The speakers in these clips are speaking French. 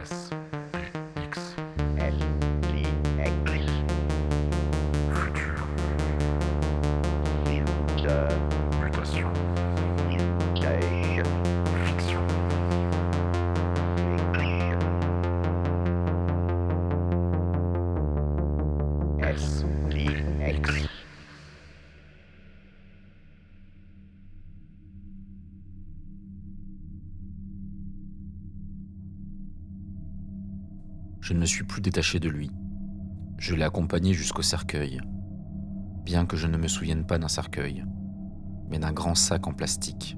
です。Suis plus détaché de lui. Je l'ai accompagné jusqu'au cercueil, bien que je ne me souvienne pas d'un cercueil, mais d'un grand sac en plastique.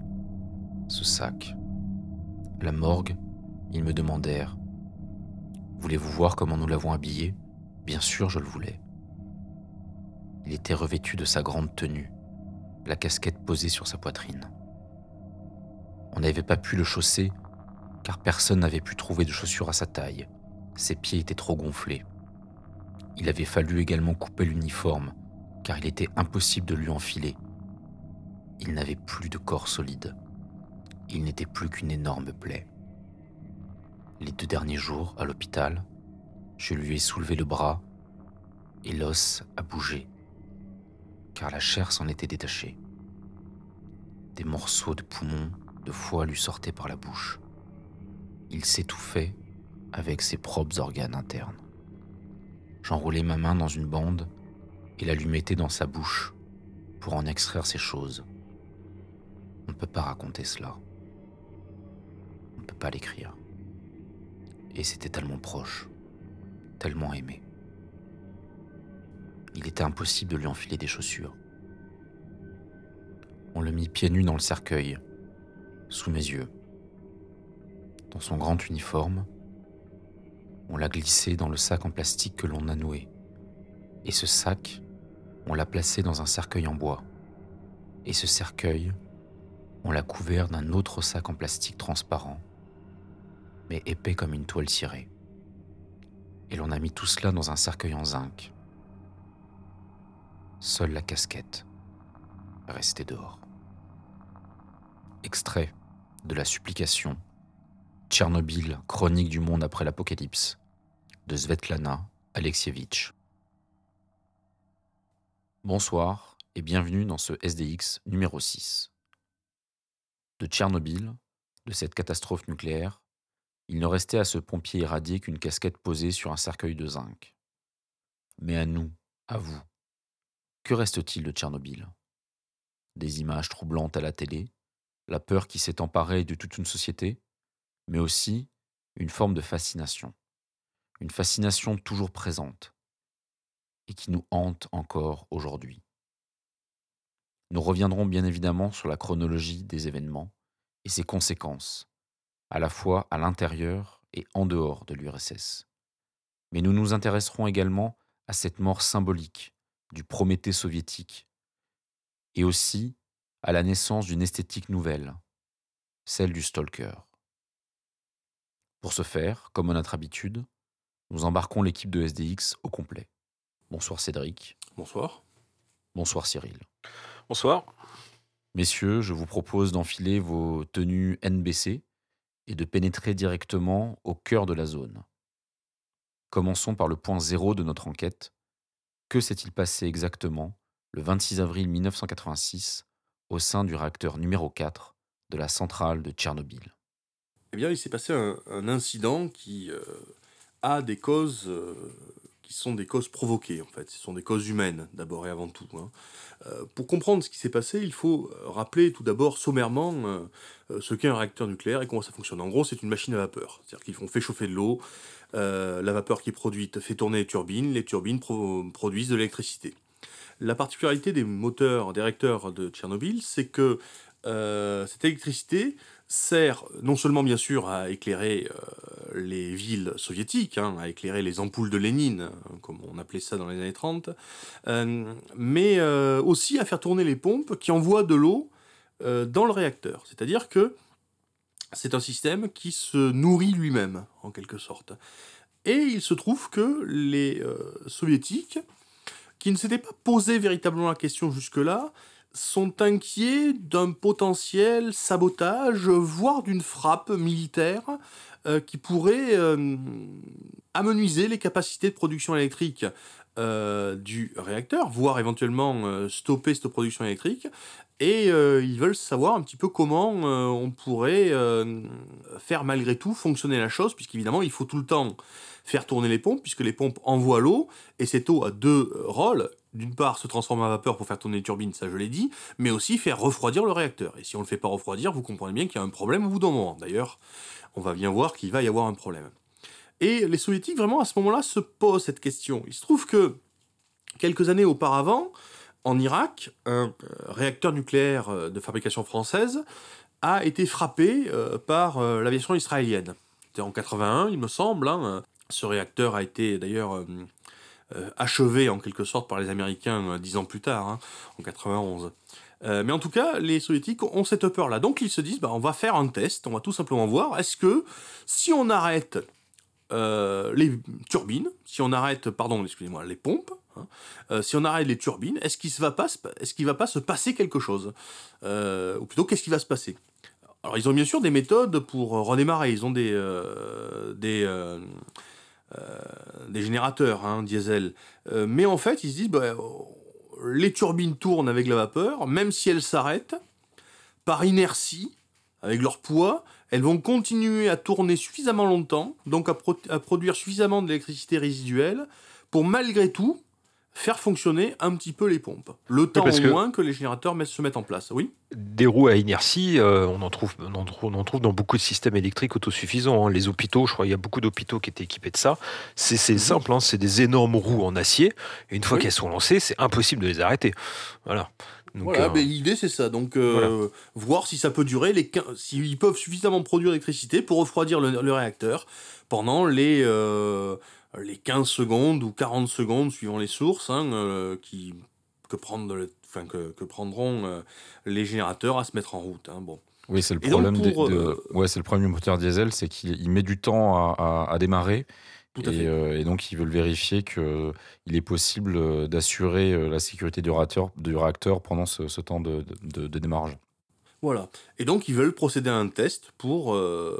Ce sac. La morgue, ils me demandèrent Voulez-vous voir comment nous l'avons habillé? Bien sûr, je le voulais. Il était revêtu de sa grande tenue, la casquette posée sur sa poitrine. On n'avait pas pu le chausser car personne n'avait pu trouver de chaussures à sa taille. Ses pieds étaient trop gonflés. Il avait fallu également couper l'uniforme, car il était impossible de lui enfiler. Il n'avait plus de corps solide. Il n'était plus qu'une énorme plaie. Les deux derniers jours, à l'hôpital, je lui ai soulevé le bras et l'os a bougé, car la chair s'en était détachée. Des morceaux de poumons, de foie lui sortaient par la bouche. Il s'étouffait avec ses propres organes internes. J'enroulais ma main dans une bande et la lui mettais dans sa bouche pour en extraire ces choses. On ne peut pas raconter cela. On ne peut pas l'écrire. Et c'était tellement proche, tellement aimé. Il était impossible de lui enfiler des chaussures. On le mit pieds nus dans le cercueil, sous mes yeux. Dans son grand uniforme, on l'a glissé dans le sac en plastique que l'on a noué. Et ce sac, on l'a placé dans un cercueil en bois. Et ce cercueil, on l'a couvert d'un autre sac en plastique transparent, mais épais comme une toile cirée. Et l'on a mis tout cela dans un cercueil en zinc. Seule la casquette restait dehors. Extrait de la supplication Tchernobyl, chronique du monde après l'apocalypse, de Svetlana Alexievitch. Bonsoir et bienvenue dans ce SDX numéro 6. De Tchernobyl, de cette catastrophe nucléaire, il ne restait à ce pompier irradié qu'une casquette posée sur un cercueil de zinc. Mais à nous, à vous, que reste-t-il de Tchernobyl? Des images troublantes à la télé, la peur qui s'est emparée de toute une société, mais aussi une forme de fascination. Une fascination toujours présente et qui nous hante encore aujourd'hui. Nous reviendrons bien évidemment sur la chronologie des événements et ses conséquences, à la fois à l'intérieur et en dehors de l'URSS. Mais nous nous intéresserons également à cette mort symbolique du Prométhée soviétique et aussi à la naissance d'une esthétique nouvelle, celle du stalker. Pour ce faire, comme à notre habitude, nous embarquons l'équipe de SDX au complet. Bonsoir Cédric. Bonsoir. Bonsoir Cyril. Bonsoir. Messieurs, je vous propose d'enfiler vos tenues NBC et de pénétrer directement au cœur de la zone. Commençons par le point zéro de notre enquête. Que s'est-il passé exactement le 26 avril 1986 au sein du réacteur numéro 4 de la centrale de Tchernobyl? Eh bien, il s'est passé un, incident qui euh, a des causes euh, qui sont des causes provoquées, en fait. Ce sont des causes humaines, d'abord et avant tout. hein. Euh, pour comprendre ce qui s'est passé, il faut rappeler tout d'abord sommairement ce qu'est un réacteur nucléaire et comment ça fonctionne. En gros, c'est une machine à vapeur. C'est-à-dire qu'on fait chauffer de l'eau, la vapeur qui est produite fait tourner les turbines, les turbines pro- produisent de l'électricité. La particularité des moteurs, des réacteurs de Tchernobyl, c'est que cette électricité sert non seulement bien sûr à éclairer euh, les villes soviétiques, hein, à éclairer les ampoules de Lénine, hein, comme on appelait ça dans les années 30, euh, mais euh, aussi à faire tourner les pompes qui envoient de l'eau euh, dans le réacteur. C'est-à-dire que c'est un système qui se nourrit lui-même, en quelque sorte. Et il se trouve que les euh, soviétiques, qui ne s'étaient pas posé véritablement la question jusque-là, sont inquiets d'un potentiel sabotage, voire d'une frappe militaire euh, qui pourrait euh, amenuiser les capacités de production électrique euh, du réacteur, voire éventuellement stopper cette production électrique. Et ils veulent savoir un petit peu comment on pourrait faire malgré tout fonctionner la chose, puisqu'évidemment il faut tout le temps faire tourner les pompes, puisque les pompes envoient l'eau, et cette eau a deux rôles. D'une part, se transformer en vapeur pour faire tourner les turbines, ça je l'ai dit, mais aussi faire refroidir le réacteur. Et si on ne le fait pas refroidir, vous comprenez bien qu'il y a un problème au bout d'un moment. D'ailleurs, on va bien voir qu'il va y avoir un problème. Et les soviétiques, vraiment, à ce moment-là, se posent cette question. Il se trouve que, quelques années auparavant, en Irak, un euh, réacteur nucléaire euh, de fabrication française a été frappé euh, par l'aviation israélienne. C'était en 81, il me semble. hein. Ce réacteur a été d'ailleurs achevé en quelque sorte par les Américains euh, dix ans plus tard, hein, en 91. Euh, mais en tout cas, les soviétiques ont cette peur-là. Donc ils se disent, bah, on va faire un test, on va tout simplement voir, est-ce que si on arrête euh, les turbines, si on arrête, pardon, excusez-moi, les pompes, hein, euh, si on arrête les turbines, est-ce qu'il ne va pas, va pas se passer quelque chose Euh, Ou plutôt, qu'est-ce qui va se passer? Alors, ils ont bien sûr des méthodes pour euh, redémarrer. Ils ont des, euh, des, euh, euh, des générateurs hein, diesel. Euh, mais en fait, ils se disent, bah, euh, les turbines tournent avec la vapeur, même si elles s'arrêtent, par inertie, avec leur poids, elles vont continuer à tourner suffisamment longtemps, donc à, à produire suffisamment d'électricité résiduelle, pour malgré tout faire fonctionner un petit peu les pompes. Le temps parce au moins que les générateurs se mettent en place. Oui Des roues à inertie, euh, on, en trouve, on, en trouve, on en trouve dans beaucoup de systèmes électriques autosuffisants. hein. Les hôpitaux, je crois, il y a beaucoup d'hôpitaux qui étaient équipés de ça. C'est c'est simple, hein, c'est des énormes roues en acier. Et une fois Mhm. Oui. qu'elles sont lancées, c'est impossible de les arrêter. Voilà. Donc, Voilà, euh, ben, l'idée c'est ça. Donc, euh, voir si ça peut durer, les s'ils peuvent suffisamment produire d'électricité pour refroidir le, le réacteur pendant les, euh, les 15 secondes ou 40 secondes, suivant les sources, hein, euh, qui, que, prendre enfin, que, que prendront euh, les générateurs à se mettre en route. hein. Bon. Oui, c'est le problème des- pour, de, euh, ouais, c'est le problème du moteur diesel, c'est qu'il il met du temps à, à- à démarrer. Tout à et, fait. euh, et donc, ils veulent vérifier qu'il est possible euh, d'assurer euh, la sécurité du réacteur, du réacteur pendant ce, ce temps de, de- de démarrage. Voilà. Et donc, ils veulent procéder à un test pour euh,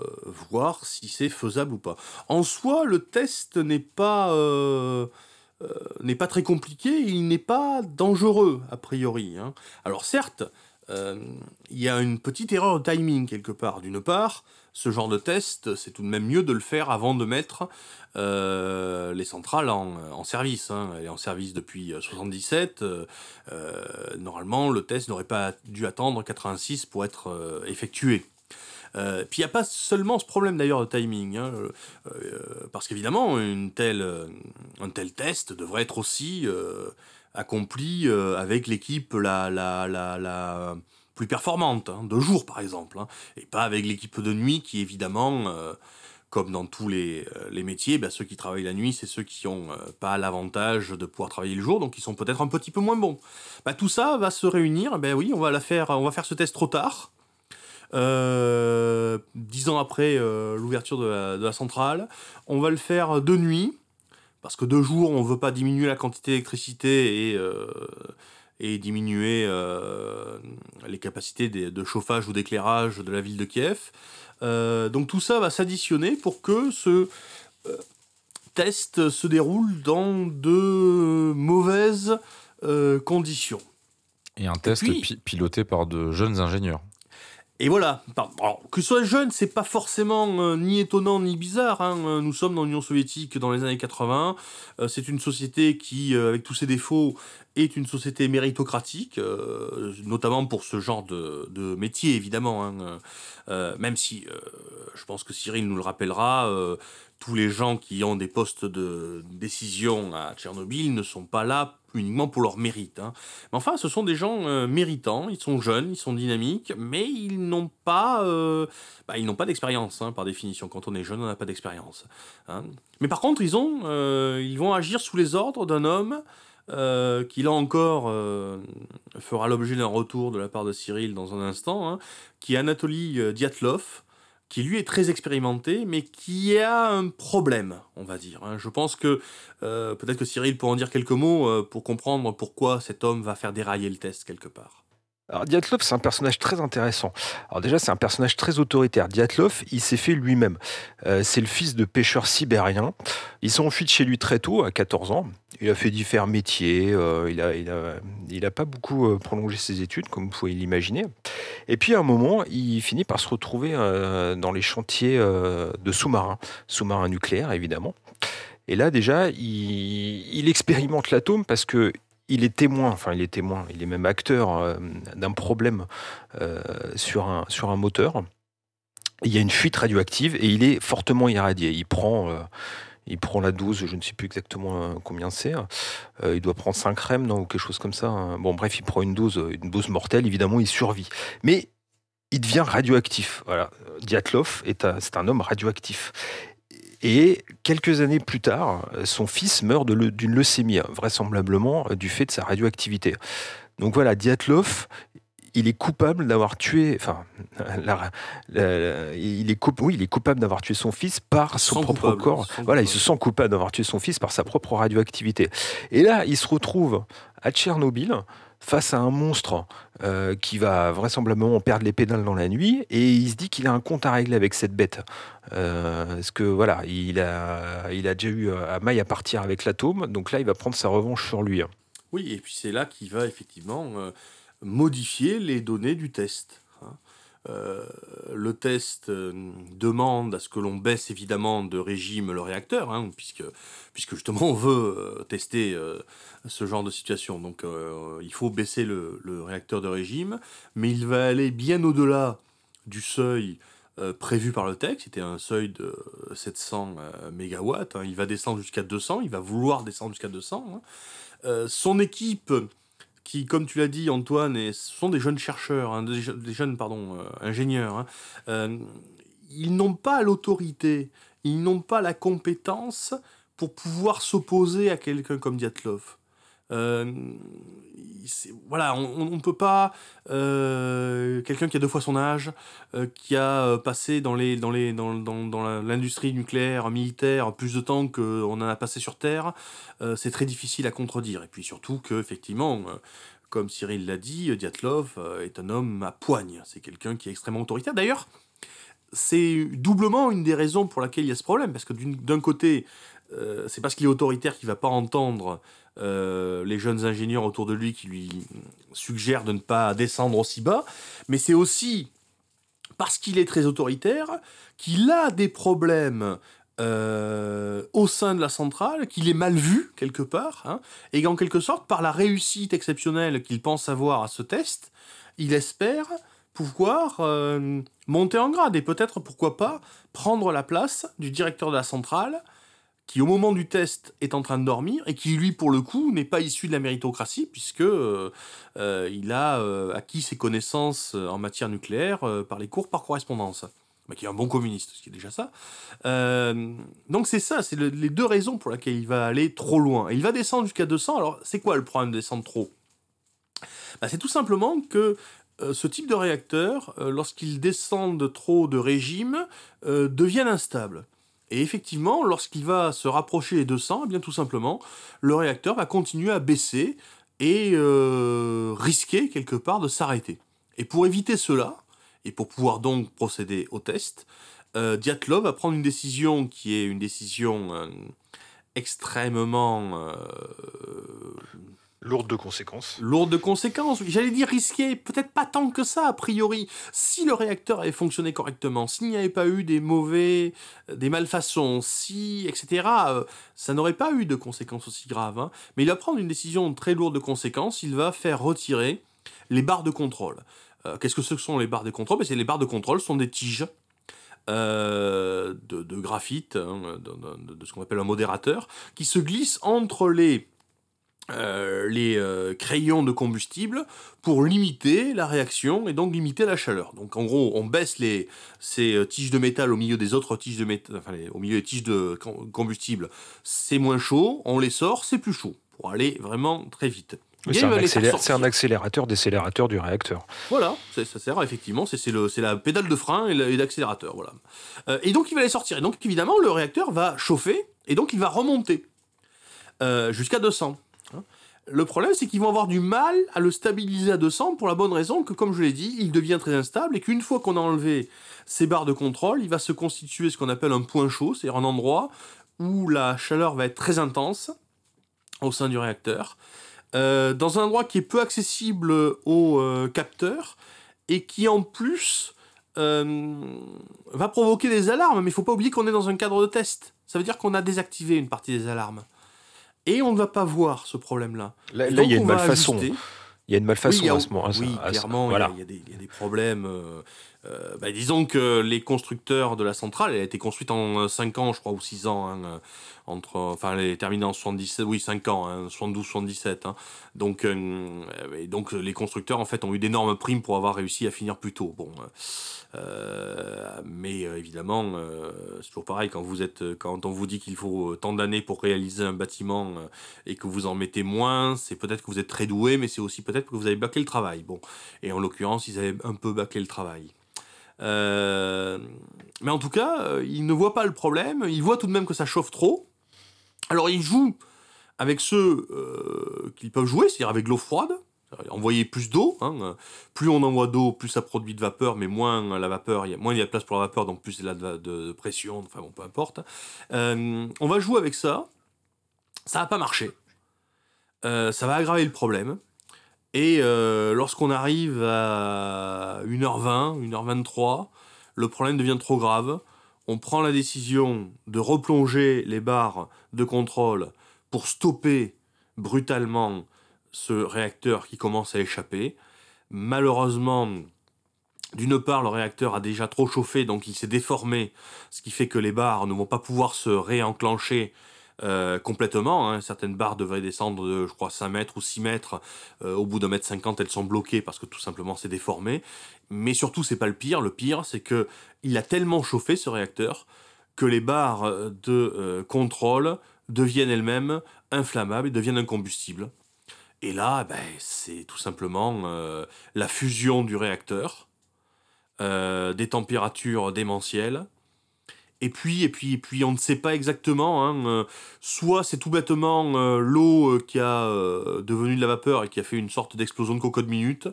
voir si c'est faisable ou pas. En soi, le test n'est pas, euh, euh, n'est pas très compliqué, il n'est pas dangereux, a priori. hein. Alors, certes, il y a une petite erreur de timing quelque part. D'une part, ce genre de test, c'est tout de même mieux de le faire avant de mettre euh, les centrales en, en service. hein. Elle est en service depuis 77. euh, euh, normalement, le test n'aurait pas dû attendre 86 pour être euh, effectué. Euh, puis il n'y a pas seulement ce problème d'ailleurs de timing, hein, euh, euh, parce qu'évidemment, euh, un tel test devrait être aussi euh, accompli euh, avec l'équipe la, la, la, la plus performante, hein, de jour par exemple, hein, et pas avec l'équipe de nuit qui évidemment, euh, comme dans tous les, euh, les métiers, bah, ceux qui travaillent la nuit, c'est ceux qui n'ont pas l'avantage de pouvoir travailler le jour, donc ils sont peut-être un petit peu moins bons. Bah, tout ça va se réunir, ben oui, on va, la faire, on va faire ce test trop tard. Euh, dix ans après euh, l'ouverture de la, centrale. On va le faire de nuit, parce que de jour, on ne veut pas diminuer la quantité d'électricité et, euh, et diminuer euh, les capacités des- de chauffage ou d'éclairage de la ville de Kiev. Euh, donc tout ça va s'additionner pour que ce euh, test se déroule dans de mauvaises conditions. Et un test puis- piloté par de jeunes ingénieurs. Et voilà. Alors, que ce soit jeune, c'est pas forcément euh, ni étonnant ni bizarre. hein. Euh, Nous sommes dans l'Union soviétique dans les années 80. Euh, c'est une société qui, avec tous ses défauts, est une société méritocratique, notamment pour ce genre de, métier, évidemment. hein. Même si, je pense que Cyril nous le rappellera, tous les gens qui ont des postes de décision à Tchernobyl ne sont pas là uniquement pour leur mérite. hein. Mais enfin, ce sont des gens euh, méritants, ils sont jeunes, ils sont dynamiques, mais ils n'ont pas, euh, bah, pas d'expérience, hein, par définition. Quand on est jeune, on n'a pas d'expérience. hein. Mais par contre, ils, ont, euh, ils vont agir sous les ordres d'un homme qui, là encore, fera l'objet d'un retour de la part de Cyril dans un instant, qui est Anatoly Diatlov, qui lui est très expérimenté, mais qui a un problème, on va dire. hein. Je pense que euh, peut-être que Cyril pourra en dire quelques mots euh, pour comprendre pourquoi cet homme va faire dérailler le test quelque part. Alors Dyatlov, c'est un personnage très intéressant. Alors déjà, c'est un personnage très autoritaire. Dyatlov, il s'est fait lui-même. Euh, c'est le fils de pêcheurs sibériens. Ils sont enfuis de chez lui très tôt, à 14 ans. Il a fait différents métiers. euh, il a, il a, il a pas beaucoup euh, prolongé ses études, comme vous pouvez l'imaginer. Et puis à un moment, il finit par se retrouver dans les chantiers de sous-marins, sous-marins nucléaires évidemment. Et là déjà, il expérimente l'atome parce que il est témoin, enfin il est témoin, il est même acteur euh, d'un problème euh, sur, un, sur un moteur. Il y a une fuite radioactive et il est fortement irradié. Il prend, euh, il prend la dose, je ne sais plus exactement combien c'est. Il doit prendre 5 rem, non, ou quelque chose comme ça. hein. Bon, bref, il prend une dose, une dose mortelle. Évidemment, il survit. Mais il devient radioactif. Voilà. Dyatlov est c'est un homme radioactif. Et quelques années plus tard, son fils meurt d'une leucémie, vraisemblablement euh, du fait de sa radioactivité. Donc voilà, Dyatlov, il est coupable d'avoir tué, enfin, la- la- la- il est coup- oui, il est coupable d'avoir tué son fils par son propre coupable, corps. Voilà, il se sent coupable d'avoir tué son fils par sa propre radioactivité. Et là, il se retrouve à Tchernobyl face à un monstre euh, qui va vraisemblablement perdre les pédales dans la nuit, et il se dit qu'il a un compte à régler avec cette bête. Euh, parce que voilà, il a, déjà eu euh, à maille à partir avec l'atome, donc là, il va prendre sa revanche sur lui. Oui, et puis c'est là qu'il va effectivement euh, modifier les données du test. hein. Euh, le test euh, demande à ce que l'on baisse évidemment de régime le réacteur, hein, puisque, justement on veut euh, tester ce genre de situation. Donc il faut baisser le, réacteur de régime, mais il va aller bien au-delà du seuil prévu par le texte, c'était un seuil de 700 euh, mégawatts, hein. il va descendre jusqu'à 200, il va vouloir descendre jusqu'à 200. hein. Son équipe, qui, comme tu l'as dit, Antoine, sont des jeunes chercheurs, hein, des jeunes pardon, euh, ingénieurs. hein. Euh, ils n'ont pas l'autorité, ils n'ont pas la compétence pour pouvoir s'opposer à quelqu'un comme Diatlov. Euh, voilà, on ne peut pas. euh, quelqu'un qui a deux fois son âge, euh, qui a passé dans les dans les dans, dans, dans l'industrie nucléaire militaire plus de temps qu'on en a passé sur Terre, c'est très difficile à contredire. Et puis surtout que effectivement, comme Cyril l'a dit, euh, est un homme à poigne. C'est quelqu'un qui est extrêmement autoritaire. D'ailleurs, c'est doublement une des raisons pour laquelle il y a ce problème, parce que d'un côté, c'est parce qu'il est autoritaire qu'il va pas entendre euh, les jeunes ingénieurs autour de lui qui lui suggèrent de ne pas descendre aussi bas, mais c'est aussi parce qu'il est très autoritaire qu'il a des problèmes euh, au sein de la centrale, qu'il est mal vu quelque part, hein, et qu'en quelque sorte, par la réussite exceptionnelle qu'il pense avoir à ce test, il espère pouvoir euh, monter en grade et peut-être, pourquoi pas, prendre la place du directeur de la centrale qui au moment du test est en train de dormir et qui lui pour le coup n'est pas issu de la méritocratie puisque euh, euh, il a euh, acquis ses connaissances en matière nucléaire par les cours par correspondance. Mais qui est un bon communiste, ce qui est déjà ça. Donc c'est ça, c'est le- les deux raisons pour lesquelles il va aller trop loin. Il va descendre jusqu'à 200. Alors c'est quoi le problème de descendre trop? Bah, C'est tout simplement que ce type de réacteur, euh, lorsqu'il descend de trop de régime, euh, devient instable. Et effectivement, lorsqu'il va se rapprocher des 200, eh bien tout simplement, le réacteur va continuer à baisser et euh, risquer quelque part de s'arrêter. Et pour éviter cela, et pour pouvoir donc procéder au test, euh, Dyatlov va prendre une décision qui est une décision euh, extrêmement euh, Lourde de conséquences. lourde de conséquences. J'allais dire risqué, peut-être pas tant que ça a priori. Si le réacteur avait fonctionné correctement, s'il n'y avait pas eu des mauvais, euh, des malfaçons, si, etc., euh, ça n'aurait pas eu de conséquences aussi graves. hein. Mais il va prendre une décision très lourde de conséquences. Il va faire retirer les barres de contrôle. Euh, Qu'est-ce que ce sont les barres de contrôle? Ben, Les barres de contrôle sont des tiges de, de graphite, hein, de ce qu'on appelle un modérateur, qui se glissent entre les euh, les euh, crayons de combustible pour limiter la réaction et donc limiter la chaleur. Donc en gros, on baisse les, ces euh, tiges de métal au milieu des autres tiges de métal, enfin les- au milieu des tiges de com- combustible, c'est moins chaud, on les sort, c'est plus chaud, pour aller vraiment très vite. C'est un, accélé- accélérateur décélérateur du réacteur. Voilà, ça sert effectivement, c'est la pédale de frein et l'accélérateur. Voilà. Euh, et donc il va les sortir. Et donc évidemment, le réacteur va chauffer et donc il va remonter euh, jusqu'à 200. Le problème, c'est qu'ils vont avoir du mal à le stabiliser à 200 pour la bonne raison que, comme je l'ai dit, il devient très instable et qu'une fois qu'on a enlevé ces barres de contrôle, il va se constituer ce qu'on appelle un point chaud, c'est-à-dire un endroit où la chaleur va être très intense au sein du réacteur, euh, dans un endroit qui est peu accessible aux euh, capteurs et qui en plus euh, va provoquer des alarmes. Mais il faut pas oublier qu'on est dans un cadre de test. Ça veut dire qu'on a désactivé une partie des alarmes. Et on ne va pas voir ce problème-là. Là, là, il y a une malfaçon. ajuster. Il y a une malfaçon Oui, y a- à ce moment. à Oui, à ce- clairement, il y a- voilà. il y, a des- il y a des problèmes. euh, euh, bah, disons que les constructeurs de la centrale, elle a été construite en 5 ans, je crois, ou 6 ans. hein, euh, entre, enfin, elle est terminée en 77, oui, 5 ans, hein, 72-77. hein. donc, euh, donc, les constructeurs, en fait, ont eu d'énormes primes pour avoir réussi à finir plus tôt. Bon, euh, mais euh, évidemment, euh, c'est toujours pareil, quand, vous êtes, quand on vous dit qu'il faut tant d'années pour réaliser un bâtiment et que vous en mettez moins, c'est peut-être que vous êtes très doué, mais c'est aussi peut-être que vous avez bâclé le travail. Bon, et en l'occurrence, ils avaient un peu bâclé le travail. Mais en tout cas, euh, ils ne voient pas le problème, ils voient tout de même que ça chauffe trop. Alors ils jouent avec ceux euh, qu'ils peuvent jouer, c'est-à-dire avec l'eau froide, envoyer plus d'eau. hein. Plus on envoie d'eau, plus ça produit de vapeur, mais moins la vapeur, il y a, moins il y a de place pour la vapeur, donc plus il y a de, pression, enfin bon, peu importe. Euh, on va jouer avec ça, ça va pas marcher. Euh, ça va aggraver le problème. Et lorsqu'on arrive à 1h20, 1h23, le problème devient trop grave. On prend la décision de replonger les barres de contrôle pour stopper brutalement ce réacteur qui commence à échapper. Malheureusement, d'une part, le réacteur a déjà trop chauffé, donc il s'est déformé, ce qui fait que les barres ne vont pas pouvoir se réenclencher euh, complètement. hein. Certaines barres devraient descendre de, je crois, 5 mètres ou 6 mètres. Euh, au bout d'un mètre 50, elles sont bloquées parce que tout simplement c'est déformé. Mais surtout, c'est pas le pire. Le pire, c'est que il a tellement chauffé ce réacteur que les barres de euh, contrôle deviennent elles-mêmes inflammables et deviennent incombustibles. Et là, ben, c'est tout simplement euh, la fusion du réacteur, euh, des températures démentielles. Et puis, et puis, et puis, on ne sait pas exactement. hein, soit c'est tout bêtement l'eau qui a devenu de la vapeur et qui a fait une sorte d'explosion de cocotte minute.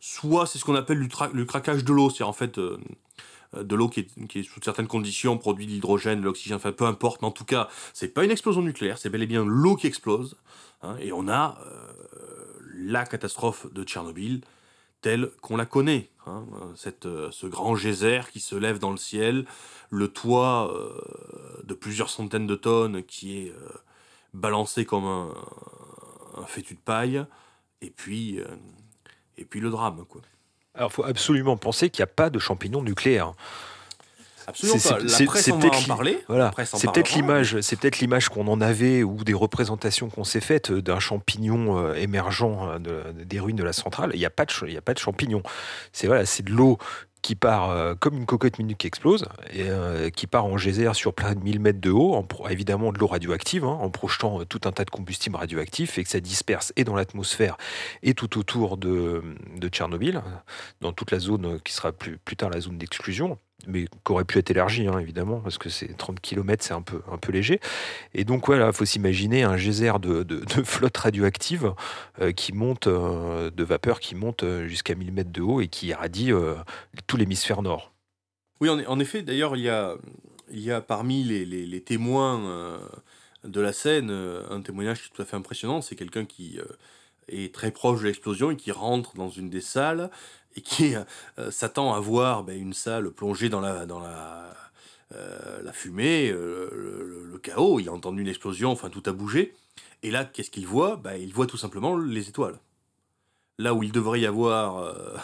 Soit c'est ce qu'on appelle le, craquage de l'eau, c'est-à-dire en fait de l'eau qui est, sous certaines conditions produit de l'hydrogène, de l'oxygène, enfin peu importe. Mais en tout cas, c'est pas une explosion nucléaire, c'est bel et bien l'eau qui explose. hein, et on a euh, la catastrophe de Tchernobyl telle qu'on la connaît. hein, euh, cette, euh, ce grand geyser qui se lève dans le ciel, le toit euh, de plusieurs centaines de tonnes qui est euh, balancé comme un, un fétu de paille, et puis, euh, et puis le drame. Quoi. Alors, il faut absolument penser qu'il n'y a pas de champignons nucléaires. Absolument pas. La presse en va en parler. Voilà, c'est peut-être l'image, c'est peut-être l'image qu'on en avait ou des représentations qu'on s'est faites d'un champignon euh, émergent euh, de- des ruines de la centrale. Il n'y a pas de, il y a pas de champignon. C'est voilà, c'est de l'eau qui part euh, comme une cocotte minute qui explose et euh, qui part en geyser sur plein de 1000 mètres de haut, évidemment de l'eau radioactive, hein, en projetant euh, tout un tas de combustible radioactif et que ça disperse et dans l'atmosphère et tout autour de, de Tchernobyl, dans toute la zone qui sera plus, plus tard la zone d'exclusion mais qui aurait pu être élargi, hein, évidemment, parce que c'est 30 km, c'est un peu, un peu léger. Et donc, voilà, il faut s'imaginer un geyser de, de, de flotte radioactive euh, qui monte, euh, de vapeur qui monte euh, jusqu'à 1000 mètres de haut et qui irradie tout l'hémisphère nord. Oui, en, effet, d'ailleurs, il y a, y a parmi les, les- les témoins de la scène un témoignage tout à fait impressionnant. C'est quelqu'un qui est très proche de l'explosion et qui rentre dans une des salles et qui euh, s'attend à voir ben, une salle plongée dans la, euh, fumée, euh, le, chaos. Il a entendu une explosion, enfin tout a bougé. Et là, qu'est-ce qu'il voit? Ben, Il voit tout simplement les étoiles. Là où il devrait y avoir euh,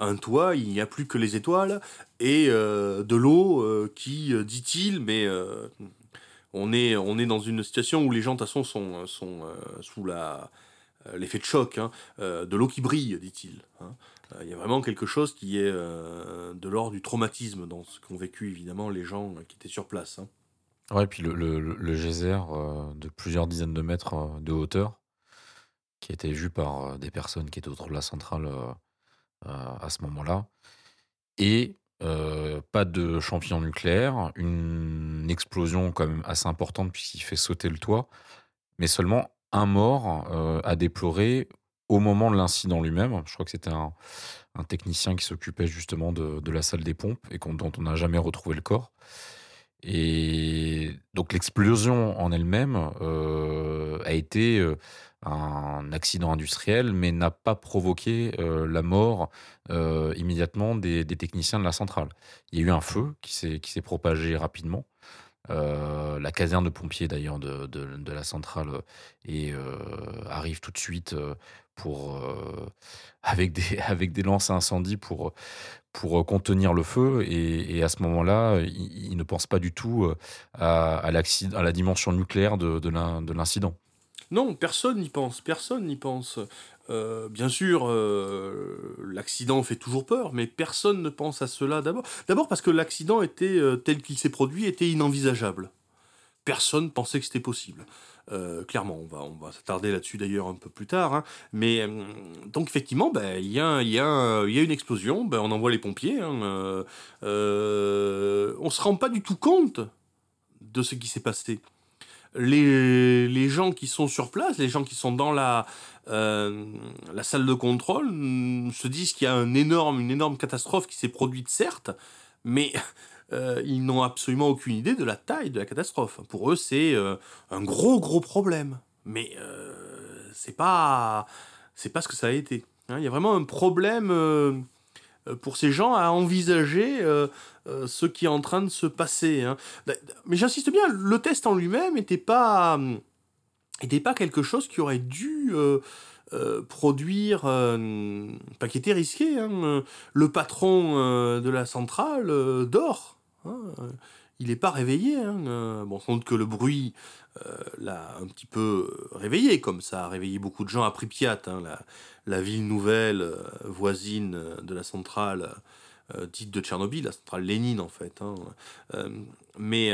un toit, il n'y a plus que les étoiles et euh, de l'eau euh, qui, euh, dit-il, mais euh, on, est, dans une situation où les gens, de toute façon, sont, euh, sous euh, l'effet de choc, hein, euh, de l'eau qui brille, dit-il. hein. Euh, Il y a vraiment quelque chose qui est euh, de l'ordre du traumatisme dans ce qu'ont vécu, évidemment, les gens euh, qui étaient sur place. hein. Ouais, puis le, le, le- geyser de plusieurs dizaines de mètres de hauteur, qui été vu par des personnes qui étaient autour de la centrale à ce moment-là, et pas de champignon nucléaire, une explosion quand même assez importante puisqu'il fait sauter le toit, mais seulement un mort à déplorer au moment de l'incident lui-même. Je crois que c'était un, technicien qui s'occupait justement de, la salle des pompes et dont on n'a jamais retrouvé le corps. Et donc l'explosion en elle-même euh, a été euh, un accident industriel, mais n'a pas provoqué euh, la mort immédiatement des, techniciens de la centrale. Il y a eu un feu qui s'est propagé rapidement. La caserne de pompiers d'ailleurs de, de, la centrale arrive tout de suite euh, avec des avec des lances à incendie pour euh, contenir le feu et, à ce moment-là il, il ne pense pas du tout euh, à, à, à la dimension nucléaire de, de l'in- de l'incident. Non, personne n'y pense, personne n'y pense. Bien sûr, l'accident fait toujours peur, mais personne ne pense à cela d'abord. D'abord parce que l'accident était tel qu'il s'est produit était inenvisageable. Personne pensait que c'était possible. Euh, clairement, on va, on va s'attarder là-dessus d'ailleurs un peu plus tard. hein. Mais euh, donc effectivement, ben, il y, a, y, a y a une explosion, ben, on envoie les pompiers. Hein, euh, on se rend pas du tout compte de ce qui s'est passé les, les gens qui sont sur place, les gens qui sont dans la, la salle de contrôle, mm, se disent qu'il y a un énorme, une énorme catastrophe qui s'est produite, certes, mais euh, ils n'ont absolument aucune idée de la taille de la catastrophe. Pour eux, c'est euh, un gros, gros problème. Mais euh, c'est pas, pas ce que ça a été. hein. Il y a vraiment un problème euh, pour ces gens à envisager ce qui est en train de se passer. hein. Mais j'insiste bien, le test en lui-même n'était pas, pas quelque chose qui aurait dû produire, euh, pas qui était risqué. hein. Le patron de la centrale dort. Hein. Euh, Il n'est pas réveillé. hein. Euh, Bon, doute que le bruit euh, l'a un petit peu réveillé, comme ça a réveillé beaucoup de gens à Pripyat, hein, la, ville nouvelle voisine de la centrale dite de Tchernobyl, la centrale Lénine en fait. hein. Mais,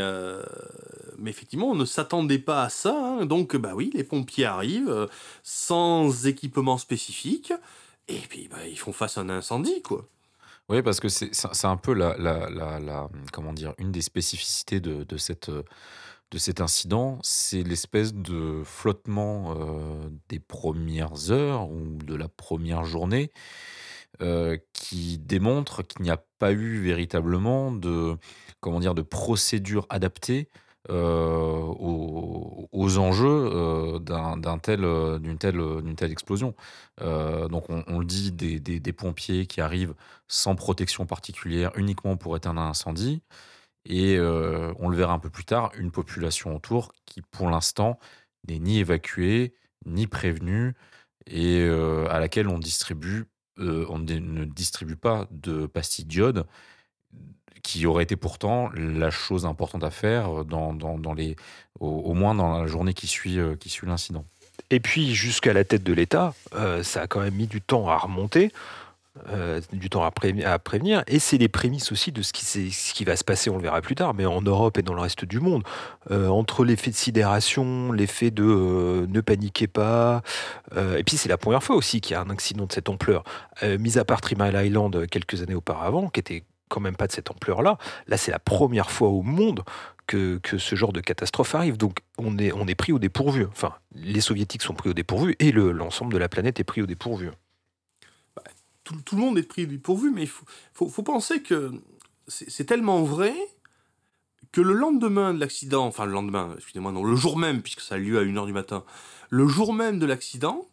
mais effectivement, on ne s'attendait pas à ça. Donc, bah oui, les pompiers arrivent sans équipement spécifique. Et puis, bah, ils font face à un incendie, quoi. Oui, parce que c'est un peu la, comment dire, une des spécificités de, cette, de cet incident, c'est l'espèce de flottement euh, des premières heures ou de la première journée euh, qui démontre qu'il n'y a pas eu véritablement de, comment dire, de procédure adaptée aux, aux enjeux euh, d'un tel, euh, d'une telle, d'une telle explosion. Euh, donc on, le dit, des, pompiers qui arrivent sans protection particulière, uniquement pour éteindre un incendie. Et euh, on le verra un peu plus tard, une population autour qui, pour l'instant, n'est ni évacuée, ni prévenue, et euh, à laquelle on distribue, euh, on ne ne distribue pas de pastilles d'iode, qui aurait été pourtant la chose importante à faire dans, les, au, moins dans la journée qui suit, euh, qui suit l'incident. Et puis jusqu'à la tête de l'État, euh, ça a quand même mis du temps à remonter, euh, du temps à, pré- à prévenir, et c'est les prémices aussi de ce qui, va se passer, on le verra plus tard, mais en Europe et dans le reste du monde. Entre l'effet de sidération, l'effet de ne paniquez pas, et puis c'est la première fois aussi qu'il y a un accident de cette ampleur. Mis à part Mile Island quelques années auparavant, qui était quand même pas de cette ampleur-là, là c'est la première fois au monde que, que ce genre de catastrophe arrive. Donc on est, on est pris au dépourvu. Enfin, les soviétiques sont pris au dépourvu et le- l'ensemble de la planète est pris au dépourvu. Tout, tout le monde est pris du pourvu, mais il faut, faut, penser que c'est c'est tellement vrai que le lendemain de l'accident, enfin le lendemain, excusez-moi, non, le jour même, puisque ça a lieu à 1h du matin, le jour même de l'accident,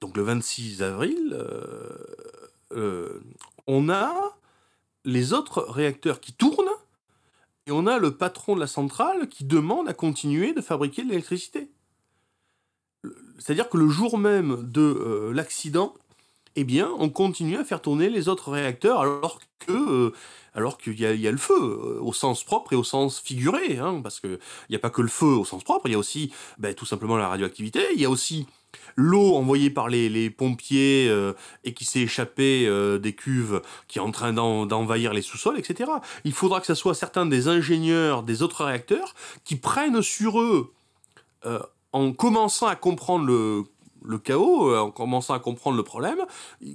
donc le 26 avril, euh, euh, on a les autres réacteurs qui tournent et on a le patron de la centrale qui demande à continuer de fabriquer de l'électricité. Le- C'est-à-dire que le jour même de euh, l'accident, eh bien, on continue à faire tourner les autres réacteurs alors que, euh, alors qu'il y, a- il y a le feu euh, au sens propre et au sens figuré, hein, parce que il n'y a pas que le feu au sens propre, il y a aussi, ben, tout simplement la radioactivité, il y a aussi l'eau envoyée par les, les pompiers euh, et qui s'est échappée euh, des cuves, qui est en train d'en- d'envahir les sous-sols, etc. Il faudra que ce soit certains des ingénieurs des autres réacteurs qui prennent sur eux, euh, en commençant à comprendre le, le chaos, en commençant à comprendre le problème,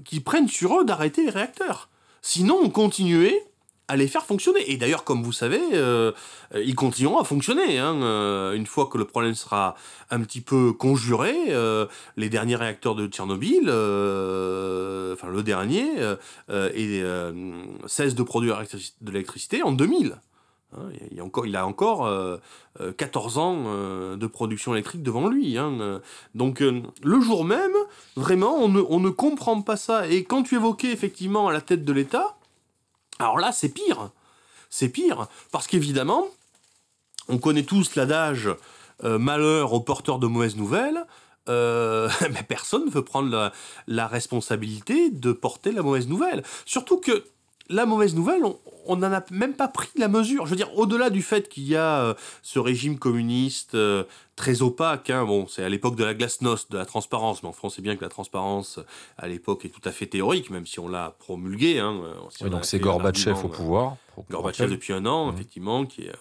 qui prennent sur eux d'arrêter les réacteurs. Sinon, on continuait à les faire fonctionner. Et d'ailleurs, comme vous savez, euh, ils continueront à fonctionner. hein, euh, une fois que le problème sera un petit peu conjuré, euh, les derniers réacteurs de Tchernobyl, enfin le dernier, et, cesse de produire de l'électricité en 2000. Hein, il, a encore, il a encore euh, euh, 14 ans de production électrique devant lui. hein. Donc le jour même, vraiment, on ne, on ne comprend pas ça. Et quand tu évoquais effectivement à la tête de l'État, alors là, c'est pire. C'est pire, parce qu'évidemment, on connaît tous l'adage euh, malheur aux porteurs de mauvaises nouvelles. Euh, mais personne ne veut prendre la, responsabilité de porter la mauvaise nouvelle. Surtout que la mauvaise nouvelle, n'en a même pas pris la mesure. Je veux dire, au-delà du fait qu'il y a euh, ce régime communiste euh, très opaque, hein, bon, c'est à l'époque de la glasnost, de la transparence, mais en France, c'est bien que la transparence, à l'époque, est tout à fait théorique, même si on l'a promulguée. Hein, euh, si Oui, on a donc c'est Gorbatchev au pouvoir. Gorbatchev depuis un an, Mhm. effectivement, qui est,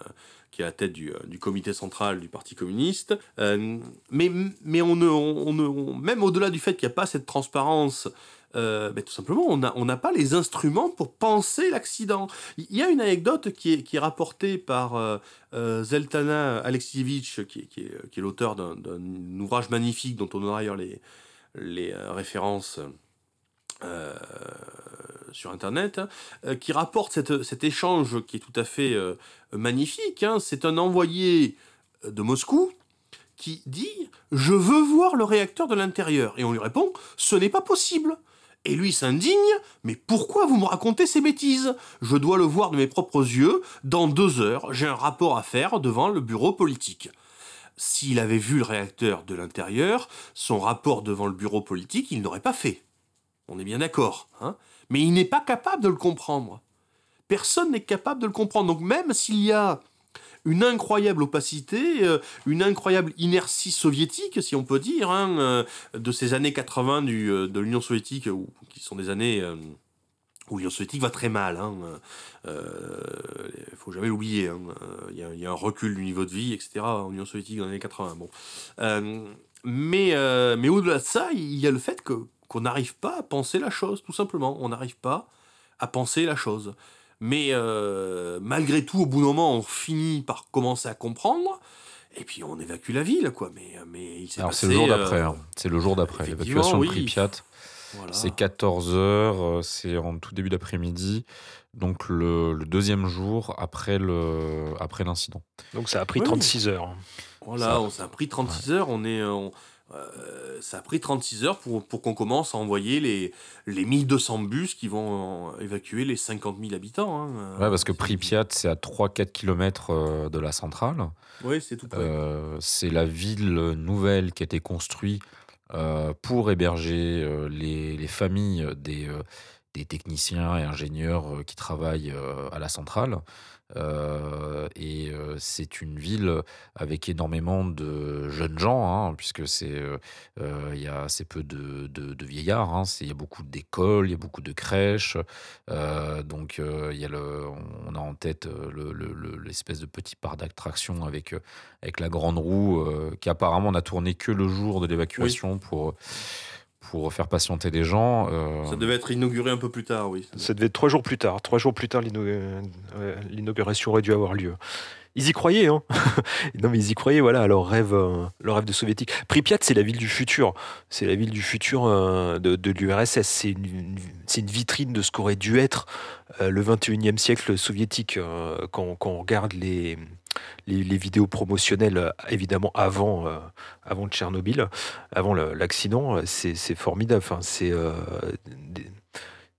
qui est à la tête du, du comité central du Parti communiste. Euh, mais mais on ne, on ne- on- même au-delà du fait qu'il n'y a pas cette transparence, euh, ben, tout simplement, on n'a on n'a pas les instruments pour penser l'accident. Il y a une anecdote qui est, qui est rapportée par euh, euh, Zeltana Alexievich, qui, qui est, qui est l'auteur d'un d'un ouvrage magnifique dont on aura d'ailleurs les, les euh, références sur Internet, hein, qui rapporte cette- cet échange qui est tout à fait magnifique. hein. C'est un envoyé de Moscou qui dit Je veux voir le réacteur de l'intérieur. Et on lui répond Ce n'est pas possible. Et lui s'indigne Mais pourquoi vous me racontez ces bêtises? Je dois le voir de mes propres yeux. Dans deux heures, j'ai un rapport à faire devant le bureau politique. S'il avait vu le réacteur de l'intérieur, son rapport devant le bureau politique, il n'aurait pas fait. On est bien d'accord. Hein? Mais il n'est pas capable de le comprendre. Personne n'est capable de le comprendre. Donc même s'il y a une incroyable opacité, euh, une incroyable inertie soviétique, si on peut dire, hein, euh, de ces années 80 du, euh, de l'Union soviétique, qui sont des années où l'Union soviétique va très mal. Il ne faut jamais l'oublier. hein. Il y, a- un recul du niveau de vie, etc. en Union soviétique dans les années 80. Bon. Mais mais au-delà de ça, il y a le fait que qu'on n'arrive pas à penser la chose, tout simplement. On n'arrive pas à penser la chose. Mais euh, malgré tout, au bout d'un moment, on finit par commencer à comprendre. Et puis on évacue la ville, quoi. Mais, mais il s'est Alors passé, c'est le jour euh, d'après. hein. C'est le jour d'après. L'évacuation de oui. Pripyat. voilà. C'est 14 heures, euh, c'est en tout début d'après-midi, donc le, le deuxième jour après le après l'incident. Donc ça a pris Oui. 36 heures. Voilà, Ça- on ça a pris 36 heures. On est, on- euh, ça a pris 36 heures pour, pour qu'on commence à envoyer les, les 1200 bus qui vont euh, évacuer les 50 000 habitants. hein. Ouais, parce que Pripyat, c'est à 3-4 km de la centrale. Oui, c'est tout près. Euh, c'est la ville nouvelle qui a été construite euh, pour héberger euh, les, les familles des, euh, des techniciens et ingénieurs euh, qui travaillent euh, à la centrale. Euh, et euh, c'est une ville avec énormément de jeunes gens, hein, puisque c'est euh, il y a assez peu de, de- de vieillards. hein. Il y a beaucoup d'écoles, il y a beaucoup de crèches. Donc y a le, on a en tête le- le- le- l'espèce de petit parc d'attraction avec avec la grande roue qui apparemment n'a tourné que le jour de l'évacuation pour pour faire patienter des gens. euh, Ça devait être inauguré un peu plus tard, oui. Ça devait être trois jours plus tard. Trois jours plus tard, euh, l'inauguration aurait dû avoir lieu. Ils y croyaient, hein Non, mais ils y croyaient, voilà, à leur rêve, euh, leur rêve de soviétique. Pripyat, c'est la ville du futur. C'est la ville du futur euh, de, de l'URSS. C'est une, une- c'est une vitrine de ce qu'aurait dû être euh, le 21e siècle soviétique. euh, quand, quand on regarde les, les, les vidéos promotionnelles, euh, évidemment, avant, euh, avant Tchernobyl, avant l'accident, euh, c'est formidable. Enfin, c'est euh,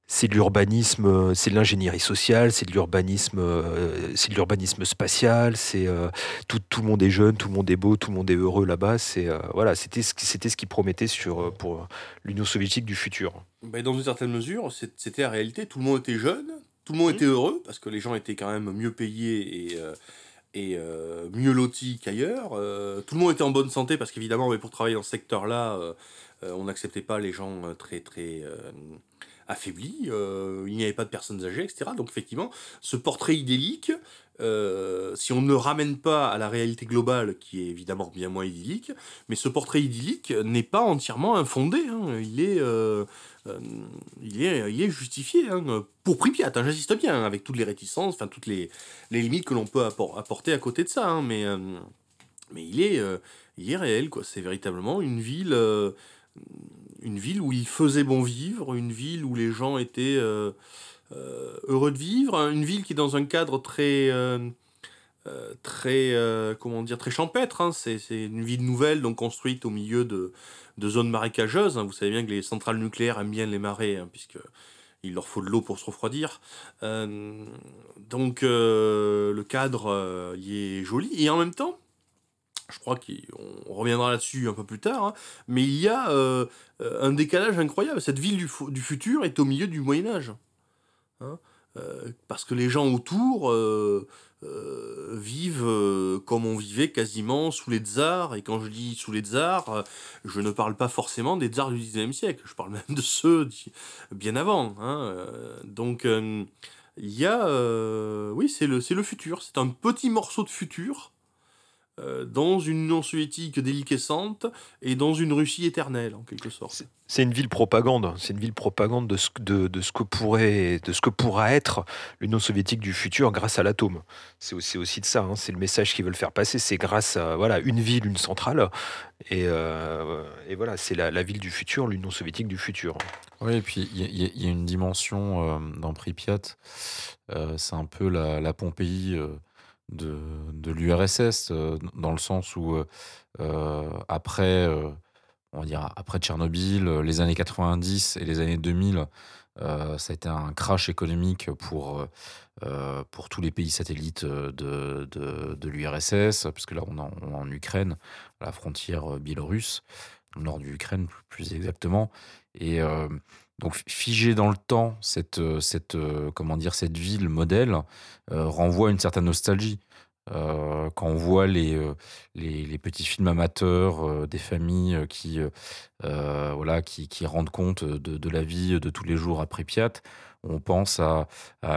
c'est de l'urbanisme, c'est de l'ingénierie sociale, c'est de l'urbanisme, c'est de l'urbanisme spatial, c'est euh, tout, tout le monde est jeune, tout le monde est beau, tout le monde est heureux là-bas. C'est euh, voilà, c'était ce qui c'était ce qui promettait sur pour l'Union soviétique du futur. Ben, dans une certaine mesure, c'était la réalité. Tout le monde était jeune, tout le monde était heureux, parce que les gens étaient quand même mieux payés et, euh, et euh, mieux lotis qu'ailleurs. Euh, tout le monde était en bonne santé, parce qu'évidemment, mais pour travailler dans ce secteur-là, euh, on n'acceptait pas les gens très, très, affaibli, euh, il n'y avait pas de personnes âgées, etc. Donc effectivement, ce portrait idyllique, euh, si on ne ramène pas à la réalité globale, qui est évidemment bien moins idyllique, mais ce portrait idyllique n'est pas entièrement infondé. hein. Il, est, euh, euh, il, est, il est justifié hein, pour Pripyat. hein, J'insiste bien, avec toutes les réticences, enfin toutes les, limites que l'on peut appor- apporter à côté de ça. hein, mais, mais il est, il est réel. C'est véritablement une ville, une ville où il faisait bon vivre, une ville où les gens étaient heureux de vivre, hein, une ville qui est dans un cadre très, euh, euh, très, euh, comment dire, très champêtre. hein. C'est, une ville nouvelle, donc construite au milieu de, de zones marécageuses. hein. Vous savez bien que les centrales nucléaires aiment bien les marées, hein, puisque il leur faut de l'eau pour se refroidir. Euh, donc euh, le cadre euh, y est joli. Et en même temps, je crois qu'on reviendra là-dessus un peu plus tard, hein, mais il y a euh, euh, un décalage incroyable. Cette ville du futur est au milieu du Moyen Âge. Hein, euh, parce que les gens autour euh, euh, vivent comme on vivait quasiment sous les tsars. Et quand je dis sous les tsars, je ne parle pas forcément des tsars du 19e siècle. Je parle même de ceux bien avant. hein, donc il y a... oui, c'est le, le futur. C'est un petit morceau de futur dans une Union soviétique déliquescente et dans une Russie éternelle, en quelque sorte. C'est- une ville propagande. C'est une ville propagande de ce, de, de ce que pourrait, de ce que pourra être l'Union soviétique du futur grâce à l'atome. C'est aussi, aussi de ça. hein. C'est le message qu'ils veulent faire passer. C'est grâce à voilà une ville, une centrale, et, euh, et voilà, c'est la, la ville du futur, l'Union soviétique du futur. Oui, et puis il y, a- y y une dimension euh, dans Pripyat, euh, c'est un peu la, la Pompéi euh, de, l'URSS, euh, dans le sens où euh, euh, après, on va dire après Tchernobyl, les années 90 et les années 2000, euh, ça a été un crash économique pour, pour tous les pays satellites de, de, l'URSS, puisque là on est en, Ukraine, la frontière biélorusse, nord de l'Ukraine plus, exactement. Et donc figé dans le temps, cette, euh, cette, euh, comment dire, cette ville modèle euh, renvoie à une certaine nostalgie. Quand on voit les, les, petits films amateurs des familles qui, voilà, qui, qui rendent compte de, la vie de tous les jours à Pripyat, on pense à,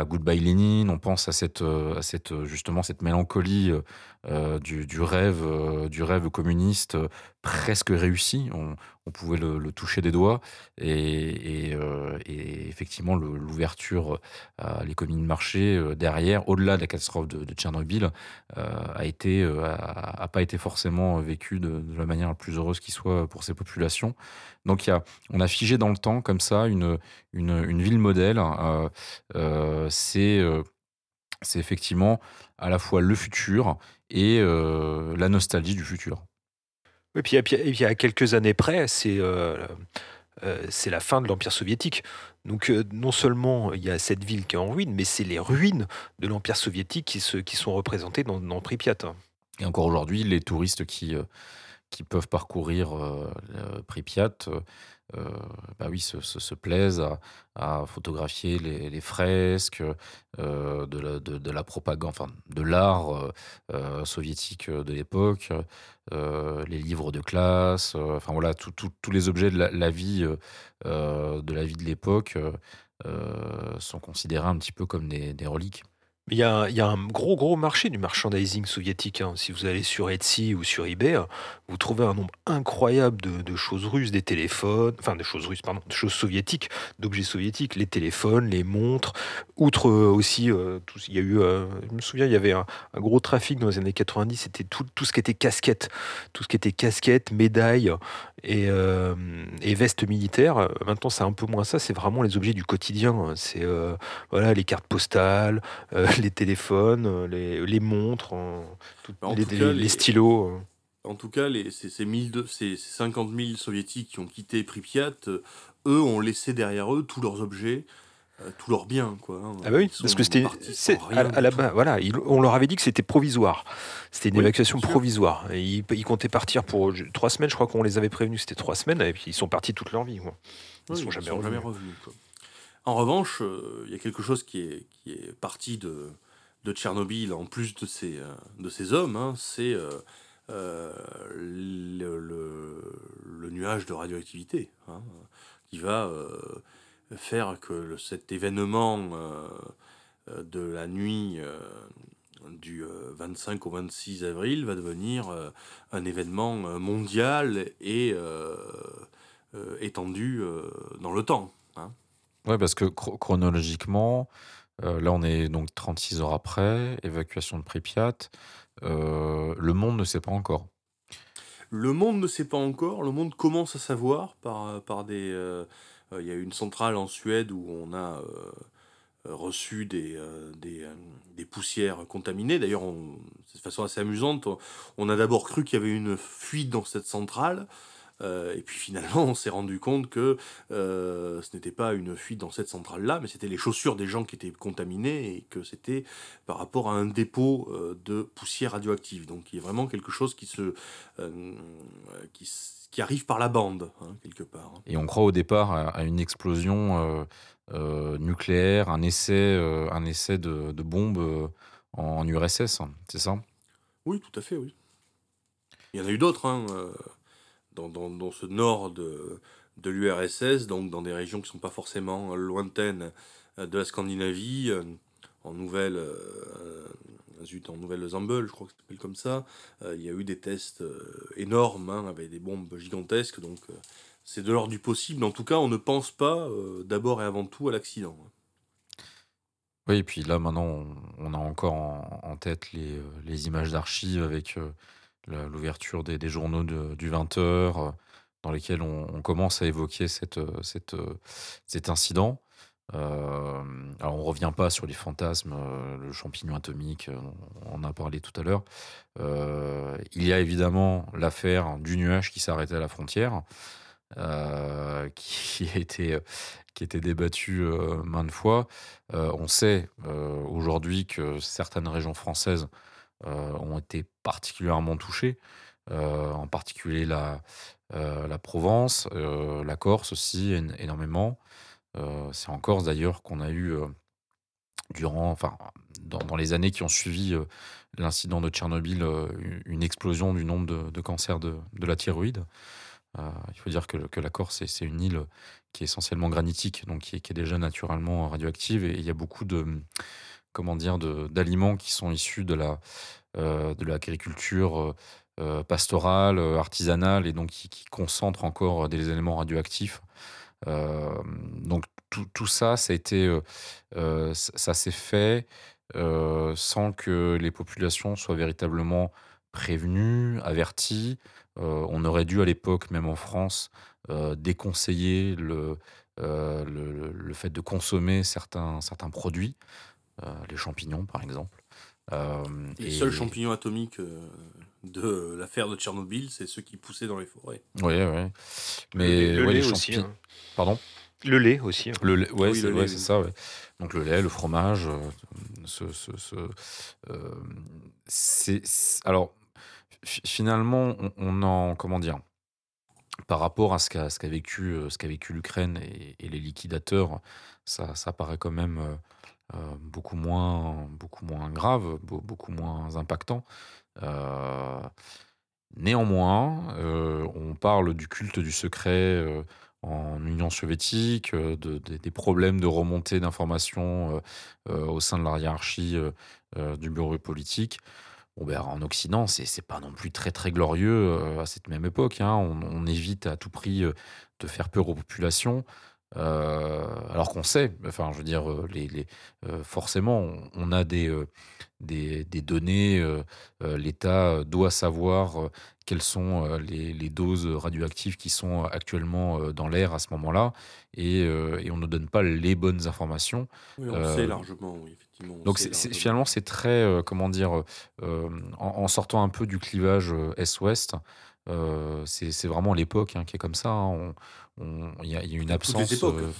Goodbye Lénine, on pense à cette, à cette justement cette mélancolie euh, du, rêve, euh, du rêve communiste euh, presque réussi. On, pouvait le, toucher des doigts et, effectivement l'ouverture à l'économie de marché derrière, au-delà de la catastrophe de, Tchernobyl, a été a, pas été forcément vécue de, la manière la plus heureuse qui soit pour ces populations. Donc on a figé dans le temps comme ça une une, ville modèle. c'est c'est effectivement à la fois le futur et euh, la nostalgie du futur. Et puis, et puis, et puis, à quelques années près, c'est euh, euh, la fin de l'Empire soviétique. Donc euh, non seulement il y a cette ville qui est en ruine, mais c'est les ruines de l'Empire soviétique qui, se, qui sont représentées dans, dans Pripyat. Et encore aujourd'hui, les touristes qui, qui peuvent parcourir Pripyat, bah oui, se, se- se plaisent à, photographier les, fresques euh, de, la, de, de la propagande, enfin de l'art euh, euh, soviétique de l'époque, euh, les livres de classe, euh, enfin voilà, tous les objets de la, vie euh, euh, de la vie de l'époque euh, euh, sont considérés un petit peu comme des, reliques. Il y a, il y a un gros, gros marché du merchandising soviétique. hein. Si vous allez sur Etsy ou sur eBay, euh, vous trouvez un nombre incroyable de, de choses russes, des téléphones, enfin des choses russes, pardon, des choses soviétiques, d'objets soviétiques, les téléphones, les montres. Outre euh, aussi, euh, tout, il y a eu, euh, je me souviens, il y avait un, un gros trafic dans les années 90, c'était tout, tout ce qui était casquette, tout ce qui était casquette, médailles et, et vestes militaires. Euh, Maintenant, c'est un peu moins ça, c'est vraiment les objets du quotidien. C'est voilà, les cartes postales, les téléphones, les, les montres, tout- les- stylos. En tout cas, les, ces, ces, 1002 ces, ces 50 000 soviétiques qui ont quitté Pripyat, euh, eux ont laissé derrière eux tous leurs objets, euh, tous leurs biens. Quoi, hein. Ah bah oui, parce que c'était à, à la base, voilà, on leur avait dit que c'était provisoire. C'était une Oui, évacuation provisoire. Et ils, ils comptaient partir pour je- trois semaines. Je crois qu'on les avait prévenus, c'était trois semaines, et puis ils sont partis toute leur vie. quoi. Ils Oui, sont jamais revenus. revenus, quoi. En revanche, euh, il y a quelque chose qui est, qui est parti de, de Tchernobyl, en plus de ces, de ces hommes, hein, c'est euh, le, nuage de radioactivité, hein, qui va euh, faire que cet événement euh, de la nuit du euh, 25 au 26 avril va devenir un événement mondial et étendu dans le temps. hein. Ouais, parce que chro- chronologiquement, là on est donc 36 heures après, évacuation de Pripyat, le monde ne sait pas encore. Le monde ne sait pas encore, le monde commence à savoir par, par des... euh, euh, Il y a une centrale en Suède où on a euh, euh, reçu des, euh, des, euh, poussières contaminées. D'ailleurs, de façon assez amusante. On a d'abord cru qu'il y avait une fuite dans cette centrale. Euh, et puis finalement, on s'est rendu compte que euh, ce n'était pas une fuite dans cette centrale-là, mais c'était les chaussures des gens qui étaient contaminées et que c'était par rapport à un dépôt euh, de poussière radioactive. Donc il y a vraiment quelque chose qui se qui, arrive par la bande, hein, quelque part. hein. Et on croit au départ à, une explosion euh, euh, nucléaire, un essai, euh, un essai de, de bombe en URSS, hein, c'est ça? Oui, tout à fait, oui. Il y en a eu d'autres, hein, dans, dans, dans ce nord de, de l'URSS, donc dans des régions qui ne sont pas forcément lointaines euh, de la Scandinavie, euh, en Nouvelle, euh, en Nouvelle-Zambel, je crois que ça s'appelle comme ça. Euh, il y a eu des tests énormes, hein, avec des bombes gigantesques, donc c'est de l'ordre du possible. En tout cas, on ne pense pas d'abord et avant tout à l'accident. hein. Oui, et puis là maintenant on, a encore en, en tête les, les images d'archives avec l'ouverture des, journaux de- du 20h, dans lesquels on, commence à évoquer euh, euh, cet incident. Euh, alors on revient pas sur les fantasmes, euh, le champignon atomique, euh, on en a parlé tout à l'heure. Euh, il y a évidemment l'affaire du nuage qui s'est arrêté à la frontière, euh, qui a été qui a été débattue euh, maintes fois. Euh, on sait euh, aujourd'hui que certaines régions françaises euh, ont été particulièrement touchées, euh, en particulier la, euh, la Provence, euh, la Corse aussi én- énormément. Euh, C'est en Corse d'ailleurs qu'on a eu euh, durant, enfin, dans, les années qui ont suivi euh, l'incident de Tchernobyl, euh, une explosion du nombre de, cancers de, de la thyroïde. Euh, il faut dire que, la Corse, c'est- c'est une île qui est essentiellement granitique, donc qui est, qui est déjà naturellement radioactive, et il y a beaucoup de, comment dire, d'aliments qui sont issus de la, euh, de l'agriculture euh, euh, pastorale, artisanale, et donc qui, qui concentrent encore des éléments radioactifs. Donc tout, tout ça, ça a été, ça, s'est fait sans que les populations soient véritablement prévenues, averties. On aurait dû à l'époque, même en France, déconseiller le, le, le- fait de consommer certains, certains produits, les champignons par exemple. Euh, Les et- seuls champignons atomiques euh, de l'affaire de Tchernobyl, c'est ceux qui poussaient dans les forêts. Ouais, ouais. Mais le ouais, lait les aussi. hein. Pardon Le lait aussi. hein. Le lait, ouais, Oui, c'est le ouais, lait, c'est oui. ça, ouais. Donc le lait, le fromage, euh, ce, ce- ce- euh, c'est, alors fi- finalement, on, on en, comment dire, par rapport à ce qu'a ce qu'a vécu, euh, ce qu'a vécu l'Ukraine et, et les liquidateurs, ça, ça paraît quand même euh, euh, beaucoup moins, beaucoup moins grave, beau- beaucoup moins impactant. Euh, Néanmoins, euh, on parle du culte du secret en Union soviétique, de- de- des problèmes de remontée d'informations au sein de la hiérarchie du bureau politique. Bon, ben, en Occident, c'est c'est pas non plus très très glorieux à cette même époque. hein. On, évite à tout prix de faire peur aux populations. Euh, alors qu'on sait, enfin, je veux dire, euh, les, les- euh, forcément, on, on a des, euh, des, des données. L'État doit savoir quelles sont les, les doses radioactives qui sont actuellement dans l'air à ce moment-là, et, et on ne donne pas les bonnes informations. Oui, on sait largement, oui, effectivement. on Donc finalement, c'est très, comment dire, en, en sortant un peu du clivage Est-Ouest, euh, c'est vraiment l'époque hein, qui est comme ça. hein. Il y, a il y a une Toutes les absence. époques. euh,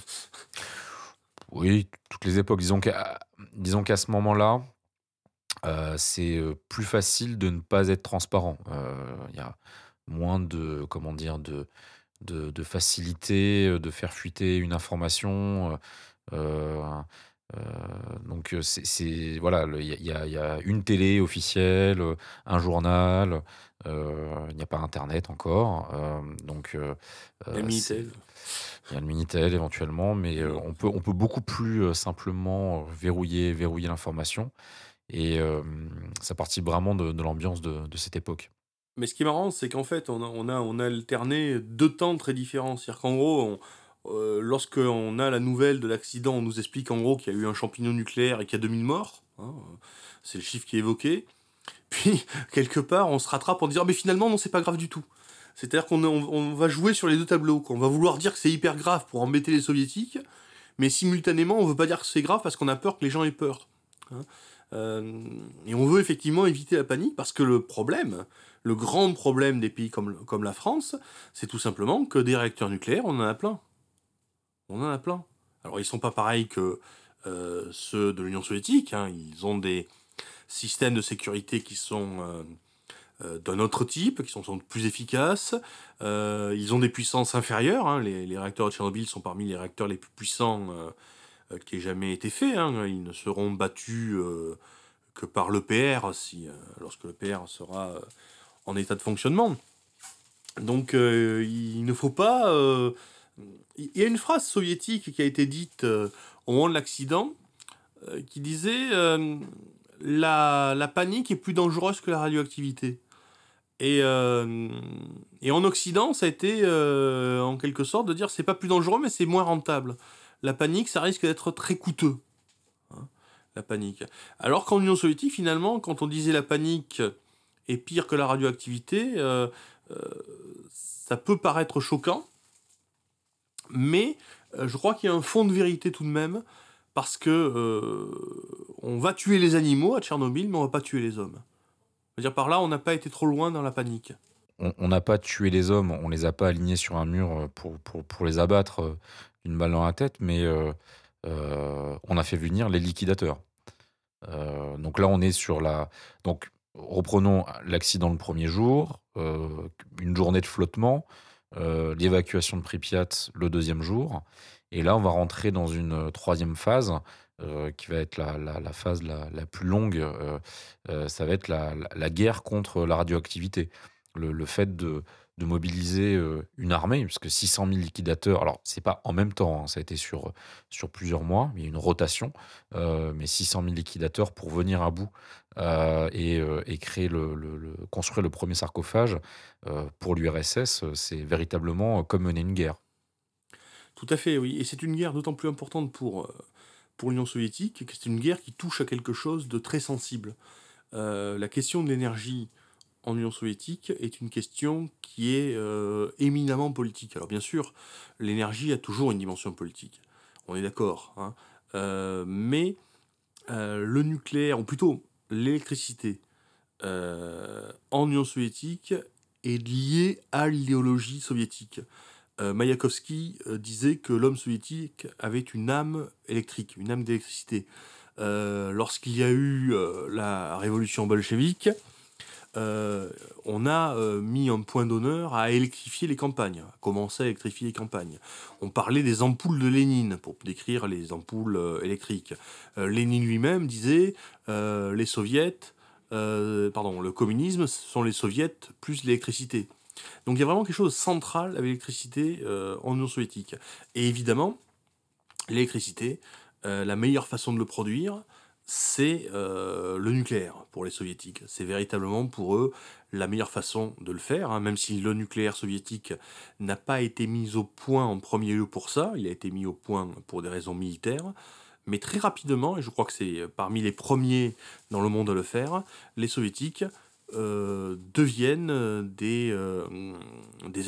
oui, toutes les époques. Disons qu'à qu'à ce moment-là, euh, c'est euh, plus facile de ne pas être transparent. Il y a moins de, comment dire, de, de, de facilité de faire fuiter une information. euh, euh, donc euh, c'est- voilà, il y, a- y une télé officielle, euh, un journal, euh, il n'y a pas Internet encore, euh, donc Il y a le Minitel. il y a le Minitel éventuellement, mais on peut on peut beaucoup plus simplement verrouiller verrouiller l'information et ça participe vraiment de, de l'ambiance de, de cette époque. Mais ce qui est marrant, c'est qu'en fait, on a, on, a, on a alterné deux temps très différents. C'est-à-dire qu'en gros, on, euh, lorsqu'on a la nouvelle de l'accident, on nous explique en gros qu'il y a eu un champignon nucléaire et qu'il y a 2000 morts. hein, c'est le chiffre qui est évoqué. Puis, quelque part, on se rattrape en disant, mais finalement, non, c'est pas grave du tout. C'est-à-dire qu'on on, on va jouer sur les deux tableaux. quoi. On va vouloir dire que c'est hyper grave pour embêter les soviétiques, mais simultanément, on veut pas dire que c'est grave parce qu'on a peur que les gens aient peur. hein. Euh, et on veut effectivement éviter la panique parce que le problème, le grand problème des pays comme, comme la France, c'est tout simplement que des réacteurs nucléaires, on en a plein. On en a plein. Alors ils sont pas pareils que euh, ceux de l'Union soviétique, hein. ils ont des systèmes de sécurité qui sont euh, euh, d'un autre type, qui sont sans plus efficaces. Ils ont des puissances inférieures. hein. Les, réacteurs de Tchernobyl sont parmi les réacteurs les plus puissants qui aient jamais été faits. hein. Ils ne seront battus que par l'EPR si, lorsque l'EPR sera en état de fonctionnement. Donc il ne faut pas... Il y a une phrase soviétique qui a été dite euh, au moment de l'accident euh, qui disait euh, la, la panique est plus dangereuse que la radioactivité. Et, et en Occident, ça a été en quelque sorte de dire c'est pas plus dangereux, mais c'est moins rentable. La panique, ça risque d'être très coûteux. hein, la panique. Alors qu'en Union soviétique, finalement, quand on disait la panique est pire que la radioactivité, ça peut paraître choquant, mais euh, je crois qu'il y a un fond de vérité tout de même, parce que euh, on va tuer les animaux à Tchernobyl, mais on va pas tuer les hommes. Dire, par là, on n'a pas été trop loin dans la panique. On n'a pas tué les hommes, on les a pas alignés sur un mur euh, pour, pour, les abattre d'une balle dans la tête, mais on a fait venir les liquidateurs. Donc là, on est sur la. Donc, reprenons l'accident le premier jour, une journée de flottement, euh, l'évacuation de Pripyat le deuxième jour, et là, on va rentrer dans une euh, troisième phase. euh, qui va être la, phase la, plus longue, ça va être la, guerre contre la radioactivité. Le fait de, de mobiliser euh, une armée, puisque 600 000 liquidateurs, alors c'est pas en même temps, hein, ça a été sur, plusieurs mois, il y a une rotation, euh, mais 600 000 liquidateurs pour venir à bout euh, et, créer le, construire le premier sarcophage pour l'URSS, c'est véritablement comme mener une guerre. Tout à fait, oui. Et c'est une guerre d'autant plus importante pour, pour l'Union soviétique que c'est une guerre qui touche à quelque chose de très sensible. La question de l'énergie en Union soviétique est une question qui est euh, éminemment politique. Alors bien sûr, l'énergie a toujours une dimension politique. On est d'accord. hein. Euh, mais euh, le nucléaire, ou plutôt l'électricité, en Union soviétique est lié à l'idéologie soviétique. Mayakovsky disait que l'homme soviétique avait une âme électrique, une âme d'électricité. Lorsqu'il y a eu la révolution bolchevique, euh, on a euh, mis un point d'honneur à électrifier les campagnes, à commencer à électrifier les campagnes. On parlait des ampoules de Lénine pour décrire les ampoules euh, électriques. Lénine lui-même disait les soviets, pardon, le communisme, ce sont les soviets plus l'électricité. Donc il y a vraiment quelque chose de central avec l'électricité en Union soviétique. Et évidemment, l'électricité, la meilleure façon de le produire, c'est euh, le nucléaire pour les soviétiques. C'est véritablement pour eux la meilleure façon de le faire, hein, même si le nucléaire soviétique n'a pas été mis au point en premier lieu pour ça, il a été mis au point pour des raisons militaires. Mais très rapidement, et je crois que c'est parmi les premiers dans le monde à le faire, les soviétiques euh, deviennent des, euh,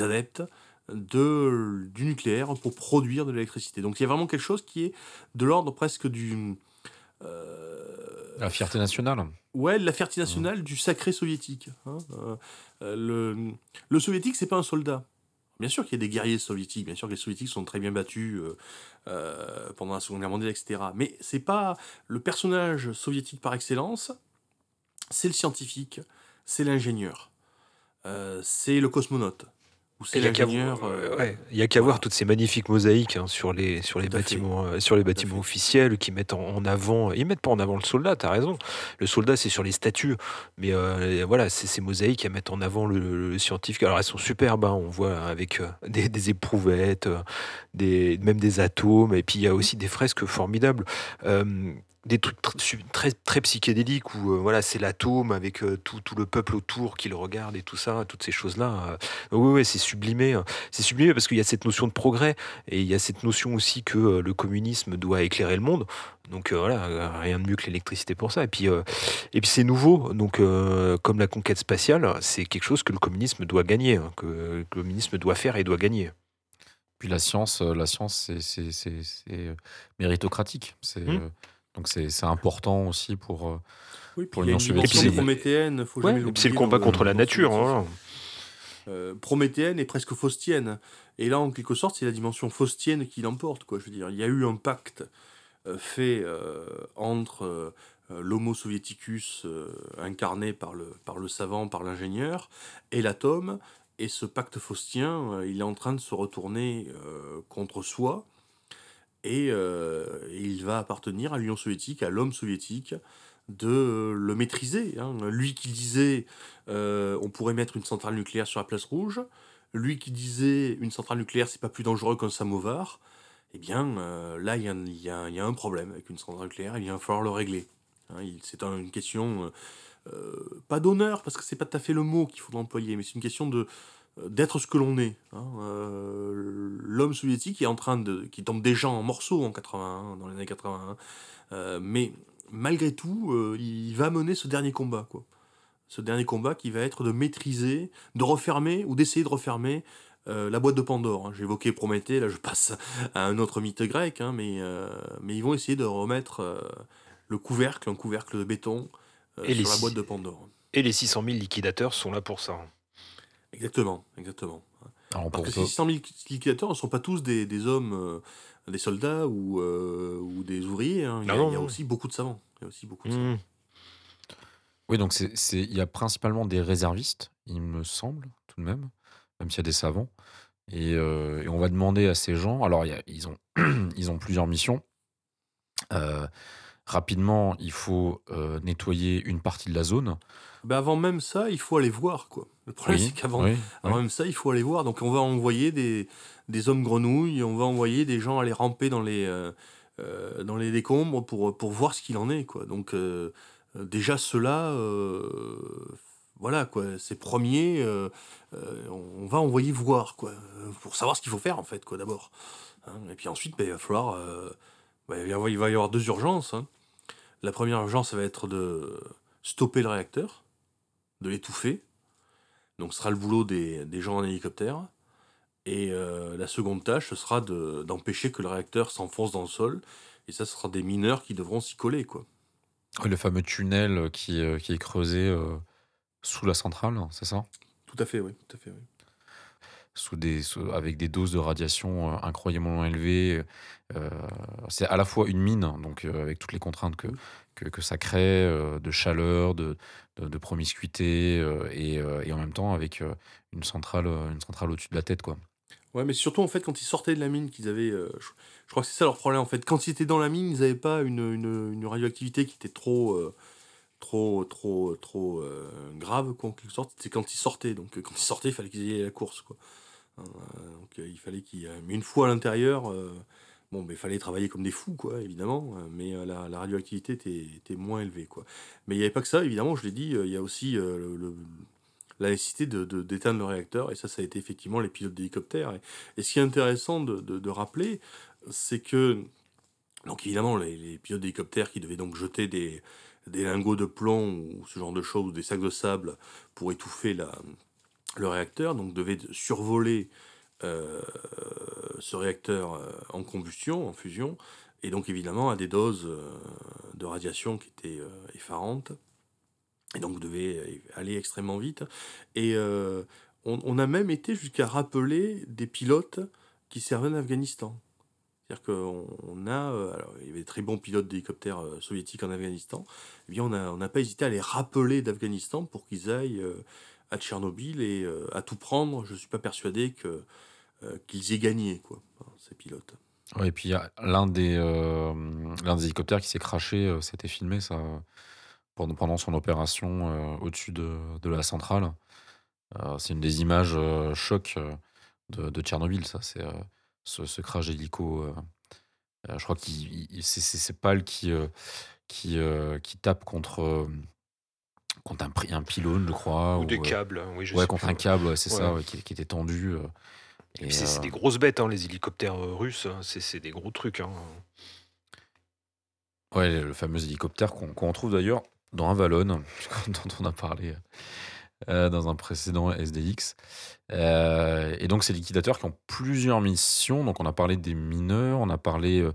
adeptes de, du nucléaire pour produire de l'électricité. Donc il y a vraiment quelque chose qui est de l'ordre presque du... euh, La fierté nationale. Ouais, la fierté nationale du sacré soviétique. hein. Euh, euh, le, le soviétique, c'est pas un soldat. Bien sûr qu'il y a des guerriers soviétiques, bien sûr que les soviétiques sont très bien battus euh, euh, pendant la Seconde Guerre mondiale, etc. Mais c'est pas le personnage soviétique par excellence, c'est le scientifique, c'est l'ingénieur, euh, c'est le cosmonaute. C'est Il y a qu'à l'ingénieur. voir, euh, ouais, a qu'à voir toutes ces magnifiques mosaïques hein, sur les, sur les à bâtiments, euh, sur les bâtiments officiels qui mettent en, en avant. Ils mettent pas en avant le soldat, t'as raison. Le soldat, c'est sur les statues. Mais euh, voilà, c'est ces mosaïques qui mettent en avant le, le scientifique. Alors elles sont superbes, hein, on voit avec des, des éprouvettes, des, même des atomes. Et puis il y a aussi des fresques formidables. Des trucs tr- très, très psychédéliques où euh, voilà, c'est l'atome avec euh, tout, tout le peuple autour qui le regarde et tout ça, toutes ces choses-là. euh, oui, c'est sublimé. hein. C'est sublimé parce qu'il y a cette notion de progrès et il y a cette notion aussi que euh, le communisme doit éclairer le monde. Donc voilà, rien de mieux que l'électricité pour ça. Et puis, et puis c'est nouveau. Donc comme la conquête spatiale, c'est quelque chose que le communisme doit gagner, hein, que le communisme doit faire et doit gagner. Puis la science, la science, c'est- méritocratique. C'est Hmm. Donc c'est c'est important aussi pour. euh, Oui, pour l'Union soviétique, dimension c'est- prométhéenne, faut Ouais, jamais et c'est le combat contre la nature. euh, prométhéenne et presque faustienne. Et là, en quelque sorte, c'est la dimension faustienne qui l'emporte. Quoi. Je veux dire, il y a eu un pacte euh, fait euh, entre l'Homo soviéticus euh, incarné par le, par le savant, par l'ingénieur, et l'atome. Et ce pacte faustien, euh, il est en train de se retourner euh, contre soi. Et, euh, il va appartenir à l'Union soviétique, à l'homme soviétique, de euh, le maîtriser. hein. Lui qui disait euh, on pourrait mettre une centrale nucléaire sur la place rouge, lui qui disait une centrale nucléaire c'est pas plus dangereux qu'un samovar, eh bien là il y, a un- problème avec une centrale nucléaire, il va falloir le régler. Hein, c'est un- une question pas d'honneur parce que c'est pas tout à fait le mot qu'il faut employer, mais c'est une question de d'être ce que l'on est. hein. Euh, L'homme soviétique est en train de qui tombe déjà en morceaux en 81, dans les années 81, euh, mais malgré tout, euh, il va mener ce dernier combat quoi ce dernier combat qui va être de maîtriser, de refermer ou d'essayer de refermer la boîte de Pandore. hein. J'évoquais Prométhée, là je passe à un autre mythe grec, hein, mais, mais ils vont essayer de remettre le couvercle, un couvercle de béton, Et sur les la boîte de Pandore. Et les 600 000 liquidateurs sont là pour ça. Exactement, exactement. alors, Parce que ces 600 000 liquidateurs ne sont pas tous des, des hommes, euh, des soldats ou, euh, ou des ouvriers. hein. Il, y a, Non, il y a non. aussi beaucoup de savants. Il y a aussi beaucoup de savants. Mmh. Oui, donc c'est, c'est- il y a principalement des réservistes, il me semble, tout de même, même s'il y a des savants. Et, euh, et on va demander à ces gens, alors il y a- ils, ont, ils ont plusieurs missions. Rapidement, il faut euh, nettoyer une partie de la zone. Ben avant même ça, il faut aller voir. quoi. Le problème, Oui, c'est qu'avant oui, Avant oui. même ça, il faut aller voir. Donc on va envoyer des, des hommes grenouilles, on va envoyer des gens aller ramper dans les, euh, euh, dans les décombres pour, pour voir ce qu'il en est. Quoi. Donc euh, euh, déjà ceux-là, euh, voilà, quoi, ces premiers, euh, euh, on va envoyer voir, quoi, pour savoir ce qu'il faut faire en fait, quoi, d'abord. Hein. Et puis ensuite, ben, il va falloir, euh, ben, il va y avoir- il va y avoir deux urgences. hein. La première urgence, ça va être de stopper le réacteur, de l'étouffer. Donc ce sera le boulot des, des gens en hélicoptère. Et euh, la seconde tâche, ce sera de- d'empêcher que le réacteur s'enfonce dans le sol. Et ça, ce sera des mineurs qui devront s'y coller, quoi. Le fameux tunnel qui, euh, qui est creusé euh, sous la centrale, c'est ça? Tout à fait, oui. Tout à fait, oui. Sous des, avec des doses de radiation euh, incroyablement élevées. Euh, c'est à la fois une mine, donc euh, avec toutes les contraintes que, que, que ça crée, euh, de chaleur, de, de, promiscuité, euh, et, euh, et en même temps avec euh, une centrale, euh, une centrale au-dessus de la tête. Quoi. Ouais, mais surtout, en fait, quand ils sortaient de la mine, qu'ils avaient... euh, je, crois que c'est ça leur problème, en fait. Quand ils étaient dans la mine, ils n'avaient pas une, une, une radioactivité qui était trop... euh, trop trop trop euh, grave quoi, en quelque sorte. C'est quand ils sortaient donc euh, quand ils sortaient il fallait qu'ils aient la course quoi. Hein, euh, donc il fallait qu'ils mais une fois à l'intérieur bon mais il fallait travailler comme des fous quoi évidemment mais la, radioactivité était, était moins élevée quoi. Mais il n'y avait pas que ça évidemment je l'ai dit il y a aussi la nécessité de, d'éteindre le réacteur et ça ça a été effectivement les pilotes d'hélicoptères et, ce qui est intéressant de, de- de rappeler c'est que donc évidemment les, les pilotes d'hélicoptères qui devaient donc jeter des, des lingots de plomb ou ce genre de choses, des sacs de sable pour étouffer le réacteur, donc devaient survoler euh, ce réacteur euh, en combustion, en fusion, et donc évidemment à des doses euh, de radiation qui étaient effarantes, et donc devaient aller extrêmement vite. Et on a même été jusqu'à rappeler des pilotes qui servaient en Afghanistan. C'est-à-dire qu'on on a, euh, alors il y avait des très bons pilotes d'hélicoptères euh, soviétiques en Afghanistan, eh bien on n'a on pas hésité à les rappeler d'Afghanistan pour qu'ils aillent euh, à Tchernobyl et à tout prendre. Je suis pas persuadé qu'ils aient gagné, quoi, hein, ces pilotes. Et puis l'un des, euh, l'un des hélicoptères qui s'est craché, c'était filmé ça, pendant, son opération au-dessus de, de la centrale. C'est une des images choc de, de Tchernobyl, ça, c'est ce, ce crash d'hélico. euh. Euh, je crois que c'est Pal qui, euh, qui, euh, qui tape contre, contre un, un pylône, je crois. Ou des câbles, oui, je Ouais, sais contre plus. un câble, ouais, c'est ça, Ouais. qui, qui était tendu. Et et, puis c'est des grosses bêtes, hein, les hélicoptères russes, hein, c'est c'est des gros trucs. hein. Ouais, le fameux hélicoptère qu'on qu'on retrouve d'ailleurs dans Avalon, dont on a parlé euh, dans un précédent SDX. Euh, et donc, ces liquidateurs qui ont plusieurs missions. Donc, on a parlé des mineurs, on a parlé euh,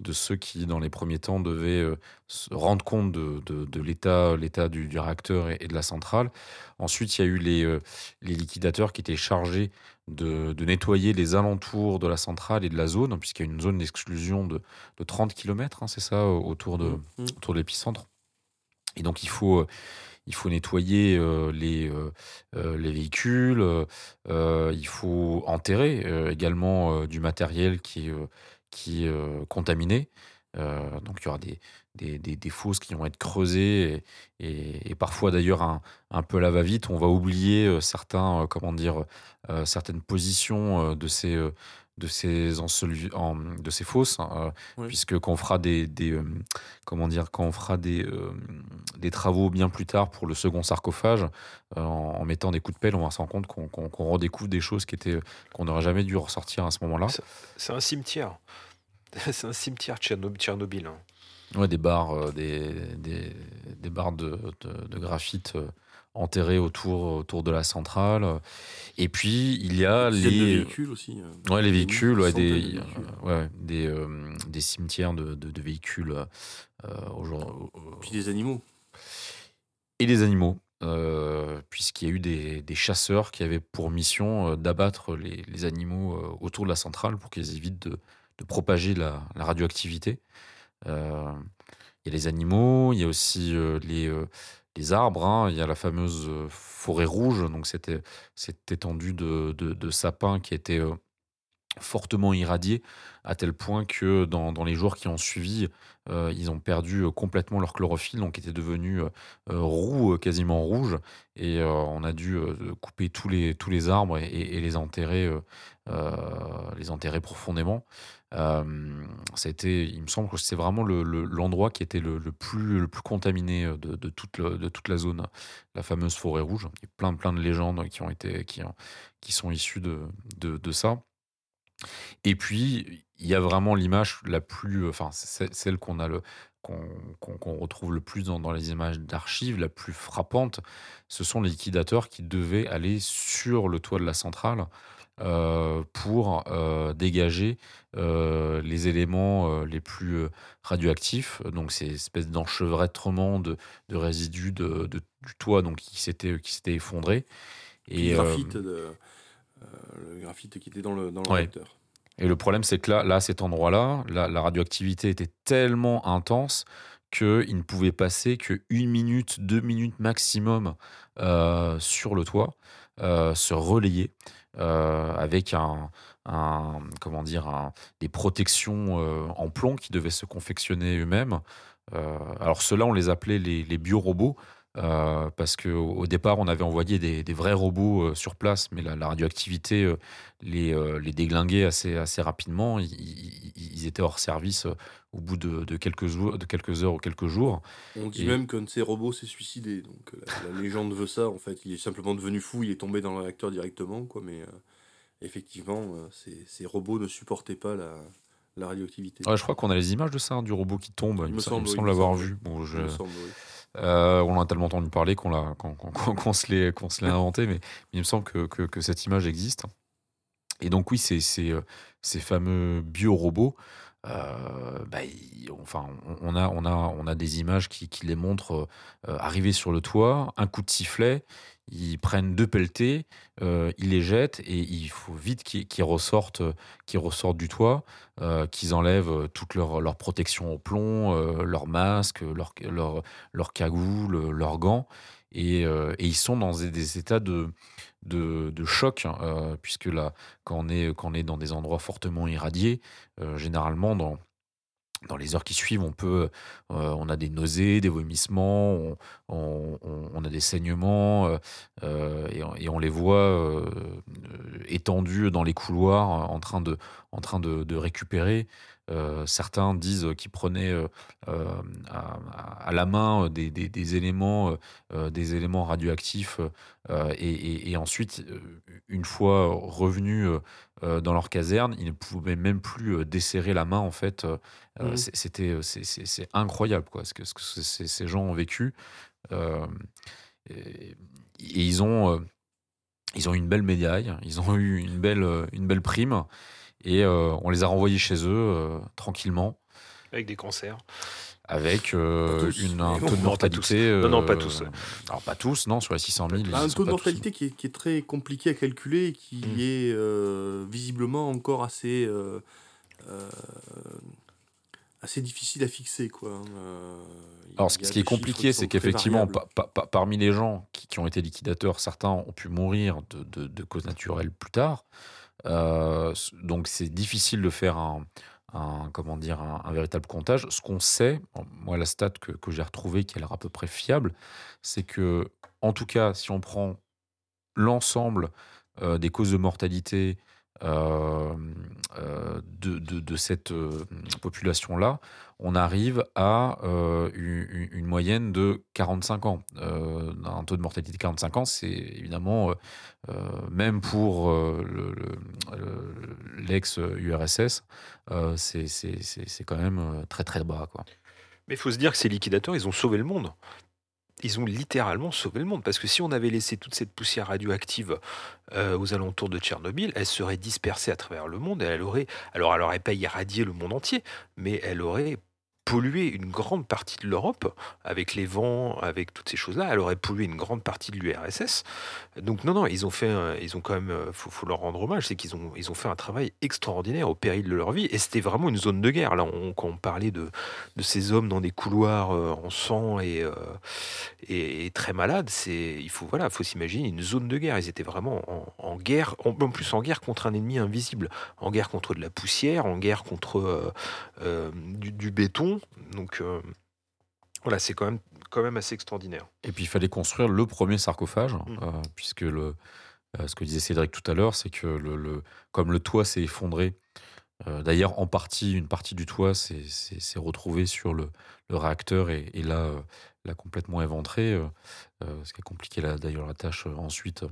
de ceux qui, dans les premiers temps, devaient euh, se rendre compte de, de- de l'état l'état du, du réacteur et, et de la centrale. Ensuite, il y a eu les, euh, les liquidateurs qui étaient chargés de, de nettoyer les alentours de la centrale et de la zone, puisqu'il y a une zone d'exclusion de, de 30 km, c'est ça, autour de, Mhm. autour de l'épicentre. Et donc, il faut, il faut nettoyer euh, les, euh, euh, les véhicules, il faut enterrer également du matériel qui qui est contaminé. Donc, il y aura des, des, des, fosses qui vont être creusées et, et, parfois d'ailleurs un, un peu à la va-vite, on va oublier certains, comment dire, certaines positions de ces, de ces, enselu- en, de ces fosses, hein, euh, Oui. puisque quand on fera des, des euh, comment dire, quand on fera des, euh, des travaux bien plus tard pour le second sarcophage, euh, en, en mettant des coups de pelle, on va se rendre compte qu'on qu'on redécouvre des choses qui étaient qu'on n'aurait jamais dû ressortir à ce moment-là. C'est un cimetière. C'est un cimetière Tchernobyl. Hein. Ouais, des barres, des, des, des barres de, de, de graphite euh, enterrées autour, autour de la centrale. Et puis, il y a de les, véhicules aussi. euh, ouais, les véhicules, ouais, des, véhicules. euh, ouais, des, euh, des cimetières de, de, de véhicules euh, aujourd'hui. Puis des animaux. et des animaux, euh, puisqu'il y a eu des, des chasseurs qui avaient pour mission euh, d'abattre les, les animaux euh, autour de la centrale pour qu'ils évitent de, de propager la, la radioactivité. Euh, il y a les animaux, il y a aussi euh, les, euh, les arbres, hein. il y a la fameuse euh, forêt rouge, donc c'était cette étendue de, sapins qui était euh, fortement irradiée, à tel point que dans, les jours qui ont suivi, euh, ils ont perdu complètement leur chlorophylle, donc étaient devenus roux, quasiment rouges, et on a dû couper tous les, arbres et, les enterrer, les enterrer profondément. Euh, ça a été, il me semble que c'est vraiment le- le- l'endroit qui était le, plus, le plus contaminé euh, de, toute de toute la zone, la fameuse forêt rouge. Il y a plein, plein de légendes qui ont été, qui, qui sont issues de, de, ça. Et puis, il y a vraiment l'image la plus, enfin, c'est celle qu'on a le, qu'on retrouve le plus dans, dans les images d'archives, la plus frappante, ce sont les liquidateurs qui devaient aller sur le toit de la centrale euh, pour euh, dégager euh, les éléments les plus radioactifs, donc ces espèces d'enchevêtrement de, de résidus de, de- du toit donc qui s'était effondré. Et, le graphite, de, le graphite qui était dans le, dans le Ouais. réacteur. Et le problème, c'est que là, là, à cet endroit-là, la, la radioactivité était tellement intense qu'il ne pouvait passer que une minute, deux minutes maximum euh, sur le toit, euh, se relayer euh, avec un, comment dire, des protections euh, en plomb qui devaient se confectionner eux-mêmes. Euh, alors ceux-là, on les appelait les, les biorobots. Euh, parce qu'au au départ, on avait envoyé des, des vrais robots euh, sur place, mais la, la radioactivité euh, les, les déglinguer assez, assez rapidement. Ils, étaient hors service au bout de, de quelques, jours, de quelques heures ou quelques jours. On dit Et- même qu'un de ces robots s'est suicidé. Donc la, la légende veut ça. En fait, il est simplement devenu fou. Il est tombé dans le réacteur directement, quoi. Mais effectivement, ces, ces robots ne supportaient pas la, la radioactivité. Ouais, je crois qu'on a les images de ça, hein, du robot qui tombe. Il, me semble, il me oui, semble il semble, vu. Bon, je- Il me semble, oui. Euh, on en a tellement entendu parler qu'on l'a- qu'on- se l'est inventé, mais il me semble que, cette image existe. Et donc oui, c'est, euh, ces fameux biorobots. Euh, bah, enfin, on, a, on, a, on a des images qui, les montrent euh, arriver sur le toit, un coup de sifflet, ils prennent deux pelletés, euh, ils les jettent et il faut vite qu'ils ressortent, qu'ils ressortent du toit, euh, qu'ils enlèvent euh, toute leur, protection au plomb, euh, leur masque, leur, leur, leur leurs gants. Et, euh, ils sont dans des états de, de, choc, hein, euh, puisque là, quand on, est, quand on est dans des endroits fortement irradiés, euh, généralement dans, dans les heures qui suivent, on peut, euh, on a des nausées, des vomissements, on, on- a des saignements, et, on- les voit étendus dans les couloirs, en train de, en train de récupérer. Euh, certains disent qu'ils prenaient euh, euh, à, à la main des, des- des éléments, euh, des éléments radioactifs, et, et- et ensuite, une fois revenus dans leur caserne, ils ne pouvaient même plus desserrer la main en fait. c'est- C'était, c'est- incroyable quoi, ce que, ce que ces- gens ont vécu. Et, et ils ont, ils ont eu une belle médaille, ils ont eu une belle, une belle prime, et euh, on les a renvoyés chez eux euh, tranquillement, Avec des cancers. avec euh, une, un taux de mortalité. Non, non, pas euh, tous. Alors pas tous, non, sur les 600 000. Bah, ils un taux de mortalité qui est, qui est très compliqué à calculer et qui Mm. est euh, visiblement encore assez, euh, euh, assez difficile à fixer. Quoi. hein. Euh, Alors, ce qui est compliqué, c'est qu'effectivement, variables. pa- pa- pa- parmi les gens qui, qui ont été liquidateurs, certains ont pu mourir de, de- de causes naturelles plus tard. Euh, donc, c'est difficile de faire un, comment dire, un, véritable comptage. Ce qu'on sait, moi, la stat que, que j'ai retrouvée, qui a l'air à peu près fiable, c'est que, en tout cas, si on prend l'ensemble euh, des causes de mortalité euh, euh, de, cette euh, population-là, on arrive à une, moyenne de 45 ans. Un taux de mortalité de 45 ans, c'est évidemment, même pour le- le- le- l'ex-URSS, c'est quand même très très bas. Mais il faut se dire que ces liquidateurs, ils ont sauvé le monde. Ils ont littéralement sauvé le monde. Parce que si on avait laissé toute cette poussière radioactive euh, aux alentours de Tchernobyl, elle serait dispersée à travers le monde et elle aurait. Alors, elle n'aurait pas irradié le monde entier, mais elle aurait pollué une grande partie de l'Europe avec les vents, avec toutes ces choses-là. Elle aurait pollué une grande partie de l'URSS. Donc non, non, ils ont fait, ils ont quand même, euh, faut, leur rendre hommage, c'est qu'ils ont, ils ont fait un travail extraordinaire au péril de leur vie. Et c'était vraiment une zone de guerre. Là, on- quand on parlait de, de ces hommes dans des couloirs euh, en sang et, euh, et, et très malades, c'est, il faut, voilà, faut s'imaginer une zone de guerre. Ils étaient vraiment en, guerre, en, plus en guerre contre un ennemi invisible, en guerre contre de la poussière, en guerre contre du béton. Donc euh, voilà, c'est quand même, quand même assez extraordinaire. Et puis il fallait construire le premier sarcophage, Mm. euh, puisque le, euh, ce que disait Cédric tout à l'heure, c'est que le, le- comme le toit s'est effondré, d'ailleurs en partie, une partie du toit s'est retrouvée sur le, le réacteur et, et là, l'a complètement éventré, ce qui a compliqué d'ailleurs la tâche ensuite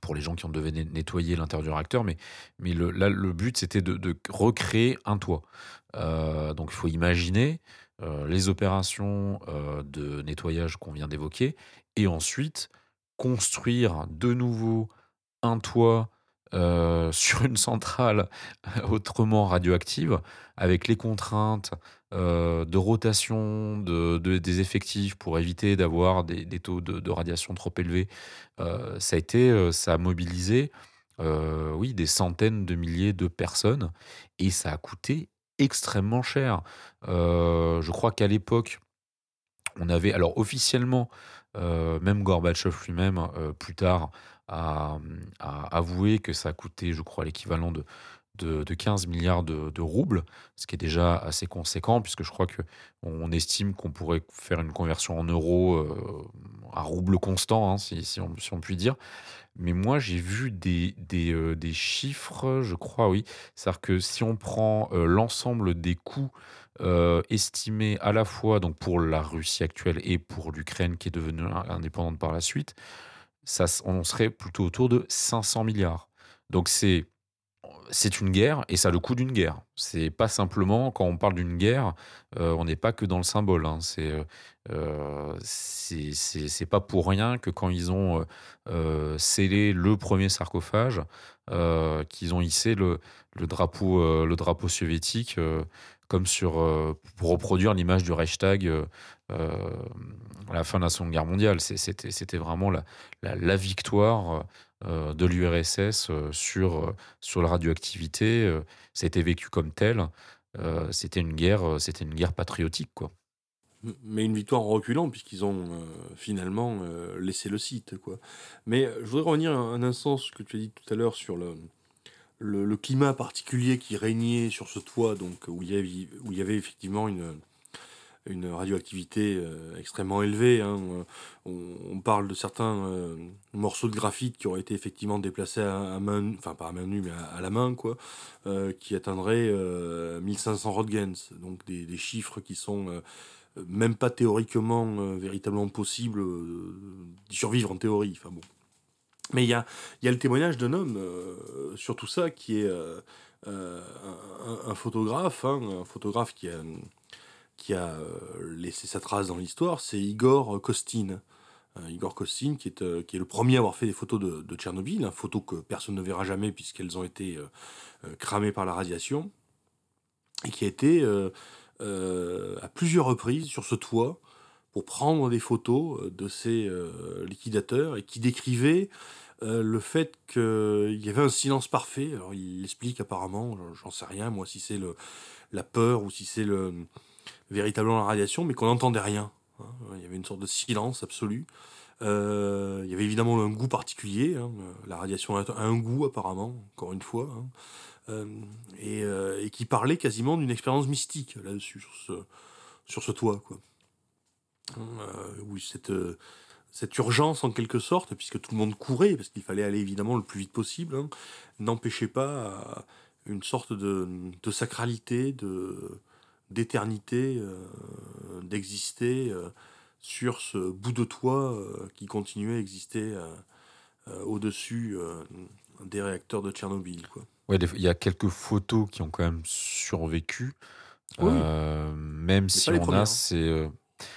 pour les gens qui ont devaient net- nettoyer l'intérieur du réacteur. Mais, mais le, là, le but, c'était de, de recréer un toit. Euh, donc il faut imaginer euh, les opérations euh, de nettoyage qu'on vient d'évoquer, et ensuite construire de nouveau un toit euh, sur une centrale autrement radioactive, avec les contraintes euh, de rotation de, de- des effectifs pour éviter d'avoir des, taux de, radiation trop élevés. Euh, ça a été, euh, ça a mobilisé, euh, oui, des centaines de milliers de personnes, et ça a coûté extrêmement cher. Euh, je crois qu'à l'époque, on avait, alors officiellement, euh, même Gorbatchev lui-même, euh, plus tard, a, a avoué que ça a coûté, je crois, l'équivalent de, de, de 15 milliards de, roubles, ce qui est déjà assez conséquent, puisque je crois que on estime qu'on pourrait faire une conversion en euros euh, à rouble constant, hein, si, on, si on peut dire. Mais moi, j'ai vu des, des, euh, chiffres, je crois, oui. C'est-à-dire que si on prend euh, l'ensemble des coûts estimés à la fois donc pour la Russie actuelle et pour l'Ukraine qui est devenue in- indépendante par la suite, on serait plutôt autour de 500 milliards. Donc c'est c'est une guerre et ça a le coût d'une guerre. C'est pas simplement quand on parle d'une guerre, euh, on n'est pas que dans le symbole. hein. C'est euh, euh, c'est pas pour rien que quand ils ont scellé le premier sarcophage, qu'ils ont hissé le, le drapeau le drapeau soviétique comme sur pour reproduire l'image du Reichstag la fin de la Seconde Guerre mondiale. C'était vraiment la, victoire euh, de l'URSS euh, sur euh, sur la radioactivité. ça a été vécu comme tel. C'était une guerre, une guerre patriotique, quoi. Mais une victoire en reculant, puisqu'ils ont finalement laissé le site. Quoi. Mais je voudrais revenir un, un instant sur ce que tu as dit tout à l'heure sur le, le, climat particulier qui régnait sur ce toit, donc, où il y avait effectivement une, une radioactivité euh, extrêmement élevée. hein. On, on parle de certains euh, morceaux de graphite qui auraient été effectivement déplacés à, à main, enfin pas à main nue, mais à, la main, quoi, euh, qui atteindraient euh, 1500 Roentgens, donc des, chiffres qui sont euh, même pas théoriquement euh, véritablement possibles euh, d'y survivre en théorie. Enfin bon. Mais il y a, y a le témoignage d'un homme euh, sur tout ça qui est euh, euh, un photographe, hein, un photographe qui a, qui a euh, laissé sa trace dans l'histoire, c'est Igor Kostin. Euh, Igor Kostin, qui est, euh, qui est le premier à avoir fait des photos de, Tchernobyl, une photo que personne ne verra jamais puisqu'elles ont été euh, euh, cramées par la radiation, et qui a été euh, euh, à plusieurs reprises sur ce toit pour prendre des photos euh, de ces euh, liquidateurs et qui décrivait euh, le fait qu'il y avait un silence parfait. Alors il l'explique apparemment, j'en- sais rien, moi si c'est la peur ou si c'est le, véritablement la radiation, mais qu'on n'entendait rien. hein. Il y avait une sorte de silence absolu. Euh, il y avait évidemment un goût particulier. hein. La radiation a un goût apparemment, encore une fois. hein. Euh, et, euh, qui parlait quasiment d'une expérience mystique là-dessus, sur ce, toit. Quoi. Euh, oui, cette, euh, urgence en quelque sorte, puisque tout le monde courait, parce qu'il fallait aller évidemment le plus vite possible, n'empêchait pas une sorte de, de sacralité, de d'éternité, euh, d'exister euh, sur ce bout de toit euh, qui continuait à exister au-dessus des réacteurs de Tchernobyl. Quoi. Ouais, il y a quelques photos qui ont quand même survécu. Oui. Euh, même si on premières, a hein. ces.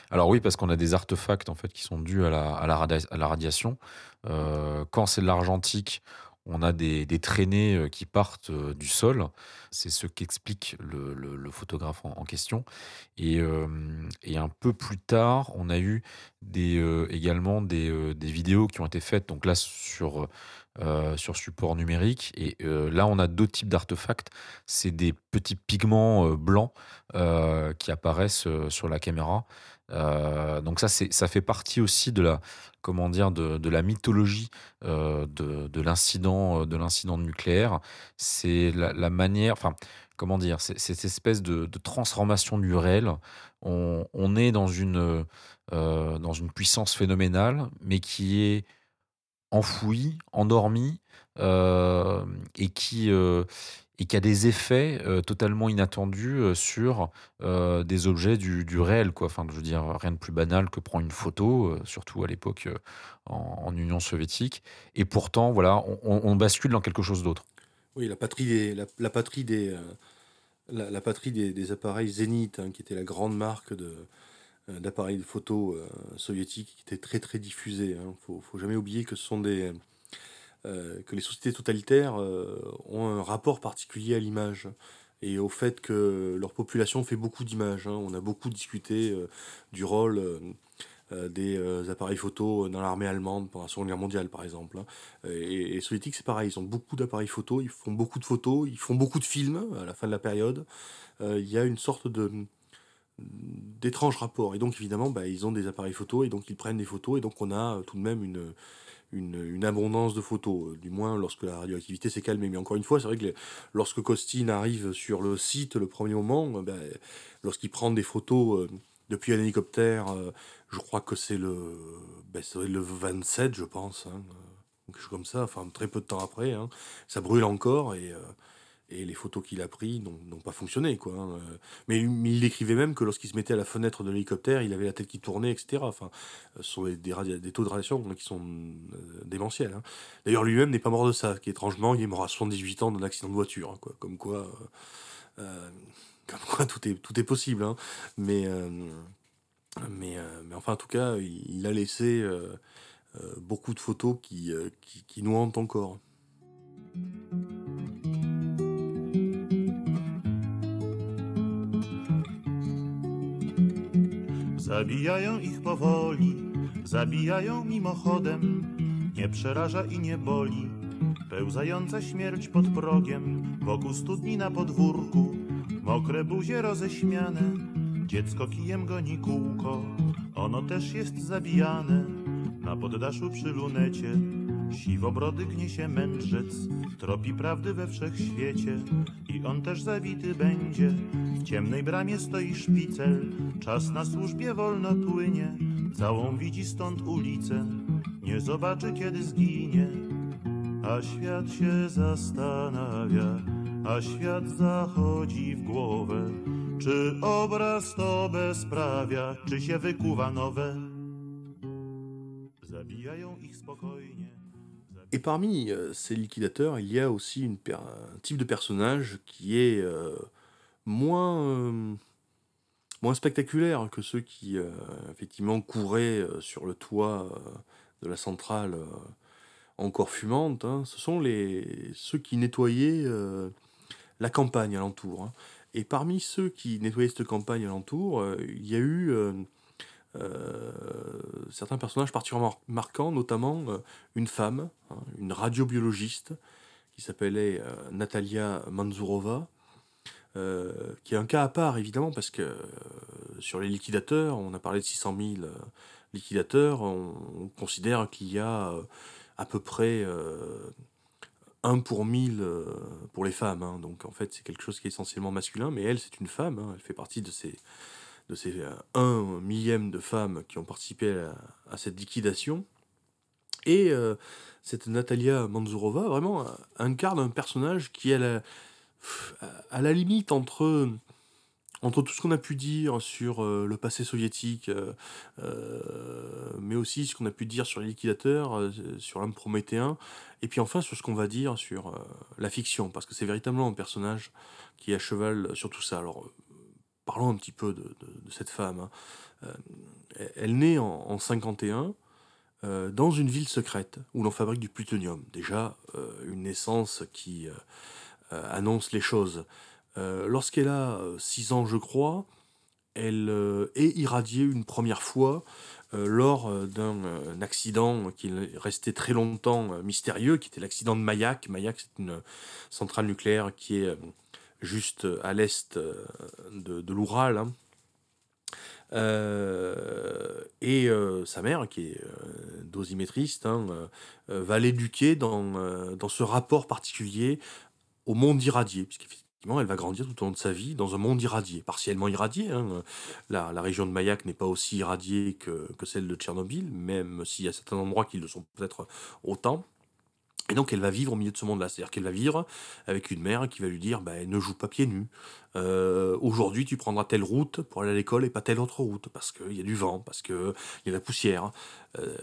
Alors oui, parce qu'on a des artefacts en fait qui sont dus à la, à la, radia- à la radiation. Euh, quand c'est de l'argentique, on a des, des traînées euh, qui partent euh, du sol. C'est ce qu'explique le, photographe en, question. Et, euh, et un peu plus tard, on a eu également des, des vidéos qui ont été faites, donc là sur, sur support numérique. Et là, on a deux types d'artefacts. C'est des petits pigments blancs qui apparaissent sur la caméra. Euh, donc ça, ça fait partie aussi de la, comment dire, de, la mythologie euh, de, de l'incident, euh, de nucléaire. C'est la, manière, enfin, comment dire, cette espèce de, transformation du réel. On, est dans une, dans une puissance phénoménale, mais qui est enfouie, endormie, et qui et qui a des effets euh, totalement inattendus euh, sur euh, des objets du, réel, quoi. Enfin, je veux dire, rien de plus banal que prendre une photo, surtout à l'époque en, Union soviétique. Et pourtant, voilà, on, bascule dans quelque chose d'autre. Oui, la patrie des, la, patrie des, la, patrie des, appareils Zénith, hein, qui était la grande marque de, d'appareils de photo soviétiques, qui était très très diffusée. Il hein. faut, faut jamais oublier que ce sont des, euh, que les sociétés totalitaires euh, ont un rapport particulier à l'image et au fait que leur population fait beaucoup d'images. hein. On a beaucoup discuté euh, du rôle des appareils photo dans l'armée allemande pendant la Seconde Guerre mondiale, par exemple. hein. Et, et les soviétiques, c'est pareil, ils ont beaucoup d'appareils photo, ils font beaucoup de photos, ils font beaucoup de films à la fin de la période. Il y a une sorte de d'étranges rapports. Et donc, évidemment, bah, ils ont des appareils photo et donc ils prennent des photos. Et donc, on a tout de même une, une, abondance de photos, euh, du moins lorsque la radioactivité s'est calmée. Mais encore une fois, c'est vrai que lorsque Costin arrive sur le site le premier moment, euh, bah, lorsqu'il prend des photos euh, depuis un hélicoptère, je crois que c'est le, être le 27, je pense, hein, quelque chose comme ça, enfin très peu de temps après, hein, ça brûle encore et, et les photos qu'il a prises n'ont pas fonctionné. Quoi, hein, euh. mais, il écrivait même que lorsqu'il se mettait à la fenêtre de l'hélicoptère, il avait la tête qui tournait, etc. Enfin, euh, ce sont des, des, des taux de radiation qui sont euh, démentiels. hein. D'ailleurs, lui-même n'est pas mort de ça, qui étrangement, il est mort à 78 ans d'un accident de voiture. hein, quoi, comme quoi, comme quoi tout, est, tout est possible. hein. Mais, mais, mais enfin, en tout cas, il, a laissé beaucoup de photos qui, qui, qui nous hantent encore. Zabijają ich powoli, zabijają mimochodem, nie przeraża i nie boli. Pełzająca śmierć pod progiem, wokół studni na podwórku, mokre buzie roześmiane, Dziecko kijem goni kółko, ono też jest zabijane. Na poddaszu przy lunecie siwobrody gnie się mędrzec, tropi prawdy we wszechświecie i on też zawity będzie. W ciemnej bramie stoi szpicel, czas na służbie wolno płynie, całą widzi stąd ulicę, nie zobaczy kiedy zginie. A świat się zastanawia, a świat zachodzi w głowę. Czy obraz to bezprawia, czy się wykuwa nowe? Zabijają ich spokojnie. Et parmi euh, ces liquidateurs, il y a aussi une per- un type de personnage qui est euh, moins, euh, moins spectaculaire que ceux qui effectivement couraient sur le toit de la centrale encore fumante. hein. Ce sont les, ceux qui nettoyaient la campagne alentour. hein. Et parmi ceux qui nettoyaient cette campagne alentour, il y a eu certains personnages particulièrement mar- marquants, notamment euh, une femme, hein, une radiobiologiste qui s'appelait euh, Natalia Manzurova, euh, qui est un cas à part évidemment parce que euh, sur les liquidateurs, on a parlé de 600 000 euh, liquidateurs, on, on considère qu'il y a euh, à peu près euh, un pour mille euh, pour les femmes. hein. donc en fait c'est quelque chose qui est essentiellement masculin, mais elle c'est une femme, hein. elle fait partie de ces de ces euh, un millième de femmes qui ont participé à, cette liquidation. Et euh, cette Natalia Manzurova, vraiment, euh, incarne un personnage qui est à la, limite entre, entre tout ce qu'on a pu dire sur le passé soviétique, mais aussi ce qu'on a pu dire sur les liquidateurs, sur l'homme prométhéen, et puis enfin sur ce qu'on va dire sur la fiction, parce que c'est véritablement un personnage qui est à cheval sur tout ça. Alors, parlons un petit peu de, cette femme. hein. Euh, elle- naît en, en 51 euh, dans une ville secrète où l'on fabrique du plutonium. Déjà, euh, une naissance qui annonce les choses. Lorsqu'elle a 6 ans, je crois, elle est irradiée une première fois lors d'un accident qui est resté très longtemps mystérieux, qui était l'accident de Mayak. Mayak, c'est une centrale nucléaire qui est juste à l'est euh, de, l'Oural. hein. Euh, et euh, sa mère, qui est euh, dosimétriste, hein, euh, euh, va l'éduquer dans, euh, ce rapport particulier au monde irradié, puisqu'effectivement, elle va grandir tout au long de sa vie dans un monde irradié, partiellement irradié. hein. La, la région de Mayak n'est pas aussi irradiée que, que celle de Tchernobyl, même s'il y a certains endroits qui le sont peut-être autant. Et donc elle va vivre au milieu de ce monde-là, c'est-à-dire qu'elle va vivre avec une mère qui va lui dire bah, ne joue pas pieds nus. Euh, Aujourd'hui tu prendras telle route pour aller à l'école et pas telle autre route parce qu'il y a du vent, parce qu'il y a de la poussière. Euh,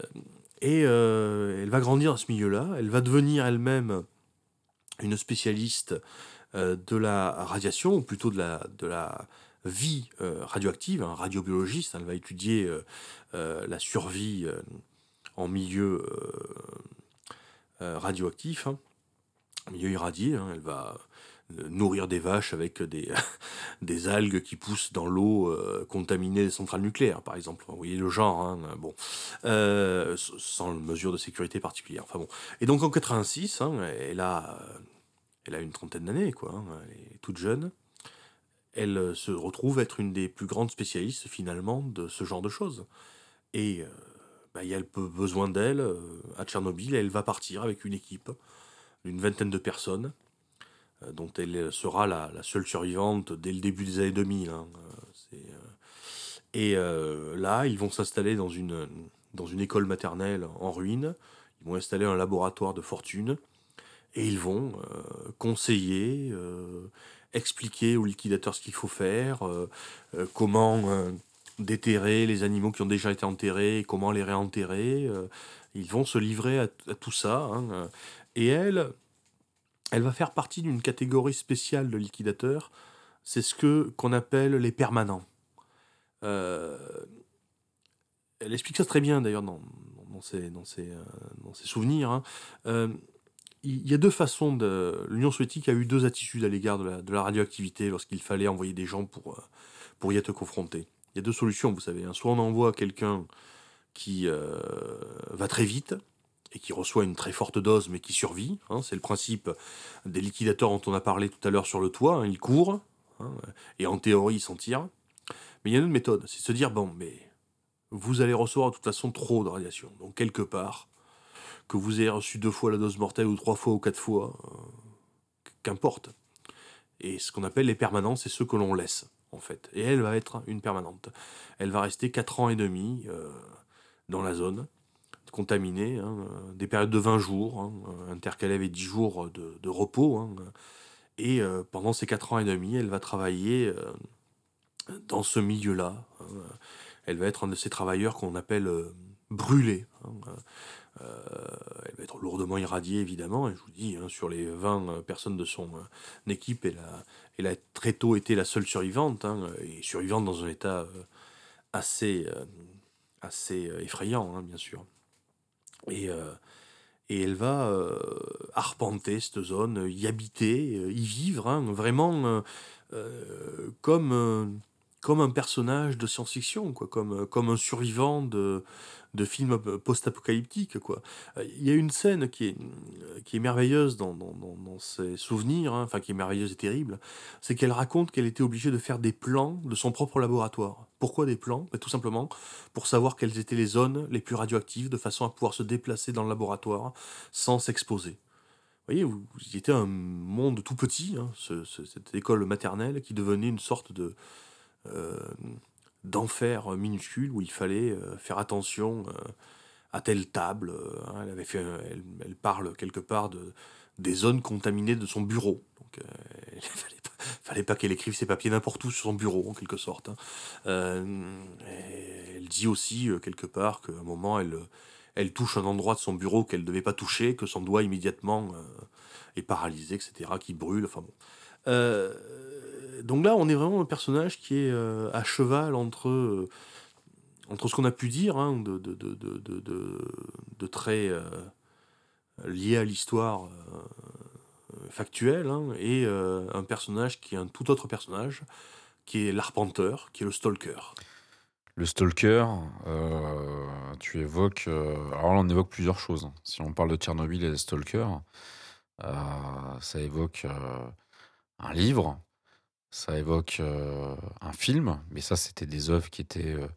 et euh, elle va grandir dans ce milieu-là, elle va devenir elle-même une spécialiste de la radiation, ou plutôt de la, de la vie radioactive, un radiobiologiste, elle va étudier la survie en milieu radioactif, hein, milieu irradié. hein. elle va euh, nourrir des vaches avec des, algues qui poussent dans l'eau euh, contaminée des centrales nucléaires, par exemple. Vous voyez le genre, hein, bon, Euh, sans mesure de sécurité particulière. Enfin bon. Et donc en 86, hein, elle a, euh, elle a une trentaine d'années, quoi. elle est toute jeune. Elle euh, se retrouve être une des plus grandes spécialistes finalement de ce genre de choses. Et euh, bah, il y a besoin d'elle euh, à Tchernobyl et elle va partir avec une équipe d'une vingtaine de personnes euh, dont elle sera la, seule survivante dès le début des années 2000. hein, euh, Et là, ils vont s'installer dans une, école maternelle en ruine. Ils vont installer un laboratoire de fortune. Et ils vont conseiller, expliquer aux liquidateurs ce qu'il faut faire, comment déterrer les animaux qui ont déjà été enterrés, comment les réenterrer. euh, ils vont se livrer à, tout ça. hein, euh. et elle, elle va faire partie d'une catégorie spéciale de liquidateurs. C'est ce que qu'on appelle les permanents. Euh, elle explique ça très bien d'ailleurs dans, dans, ses, dans, ses, dans ses souvenirs. hein. Il y a deux façons de. L'Union soviétique a eu deux attitudes à l'égard de la, de la radioactivité lorsqu'il fallait envoyer des gens pour, pour y être confrontés. Il y a deux solutions, vous savez. hein. Soit on envoie quelqu'un qui euh, va très vite et qui reçoit une très forte dose mais qui survit. hein. C'est le principe des liquidateurs dont on a parlé tout à l'heure sur le toit. hein. Ils courent et en théorie ils s'en tirent. Mais il y a une autre méthode, c'est de se dire, bon, mais vous allez recevoir de toute façon trop de radiation. Donc quelque part, que vous ayez reçu deux fois la dose mortelle ou trois fois ou quatre fois, euh, qu'importe. Et ce qu'on appelle les permanents, c'est ceux que l'on laisse, en fait. Et elle va être une permanente. Elle va rester quatre ans et demi euh, dans la zone, contaminée, hein, euh, des périodes de 20 jours, hein, euh, intercalées avec 10 jours de, repos. hein, et euh, pendant ces quatre ans et demi, elle va travailler euh, dans ce milieu-là. hein. Elle va être un de ces travailleurs qu'on appelle euh, brûlés. Euh, elle va être lourdement irradiée, évidemment. Et je vous dis, hein, sur les 20 euh, personnes de son euh, équipe, elle a, très tôt été la seule survivante. hein, et survivante dans un état euh, assez, assez effrayant, hein, bien sûr. Et, et elle va arpenter cette zone, y habiter, y vivre, vraiment comme, comme un personnage de science-fiction, quoi, comme, euh, comme un survivant de, de films euh, post-apocalyptiques. quoi. Il y a une scène qui est, euh, qui est merveilleuse dans, dans, dans, ses souvenirs, hein, enfin qui est merveilleuse et terrible, c'est qu'elle raconte qu'elle était obligée de faire des plans de son propre laboratoire. Pourquoi des plans? Ben, Tout simplement pour savoir quelles étaient les zones les plus radioactives, de façon à pouvoir se déplacer dans le laboratoire sans s'exposer. Vous voyez, vous, vous étiez un monde tout petit, hein, ce- ce- cette école maternelle qui devenait une sorte de d'enfer minuscule où il fallait euh, faire attention euh, à telle table. euh, hein, elle, avait fait, elle, parle quelque part de, des zones contaminées de son bureau. Donc, euh, il fallait pas, fallait pas qu'elle écrive ses papiers n'importe où sur son bureau, en quelque sorte. hein. Euh, elle dit aussi, euh, quelque part, qu'à un moment, elle, touche un endroit de son bureau qu'elle ne devait pas toucher, que son doigt immédiatement euh, est paralysé, etc., qui brûle. Enfin bon. Donc là, on est vraiment un personnage qui est euh, à cheval entre, euh, entre ce qu'on a pu dire hein, de, de, de, traits euh, liés à l'histoire factuelle hein, et un personnage qui est un tout autre personnage, qui est l'arpenteur, qui est le stalker. Le stalker, tu évoques. alors là, on évoque plusieurs choses. Si on parle de Tchernobyl et de stalker, euh, ça évoque un livre, ça évoque euh, un film, mais ça, c'était des œuvres qui étaient euh,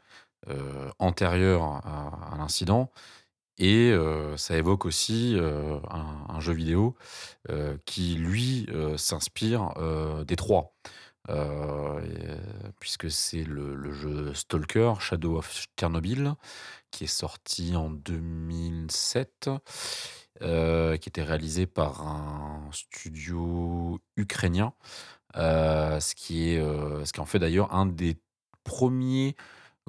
euh, antérieures à, l'incident. Et ça évoque aussi un, jeu vidéo qui, lui, s'inspire des trois. Puisque c'est le, le jeu Stalker, Shadow of Chernobyl, qui est sorti en 2007, euh, qui était réalisé par un studio ukrainien, euh, ce, qui est, euh, ce qui en fait d'ailleurs un des premiers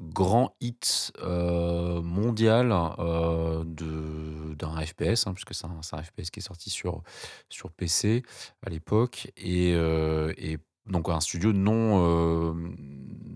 grands hits euh, mondial d'un FPS, hein, puisque c'est un, FPS qui est sorti sur, sur PC à l'époque, et donc un studio non, euh,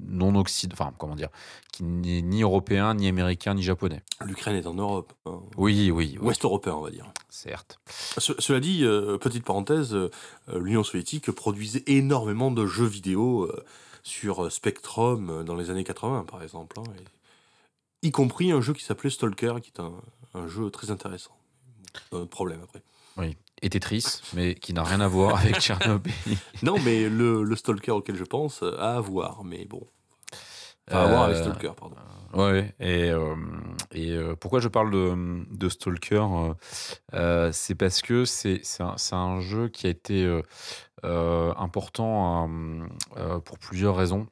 non occidental, enfin comment dire, qui n'est ni européen, ni américain, ni japonais. L'Ukraine est en Europe, hein, Oui, oui, oui, ouest européen, on va dire. certes. Ce- cela dit, euh, petite parenthèse, euh, l'Union soviétique produisait énormément de jeux vidéo euh, sur Spectrum dans les années 80, par exemple. hein, et- y compris un jeu qui s'appelait Stalker, qui est un, un jeu très intéressant. Un problème après. Oui. Et Tetris, mais qui n'a rien à voir avec Tchernobyl. Non, mais le, le Stalker auquel je pense euh, a à voir, mais bon. Enfin, à voir avec Euh, Stalker, pardon. Ouais, et, euh, et euh, pourquoi je parle de, de Stalker euh, euh, C'est parce que c'est un, un jeu qui a été euh, euh, important euh, euh, pour plusieurs raisons.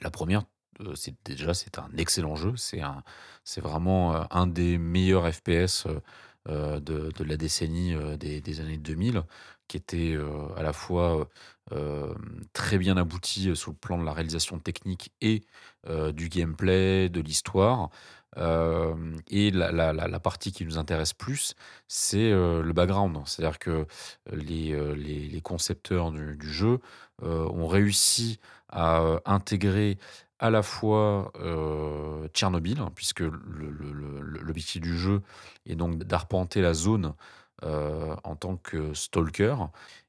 La première, euh, c'est déjà c'est un excellent jeu. C'est vraiment euh, un des meilleurs FPS euh, euh, de, de la décennie euh, des, des années 2000, qui était euh, à la fois euh, euh, très bien abouti euh, sur le plan de la réalisation technique et euh, du gameplay, de l'histoire. Euh, et la, la- partie qui nous intéresse plus, c'est euh, le background. C'est-à-dire que les, euh, les, concepteurs du, jeu euh, ont réussi à euh, intégrer à la fois euh, Tchernobyl, hein, puisque l'objectif du jeu est donc d'arpenter la zone euh, en tant que stalker,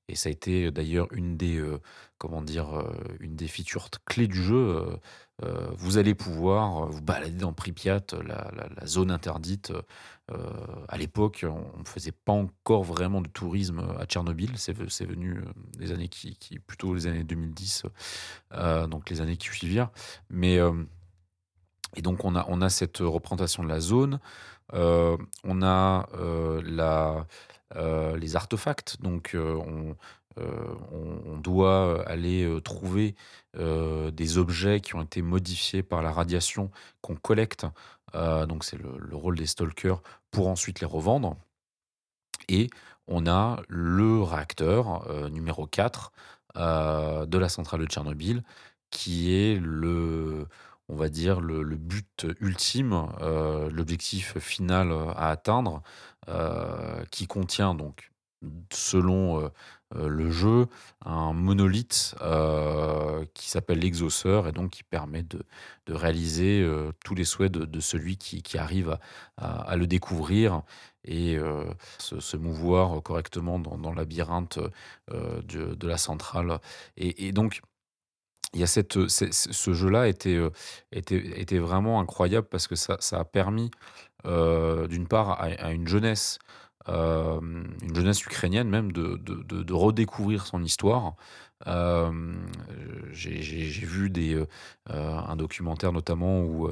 et ça a été d'ailleurs une des, euh, comment dire, euh, une des features clés du jeu. euh, euh, vous allez pouvoir vous balader dans Pripyat, la, zone interdite. Euh, à l'époque, on ne faisait pas encore vraiment de tourisme à Tchernobyl. C'est ve- c'est venu euh, des années qui, plutôt les années 2010, euh, donc les années qui suivirent. Mais euh, et donc on a, on a cette représentation de la zone. Euh, on a euh, la, euh, les artefacts. Donc euh, on, euh, on, doit aller trouver des objets qui ont été modifiés par la radiation qu'on collecte. Donc c'est le, le rôle des stalkers pour ensuite les revendre. Et on a le réacteur numéro 4 euh, de la centrale de Tchernobyl, qui est le, on va dire, le, but ultime, euh, l'objectif final à atteindre, euh, qui contient donc, selon euh, euh, le jeu, un monolithe euh, qui s'appelle l'exauceur et donc qui permet de, réaliser euh, tous les souhaits de, celui qui, arrive à, le découvrir et euh, se, mouvoir correctement dans, le labyrinthe euh, de, la centrale. Et donc, il y a cette, c'est- ce jeu-là était, euh, était, vraiment incroyable parce que ça, a permis, euh, d'une part, à, une jeunesse, euh, une jeunesse ukrainienne même, de redécouvrir son histoire. Euh, J'ai vu euh, euh, un documentaire notamment où,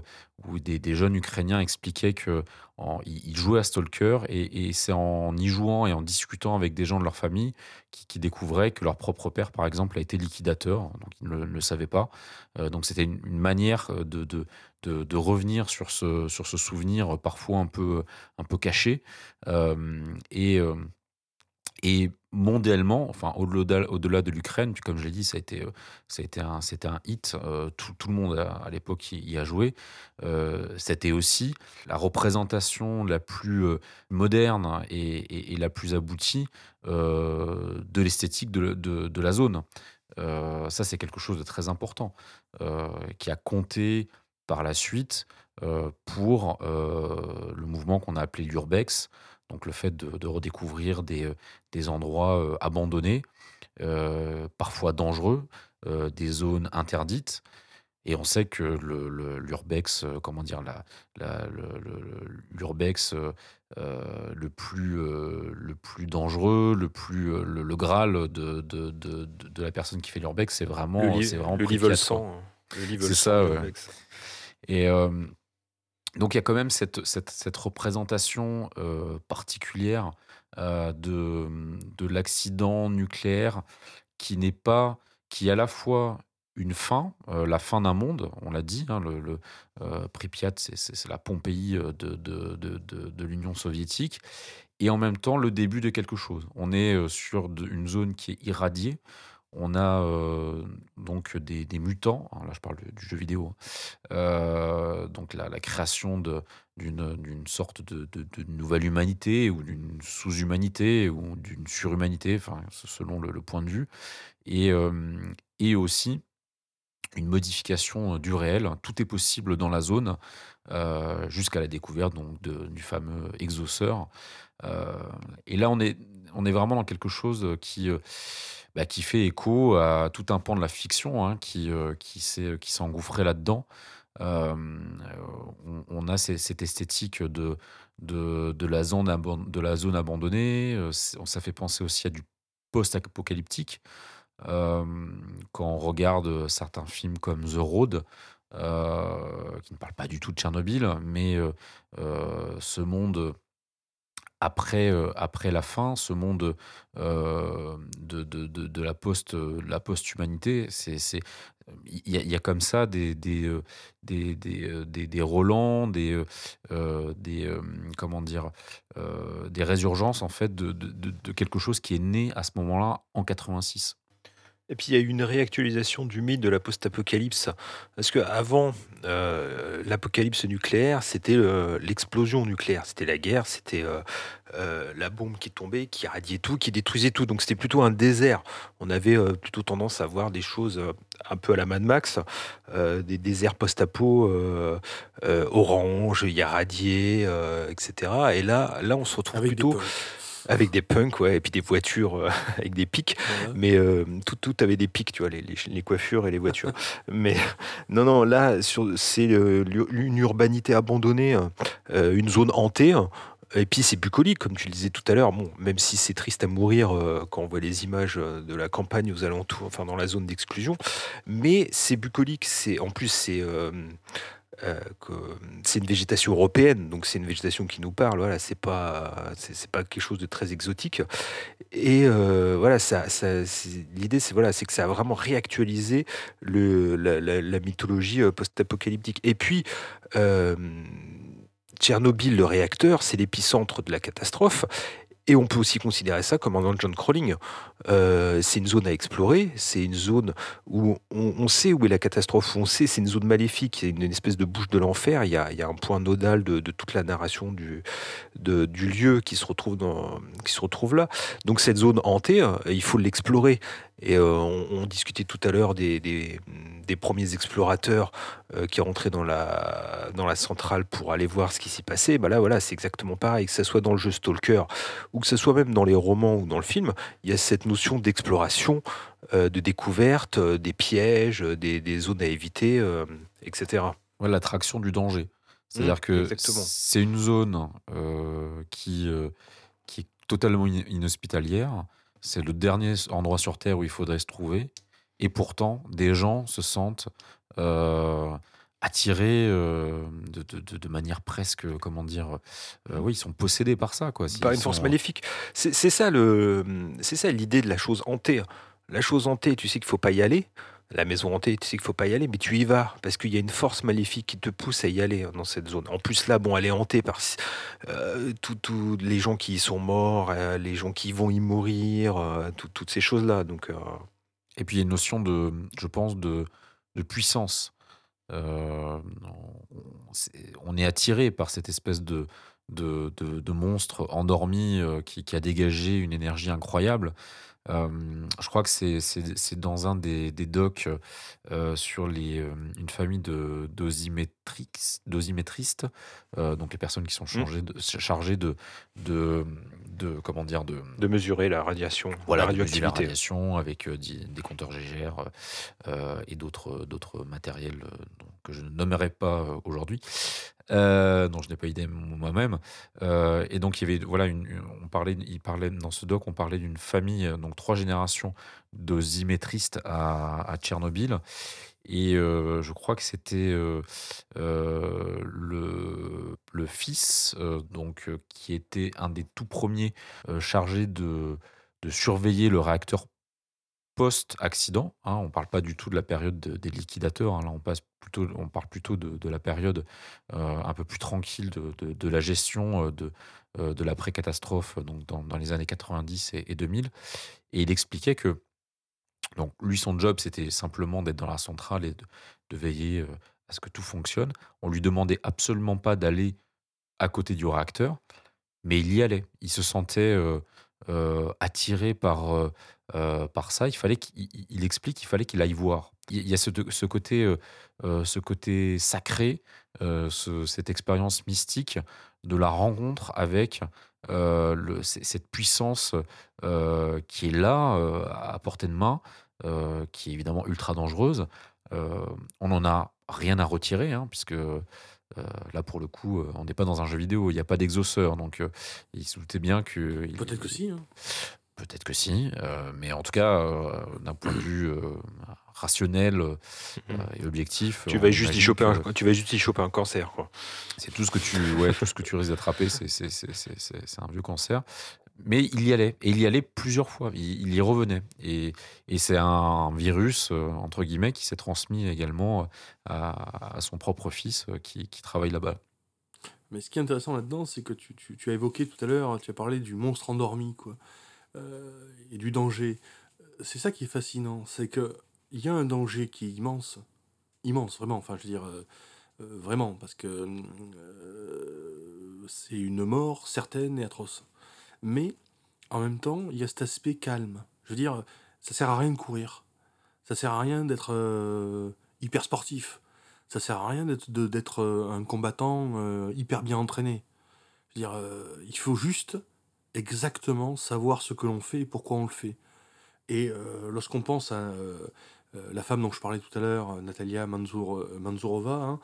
des, jeunes Ukrainiens expliquaient que en- ils ils jouaient à Stalker et, c'est en y jouant et en discutant avec des gens de leur famille qui, découvraient que leur propre père, par exemple, a été liquidateur, donc ils ne le, savaient pas. Donc c'était une, manière de, revenir sur ce, souvenir parfois un peu, caché. Et, et mondialement, enfin au-delà de l'Ukraine, comme je l'ai dit, ça a été, euh, un, un hit. euh, tout, le monde à, l'époque y, a joué. Euh, c'était aussi la représentation la plus moderne et, la plus aboutie de l'esthétique de, la zone. Ça, c'est quelque chose de très important qui a compté par la suite pour le mouvement qu'on a appelé l'urbex, donc le fait de, de redécouvrir des, euh, des endroits euh, abandonnés, euh, parfois dangereux, euh, des zones interdites. Et on sait que le, le- l'urbex, euh, comment dire, le- le- l'urbex euh, le plus le plus dangereux, le plus le, le graal de, de, de, la personne qui fait l'urbex, c'est vraiment le, li- vraiment le Pripyat, level quoi. 100. hein. Le level C'est 100 ça, ouais. Et donc il y a quand même cette, représentation euh, particulière euh, de, de l'accident nucléaire qui n'est pas, qui est à la fois une fin, euh, la fin d'un monde, on l'a dit, hein, le, le, Pripyat, c'est- la Pompéi de, de, l'Union soviétique, et en même temps le début de quelque chose. On est sur une zone qui est irradiée, on a euh, donc des, mutants, là je parle du, jeu vidéo, hein, euh, donc la, création d'une sorte de, nouvelle humanité ou d'une sous-humanité ou d'une surhumanité, selon le, point de vue, et, euh, aussi une modification du réel. Tout est possible dans la zone jusqu'à la découverte du fameux exauceur. Et là, on est, vraiment dans quelque chose qui, bah, qui fait écho à tout un pan de la fiction hein, qui, euh, qui s'est s'est engouffré là-dedans. Euh, on, a cette esthétique de, de, la zone de la zone abandonnée. euh, Ça fait penser aussi à du post-apocalyptique. Euh, quand on regarde certains films comme The Road, euh, qui ne parlent pas du tout de Tchernobyl, mais euh, euh, ce monde après, euh, après la fin, ce monde euh, de, la post de la post-humanité, c'est il y, a- comme ça des des euh, des des, euh, des, des des euh, euh, des euh, euh, des résurgences de quelque chose qui est né à ce moment-là en 86. Et puis il y a eu une réactualisation du mythe de la post-apocalypse. Parce qu'avant l'apocalypse nucléaire, c'était euh, l'explosion nucléaire. C'était la guerre, c'était euh, euh, la bombe qui tombait, qui radiait tout, qui détruisait tout. Donc c'était plutôt un désert. On avait euh, plutôt tendance à voir des choses euh, un peu à la Mad Max, euh, des déserts post-apo euh, euh, orange, irradiés, euh, etc. Et là, là, on se retrouve Avec plutôt. Avec des punks, ouais, et puis des voitures euh, avec des pics. Mais euh, tout, tout avait des pics, tu vois, les, les- les coiffures et les voitures. Mais non, non, là, c'est euh, une urbanité abandonnée, euh, une zone hantée. Et puis c'est bucolique, comme tu le disais tout à l'heure. Bon, même si c'est triste à mourir euh, quand on voit les images de la campagne aux alentours, enfin dans la zone d'exclusion, mais c'est bucolique. C'est en plus c'est euh, euh, c'est une végétation européenne, donc c'est une végétation qui nous parle. Voilà, c'est pas c'est pas quelque chose de très exotique. Et euh, voilà, ça, l'idée c'est voilà, c'est que ça a vraiment réactualisé la, mythologie euh, post-apocalyptique. Et puis Tchernobyl, le réacteur, c'est l'épicentre de la catastrophe. Et on peut aussi considérer ça comme un dungeon crawling. Euh, c'est une zone à explorer, c'est une zone où on, sait où est la catastrophe, on sait c'est une zone maléfique, c'est une, espèce de bouche de l'enfer. Il y a, un point nodal de, toute la narration du, lieu qui se, retrouve dans, qui se retrouve là. Donc cette zone hantée, euh, il faut l'explorer. Et euh, on, on discutait tout à l'heure des, des- des premiers explorateurs euh, qui rentraient dans la, dans la centrale pour aller voir ce qui s'y passait. Bah là, voilà, c'est exactement pareil. Que ce soit dans le jeu Stalker ou que ce soit même dans les romans ou dans le film, il y a cette notion d'exploration, euh, de découverte, des pièges, des, des zones à éviter, etc. Ouais, l'attraction du danger. C'est-à-dire Mmh, que c'est une zone euh, qui, euh, qui est totalement in- inhospitalière. C'est le dernier endroit sur Terre où il faudrait se trouver. Et pourtant, des gens se sentent euh, attirés euh, de, de- de- de manière presque, comment dire, euh, oui, ils sont possédés par ça. Quoi. par une force maléfique. C'est ça le, c'est ça l'idée de la chose hantée. La chose hantée, tu sais qu'il faut pas y aller. La maison hantée, tu sais qu'il faut pas y aller, mais tu y vas parce qu'il y a une force maléfique qui te pousse à y aller hein, dans cette zone. En plus là, bon, elle est hantée par euh, tous tous les gens qui y sont morts, euh, les gens qui vont y mourir, euh, tout- toutes ces choses là. Donc Et puis il y a une notion de, je pense, de, de puissance. On, est attiré par cette espèce de, de, de- monstre endormi qui a dégagé une énergie incroyable. Euh, je crois que c'est c'est- c'est dans un des, des docs euh, sur les, euh, une famille de dosimétrix- dosimétristes, euh, donc les personnes qui sont chargées de, chargées de, de, de comment dire de, de mesurer la radiation, voilà, la de mesurer la radioactivité. radiation avec euh, di- des compteurs GGR euh, euh, et d'autres d'autres matériels euh, dont- que je ne nommerai pas euh, aujourd'hui, euh, dont je n'ai pas idée moi-même. Euh, et donc il y avait voilà, on parlait, il parlait dans ce doc, on parlait d'une famille, euh, donc trois générations de zimétristes à, Tchernobyl. Et euh, je crois que c'était le, fils, donc, qui était un des tout premiers chargés de, de surveiller le réacteur post-accident. hein. on ne parle pas du tout de la période de- des liquidateurs. hein. là, on, passe plutôt, on parle plutôt de, la période euh, un peu plus tranquille de, la gestion euh, de, euh, de l'après-catastrophe, dans, les années 90 et, et 2000. Et il expliquait que donc lui, son job, c'était simplement d'être dans la centrale et de, veiller à ce que tout fonctionne. On lui demandait absolument pas d'aller à côté du réacteur, mais il y allait. Il se sentait euh, attiré par, euh, euh, par ça. Il fallait explique qu'il fallait qu'il aille voir. Il y a ce, ce côté, ce côté sacré, ce- cette expérience mystique de la rencontre avec cette puissance qui est là, à portée de main, qui est évidemment ultra dangereuse. On n'en a rien à retirer, hein, puisque euh, là, pour le coup, euh, on n'est pas dans un jeu vidéo, il n'y a pas d'exauceur, donc euh, il se doutait bien que... il- Peut-être que si. hein. Peut-être que si, euh, mais en tout cas, euh, d'un point de vue euh, rationnel euh, et objectif, Tu vas juste y choper que un, tu vas juste y choper un cancer, quoi. c'est tout ce que tu, ouais, tout ce que tu risques d'attraper, c'est c'est- c'est- c'est- c'est- c'est un vieux cancer. Mais il y allait, et il y allait plusieurs fois, il, y revenait. Et, c'est un virus, euh, entre guillemets, qui s'est transmis également à, à son propre fils euh, qui, travaille là-bas. Mais ce qui est intéressant là-dedans, c'est que tu, tu- as évoqué tout à l'heure, tu as parlé du monstre endormi, quoi, euh, et du danger. C'est ça qui est fascinant, c'est que il y a un danger qui est immense, immense, vraiment. Enfin, je veux dire, euh, euh, vraiment, parce que euh, c'est une mort certaine et atroce. Mais en même temps, il y a cet aspect calme. Je veux dire, ça sert à rien de courir, ça sert à rien d'être euh, hyper sportif. Ça sert à rien d'être euh, un combattant euh, hyper bien entraîné. Je veux dire, il faut juste exactement savoir ce que l'on fait et pourquoi on le fait. Et lorsqu'on pense à la femme dont je parlais tout à l'heure, Natalia Manzour, Manzourova, hein,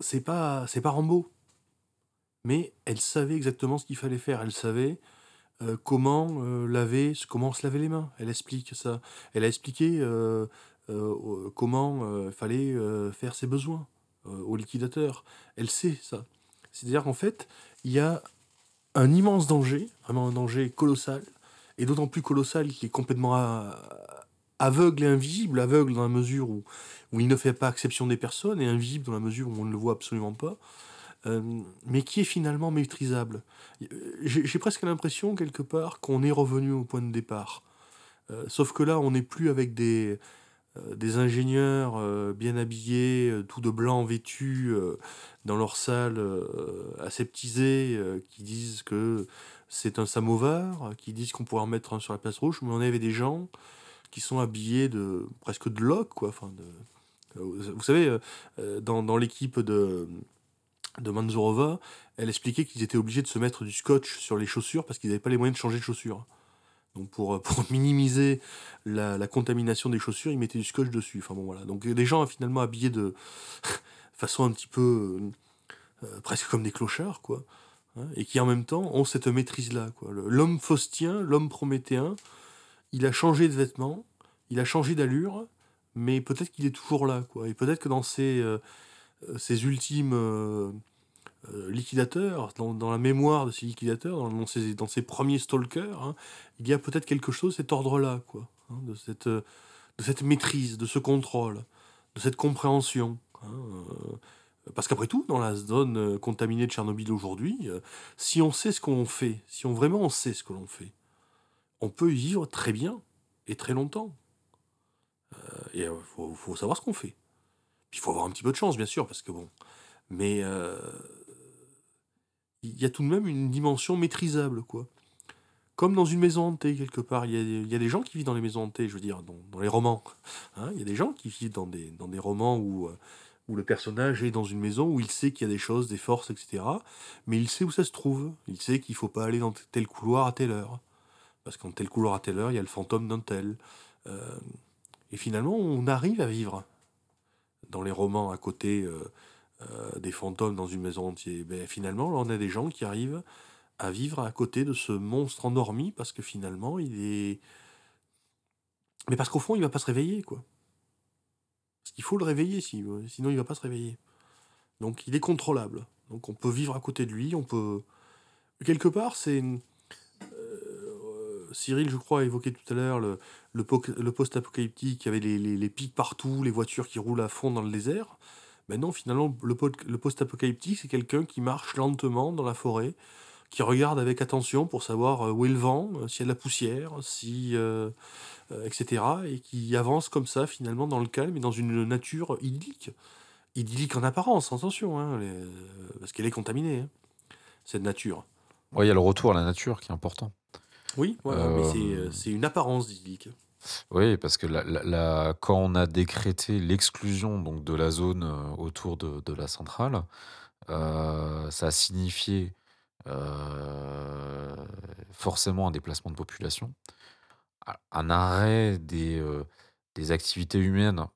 c'est pas pas Rambo, mais elle savait exactement ce qu'il fallait faire. Elle savait euh, comment euh, laver, comment se laver les mains. Elle explique ça. Elle a expliqué euh, comment il fallait faire ses besoins au liquidateur. Elle sait ça. C'est-à-dire qu'en fait, il y a un immense danger, vraiment un danger colossal, et d'autant plus colossal qu'il est complètement aveugle et invisible, aveugle dans la mesure où il ne fait pas exception des personnes, et invisible dans la mesure où on ne le voit absolument pas, euh, mais qui est finalement maîtrisable. J'ai presque l'impression, quelque part, qu'on est revenu au point de départ. Euh, sauf que là, on n'est plus avec des, euh, des ingénieurs bien habillés, tout de blanc vêtus, dans leur salle aseptisée, qui disent que c'est un samovar, qui disent qu'on pourrait en mettre un sur la place rouge, mais on avait des gens qui sont habillés de presque de loc, quoi. Enfin, vous savez, dans, dans l'équipe de, de Manzurova, elle expliquait qu'ils étaient obligés de se mettre du scotch sur les chaussures parce qu'ils n'avaient pas les moyens de changer de chaussures. Donc pour, euh, pour minimiser la, la contamination des chaussures, ils mettaient du scotch dessus. Enfin bon voilà. Donc des gens finalement habillés de façon un petit peu euh, euh, presque comme des clochards quoi, hein, et qui en même temps ont cette maîtrise là quoi. L'homme faustien, l'homme prométhéen, il a changé de vêtements, il a changé d'allure, mais peut-être qu'il est toujours là quoi. Et peut-être que dans euh, ses ultimes euh, euh, liquidateurs, dans, dans la mémoire de ces liquidateurs, dans, dans ces, dans ces premiers stalkers, hein, il y a peut-être quelque chose de cet ordre-là, quoi, hein, de, cette, euh, de cette maîtrise, de ce contrôle, de cette compréhension. hein, euh, parce qu'après tout, dans la zone euh, contaminée de Tchernobyl aujourd'hui, euh, si on sait ce qu'on fait, si on vraiment on sait ce que l'on fait, on peut y vivre très bien et très longtemps. Euh, et il faut savoir ce qu'on fait. Il faut avoir un petit peu de chance, bien sûr, parce que bon. Mais euh, il y a tout de même une dimension maîtrisable, quoi. Comme dans une maison hantée, quelque part. Il y y a des gens qui vivent dans les maisons hantées, je veux dire, dans, dans les romans. Hein, il y a des gens qui vivent dans des, dans des romans où, euh, où le personnage est dans une maison, où il sait qu'il y a des choses, des forces, etc. Mais il sait où ça se trouve. Il sait qu'il faut pas aller dans tel couloir à telle heure. Parce qu'en tel couloir à telle heure, il y a le fantôme d'un tel. Euh, et finalement, on arrive à vivre dans les romans à côté euh, euh, des fantômes dans une maison entière. Ben, finalement, là, on a des gens qui arrivent à vivre à côté de ce monstre endormi parce que finalement, il est. Mais parce qu'au fond, il va pas se réveiller, quoi. Parce qu'il faut le réveiller, si- sinon il va pas se réveiller. Donc, il est contrôlable. Donc, on peut vivre à côté de lui, on peut. Quelque part, c'est. euh, Cyril, je crois, a évoqué tout à l'heure le, le, po- le post-apocalyptique, il y avait les, les, les pics partout, les voitures qui roulent à fond dans le désert. Ben non, finalement, le, po- le post-apocalyptique, c'est quelqu'un qui marche lentement dans la forêt, qui regarde avec attention pour savoir euh, où est le vent, euh, s'il y a de la poussière, si, euh, etc. Et qui avance comme ça, finalement, dans le calme et dans une nature idyllique. Idyllique en apparence, attention, hein, parce qu'elle est contaminée, hein, cette nature. Il y a le retour à la nature qui est important. Oui, voilà, mais Euh, c'est, une apparence idyllique. Oui, parce que la- la- la- quand on a décrété l'exclusion donc de la zone euh, autour de, de la centrale, euh, ça a signifié euh, forcément un déplacement de population, un- arrêt des, euh, des activités humaines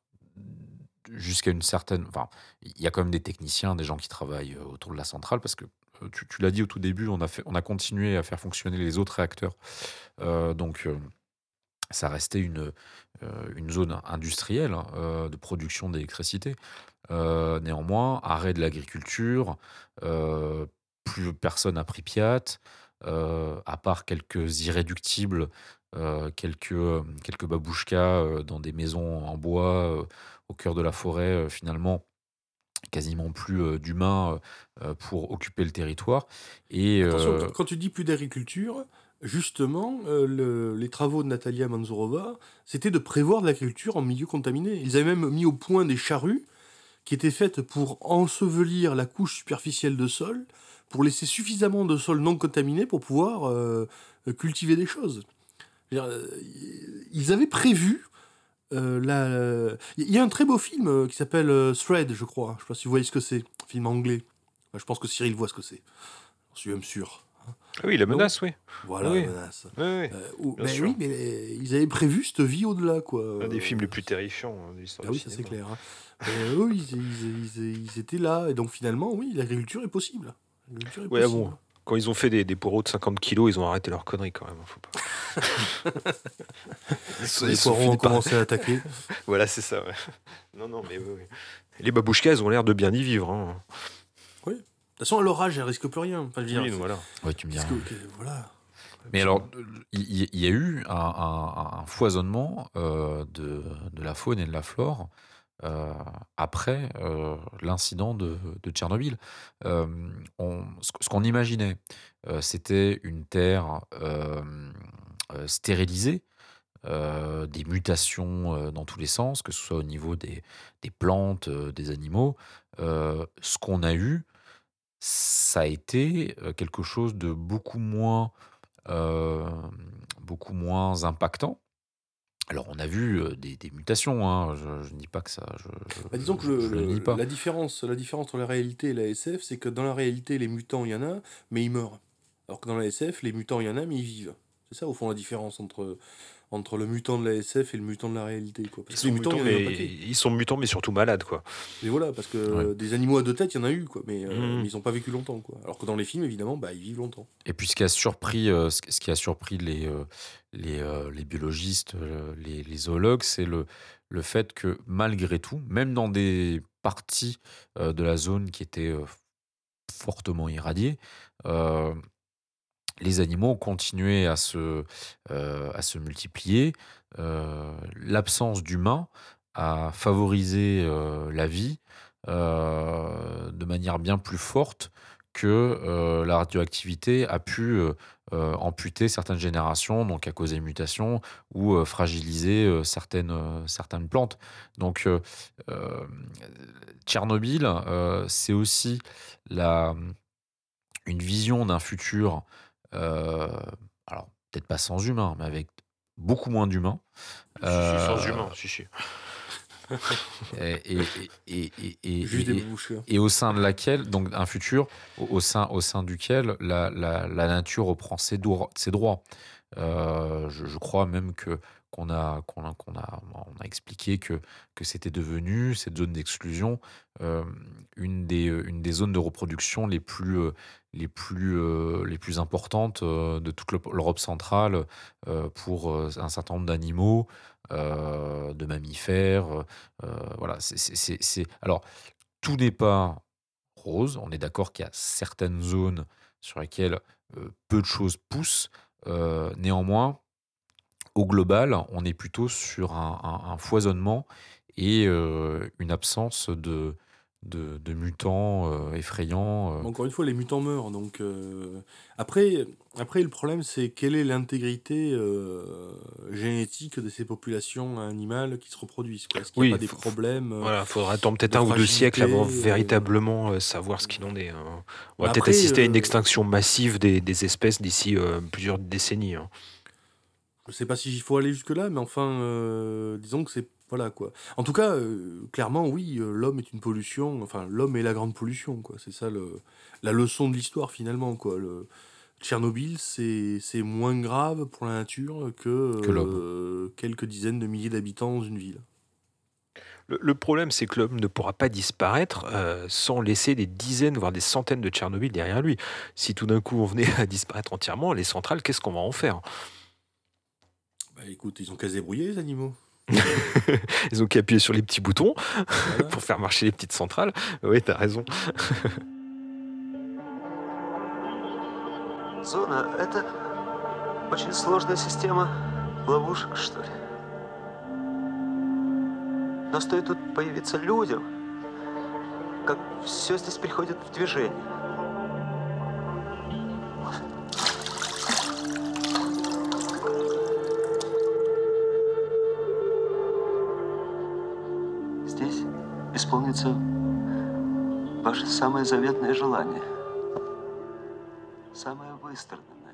jusqu'à une certaine... Enfin, il y a quand même des techniciens, des gens qui travaillent autour de la centrale, parce que tu, tu l'as dit au tout début, on a, continué à faire fonctionner les autres réacteurs. Euh, donc... euh, ça restait une, euh, zone industrielle hein, euh, de production d'électricité. Euh, néanmoins, arrêt de l'agriculture, euh, plus personne à Pripyat, euh, à part quelques irréductibles, euh, quelques, euh, babouchkas euh, dans des maisons en bois euh, au cœur de la forêt, euh, finalement quasiment plus d'humains pour occuper le territoire. Et, Attention, quand- tu dis plus d'agriculture, justement, euh, le- les travaux de Natalia Manzourova, c'était de prévoir de l'agriculture en milieu contaminé. Ils avaient même mis au point des charrues qui étaient faites pour ensevelir la couche superficielle de sol, pour laisser suffisamment de sol non contaminé pour pouvoir euh, cultiver des choses. Ils avaient prévu euh, la... Il y a un très beau film euh, qui s'appelle euh, Thread, je crois. Je sais pas si vous voyez ce que c'est. Film anglais. Enfin, je pense que Cyril voit ce que c'est. Je suis même sûr. Ah oui, la menace, oui. Voilà, Oui. la menace. Oui, oui. Euh, sûr. oui, mais les- ils avaient prévu cette vie au-delà, quoi. Un des Euh, films les plus terrifiants hein, de l'histoire Ah oui, ça c'est clair. hein. Eux, ils, ils- ils- ils étaient là, et donc finalement, oui, l'agriculture est possible. L'agriculture est Ouais, possible. bon. Quand ils ont fait des, des poireaux de 50 kilos, ils ont arrêté leur connerie quand même. hein, Faut pas. Les ils sont poireaux ont commencé à attaquer. Voilà, c'est ça. ouais. Non, non, mais oui, oui. Les babouchkas, elles ont l'air de bien y vivre. hein. De toute façon, à leur âge, elles risquent plus rien. Enfin, je veux dire, Oui, c'est- voilà. Ouais, tu me parce diras. que- que- voilà. Mais alors, il y, a eu un, un- un foisonnement euh, de, de la faune et de la flore euh, après euh, l'incident de, Tchernobyl. Euh, ce qu'on imaginait, c'était une terre stérilisée, des mutations dans tous les sens, que ce soit au niveau des, des plantes, des animaux. Ce qu'on a eu, ça a été quelque chose de beaucoup moins beaucoup moins impactant. Alors, on a vu euh, des, des mutations, hein, je, je ne dis pas que ça. Je, Bah, disons que je- le- je ne le- nie pas. la, différence, la différence entre la réalité et la SF, c'est que dans la réalité, les mutants, il y en a, mais ils meurent. Alors que dans la SF, les mutants, il y en a, mais ils vivent. C'est ça, au fond, la différence entre, entre le mutant de la SF et le mutant de la réalité. Quoi. Ils Parce que sont, les mutants, mais, ils sont mutants, mais surtout malades, quoi. Mais voilà, parce que Ouais. des animaux à deux têtes, il y en a eu, quoi. Mais, euh, mais ils n'ont pas vécu longtemps, quoi. Alors que dans les films, évidemment, bah, ils vivent longtemps. Et puis, ce qui a surpris, euh, ce qui a surpris les, euh, les, les biologistes, les, les zoologues, c'est le, le fait que malgré tout, même dans des parties de la zone qui étaient fortement irradiées, les animaux ont continué à se, euh, à se multiplier. Euh, L'absence d'humains a favorisé euh, la vie de manière bien plus forte que la radioactivité a pu amputer certaines générations, donc à cause des mutations, ou fragiliser certaines, plantes. Donc Tchernobyl, c'est aussi une vision d'un futur, alors peut-être pas sans humains, mais avec beaucoup moins d'humains. Sans Euh, humain, si, si. Et, et- au sein de laquelle, donc un futur, au, au sein, au sein duquel la, la- la nature reprend ses, droits- ses droits. Euh, je, je crois même que qu'on a, a, on a expliqué que, que c'était devenu, cette zone d'exclusion, euh, une, des, une des zones de reproduction les plus, euh, les plus, euh, les plus importantes euh, de toute l'Europe- centrale euh, pour euh, un certain nombre d'animaux, euh, de mammifères. euh, voilà, c'est-. Alors, tout n'est pas rose. On est d'accord qu'il y a certaines zones sur lesquelles euh, peu de choses poussent. Euh, néanmoins, au global, on est plutôt sur un, un- un foisonnement et euh, une absence de, de, de mutants euh, effrayants. euh. Encore une fois, les mutants meurent. Donc, euh, après, après, le problème, c'est quelle est l'intégrité euh, génétique de ces populations animales qui se reproduisent. Est-ce qu'il n'y Oui, a pas des problèmes Voilà, faudra attendre peut-être un ou deux siècles avant euh, véritablement euh, savoir ce qu'il en est. hein. On va Bah peut-être assister à une extinction massive des, des espèces d'ici euh, plusieurs décennies. hein. Je sais pas si il faut aller jusque-là, mais enfin, euh, disons que c'est. Voilà quoi. En tout cas, euh, clairement, oui, euh, l'homme est une pollution. Enfin, l'homme est la grande pollution, quoi. C'est ça le, la leçon de l'histoire, finalement, quoi. Le, Tchernobyl, c'est moins grave pour la nature que, quelques dizaines de milliers d'habitants dans une ville. Le, le problème, c'est que l'homme ne pourra pas disparaître sans laisser des dizaines, voire des centaines de Tchernobyl derrière lui. Si tout d'un coup on venait à disparaître entièrement, les centrales, qu'est-ce qu'on va en faire? Écoute, ils ont qu'à se débrouiller, les animaux. Ils ont qu'à appuyer sur les petits boutons Voilà. pour faire marcher les petites centrales. Oui, t'as raison. Зона — это очень сложная система ловушек, что ли. Но стоит тут появиться людям, как все здесь приходит в движение. исполнится ваше самое заветное желание. Самое выстраданное.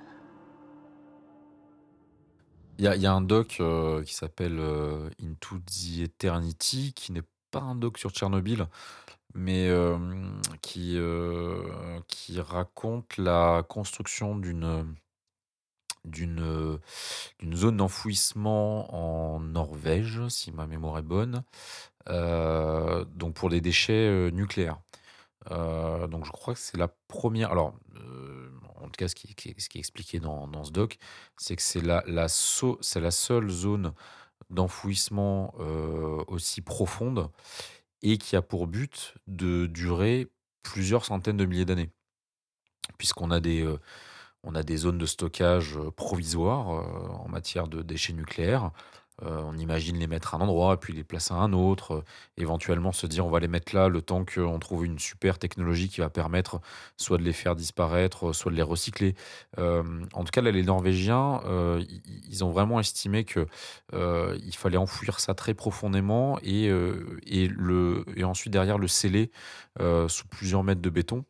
Il y a, il y a un doc euh, qui s'appelle euh, Into the Eternity, qui n'est pas un doc sur Tchernobyl, mais euh, qui, euh, qui raconte la construction d'une d'une euh, d'une zone d'enfouissement en Norvège, si ma mémoire est bonne, euh, donc pour les déchets euh, nucléaires. Euh, donc je crois que c'est la première. Alors, en tout cas, ce qui, est, expliqué dans, ce doc, c'est que c'est la, la, seule zone d'enfouissement aussi profonde et qui a pour but de durer plusieurs centaines de milliers d'années, puisqu'on a des, a des zones de stockage provisoires en matière de déchets nucléaires. Euh, on imagine les mettre à un endroit, puis les placer à un autre, euh, éventuellement se dire on va les mettre là le temps qu'on trouve une super technologie qui va permettre soit de les faire disparaître, soit de les recycler. Euh, en tout cas, les Norvégiens, euh, ils ont vraiment estimé que euh, il fallait enfouir ça très profondément et, euh, et, le, et ensuite derrière le sceller euh, sous plusieurs mètres de béton.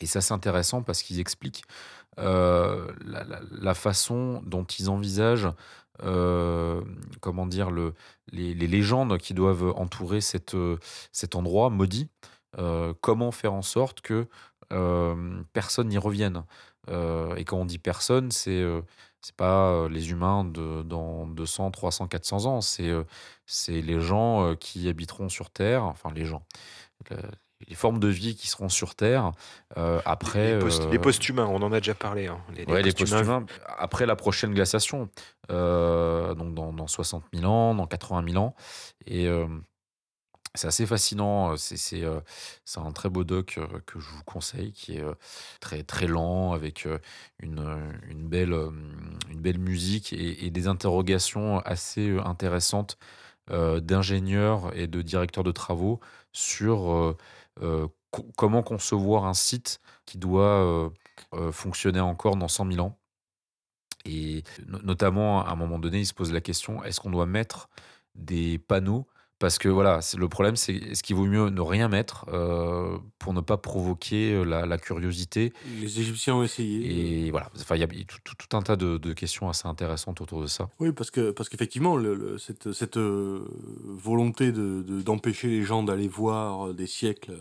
Et ça, c'est intéressant parce qu'ils expliquent euh, la façon dont ils envisagent, euh, comment dire, le, les, les légendes qui doivent entourer cette, euh, cet endroit maudit. Euh, comment faire en sorte que euh, personne n'y revienne? Et quand on dit personne, c'est c'est pas les humains de, dans 200, 300, 400 ans, c'est c'est les gens qui habiteront sur Terre, enfin les gens, le- les formes de vie qui seront sur Terre euh, après. les, post- euh, les post-humains, on en a déjà parlé. hein. Les, les Ouais, les post-humains, post-humains, après la prochaine glaciation, euh, donc dans, dans 60 000 ans, dans 80 000 ans. Et euh, c'est assez fascinant. Euh, c'est un très beau doc que je vous conseille, qui est très, très lent, avec une, belle, musique et, des interrogations assez intéressantes d'ingénieurs et de directeurs de travaux sur co- comment concevoir un site qui doit fonctionner encore dans 100 000 ans. Et no- notamment, à un moment donné, il se pose la question, est-ce qu'on doit mettre des panneaux? Parce que voilà, le problème, c'est est-ce qu'il vaut mieux ne rien mettre euh, pour ne pas provoquer euh, la, la curiosité? Les Égyptiens ont essayé. Et voilà, enfin, il y a tout, tout- tout un tas de, de questions assez intéressantes autour de ça. Oui, parce que parce qu'effectivement, cette, cette euh, volonté de, de- d'empêcher les gens d'aller voir des siècles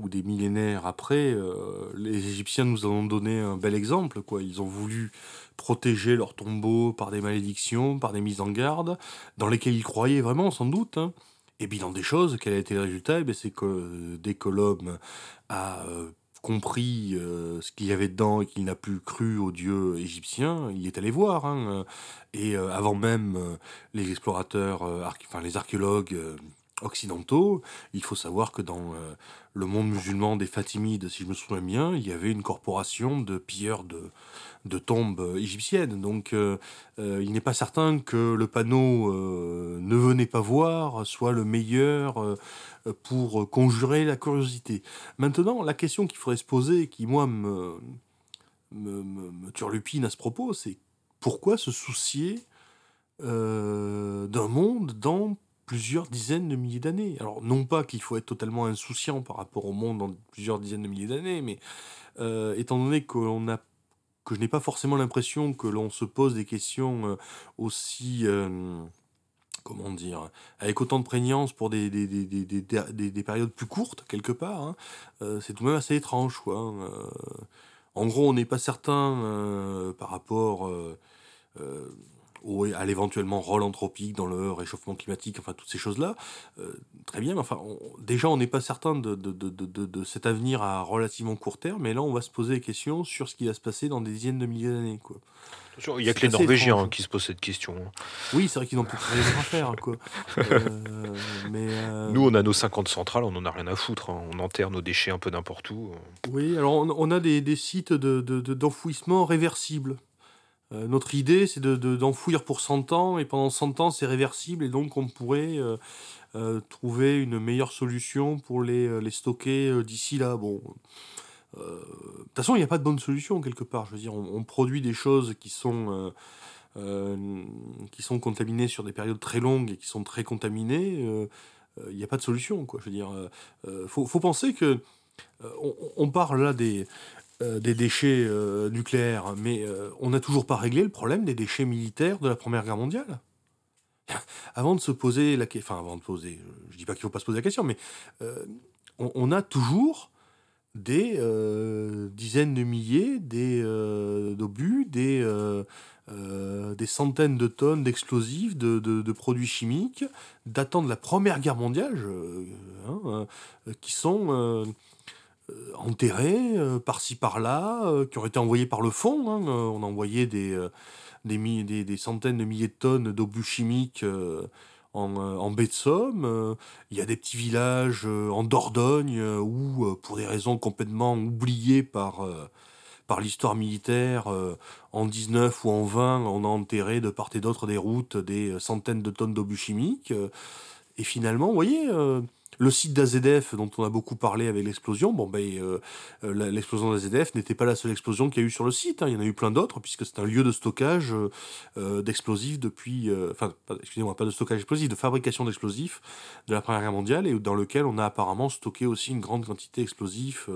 ou des millénaires après, euh, les Égyptiens nous en ont donné un bel exemple. Quoi. Ils ont voulu protéger leurs tombeaux par des malédictions, par des mises en garde, dans lesquelles ils croyaient vraiment, sans doute. hein. Et bilan des choses, quel a été le résultat? Eh C'est que euh, dès que l'homme a euh, compris euh, ce qu'il y avait dedans et qu'il n'a plus cru aux dieux égyptiens, il est allé voir. hein, et avant même les explorateurs, enfin les archéologues occidentaux, il faut savoir que dans le monde musulman des Fatimides, si je me souviens bien, il y avait une corporation de pilleurs de, de tombes euh, égyptiennes. Donc euh, euh, il n'est pas certain que le panneau ne venez pas voir soit le meilleur pour conjurer la curiosité. Maintenant, la question qu'il faudrait se poser, qui moi me, me, me- à ce propos, c'est pourquoi se soucier d'un monde dans plusieurs dizaines de milliers d'années? Alors, non pas qu'il faut être totalement insouciant par rapport au monde dans plusieurs dizaines de milliers d'années, mais étant donné que l'on a que je n'ai pas forcément l'impression que l'on se pose des questions euh, aussi euh, comment dire, avec autant de prégnance pour des, des, des, des, des, des- des périodes plus courtes, quelque part, hein, euh, c'est tout de même assez étrange. Quoi, hein, en gros, on n'est pas certain par rapport au, à l'éventuellement rôle anthropique dans le réchauffement climatique, enfin toutes ces choses-là. Euh, très bien, mais enfin, on- déjà, on n'est pas certain de, de, de, de, cet avenir à relativement court terme, mais là, on va se poser des questions sur ce qui va se passer dans des dizaines de milliers d'années. Quoi. Il n'y a que les Norvégiens étrange. hein, qui se posent cette question. hein. Oui, c'est vrai qu'ils n'ont plus rien à faire. Quoi. Euh, mais, euh, Nous, on a nos 50 centrales, on n'en a rien à foutre. hein. On enterre nos déchets un peu n'importe où. Oui, alors on, on a des, des sites de, de- d'enfouissement réversibles. Euh, notre idée, c'est de, de- d'enfouir pour 100 ans, et pendant 100 ans, c'est réversible, et donc on pourrait euh, euh, trouver une meilleure solution pour les, les stocker d'ici là. Bon, de toute façon, il n'y a pas de bonne solution quelque part. Je veux dire, on, produit des choses qui sont, qui sont contaminées sur des périodes très longues et qui sont très contaminées. Il n'y a pas de solution, quoi. Je veux dire, faut, faut penser que on, on parle là des, euh, des déchets euh, nucléaires, mais euh, on n'a toujours pas réglé le problème des déchets militaires de la Première Guerre mondiale. Avant de se poser la question, enfin avant de poser, je dis pas qu'il faut pas se poser la question, mais on, a toujours des dizaines de milliers d'obus, des, des centaines de tonnes d'explosifs, de, de- produits chimiques datant de la Première Guerre mondiale, hein, qui sont enterrés euh, par-ci par-là, euh, qui ont été envoyés par le fond. hein. Euh, on a envoyé des, euh, des, des, des centaines de milliers de tonnes d'obus chimiques euh, en, euh, en baie de Somme. Euh, Il y a des petits villages euh, en Dordogne euh, où, euh, pour des raisons complètement oubliées par, euh, par l'histoire militaire, euh, en 19 ou en 20, on a enterré de part et d'autre des routes des euh, centaines de tonnes d'obus chimiques. euh, et finalement, vous voyez, euh, le site d'AZF dont on a beaucoup parlé avec l'explosion, bon ben, euh, euh, l'explosion d'AZF n'était pas la seule explosion qu'il y a eu sur le site. hein. Il y en a eu plein d'autres puisque c'est un lieu de stockage euh, d'explosifs depuis, enfin, excusez-moi, pas de stockage explosif, de fabrication d'explosifs de la Première Guerre mondiale et dans lequel on a apparemment stocké aussi une grande quantité d'explosifs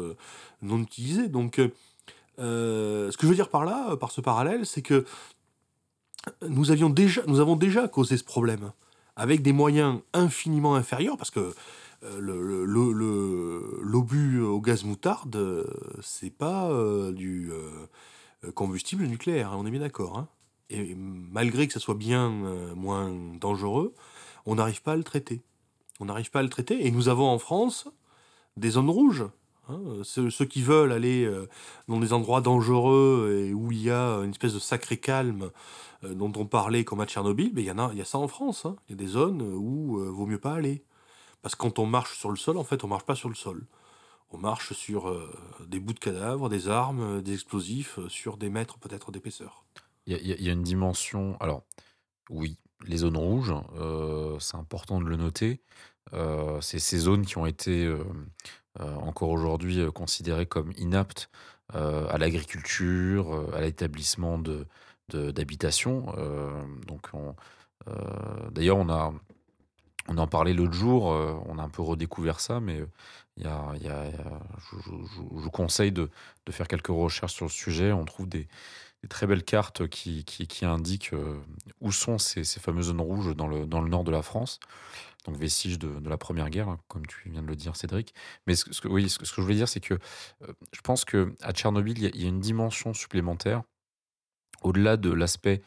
non utilisés. Donc, ce que je veux dire par là, par ce parallèle, c'est que nous, avions déjà, nous avons déjà causé ce problème avec des moyens infiniment inférieurs, parce que le- le- l'obus au gaz moutarde, euh, c'est pas euh, du euh, combustible nucléaire, hein, on est bien d'accord. hein. Et malgré que ça soit bien euh, moins dangereux, on n'arrive pas à le traiter. On n'arrive pas à le traiter, et nous avons en France des zones rouges. hein. Ceux, qui veulent aller euh, dans des endroits dangereux et où il y a une espèce de sacré calme euh, dont on parlait comme à Tchernobyl, ben, il y en a, y a ça en France. Il y a des zones où euh, vaut mieux pas aller. Parce que quand on marche sur le sol, en fait, on marche pas sur le sol. On marche sur euh, des bouts de cadavres, des armes, euh, des explosifs, euh, sur des mètres peut-être d'épaisseur. Il y, a- une dimension. Alors, oui, les zones rouges, c'est important de le noter. C'est ces zones qui ont été encore aujourd'hui considérées comme inaptes à l'agriculture, à l'établissement de de-. Euh, donc, on- d'ailleurs, on a on en parlait l'autre jour, euh, on a un peu redécouvert ça, mais euh, y a, je, vous conseille de, faire quelques recherches sur le sujet. On trouve des, très belles cartes qui, indiquent euh, où sont ces, fameuses zones rouges dans le, nord de la France, donc vestiges de, la Première Guerre, hein, comme tu viens de le dire, Cédric. Mais ce, que- je voulais dire, c'est que je pense qu'à Tchernobyl, il y, a, une dimension supplémentaire, au-delà de l'aspect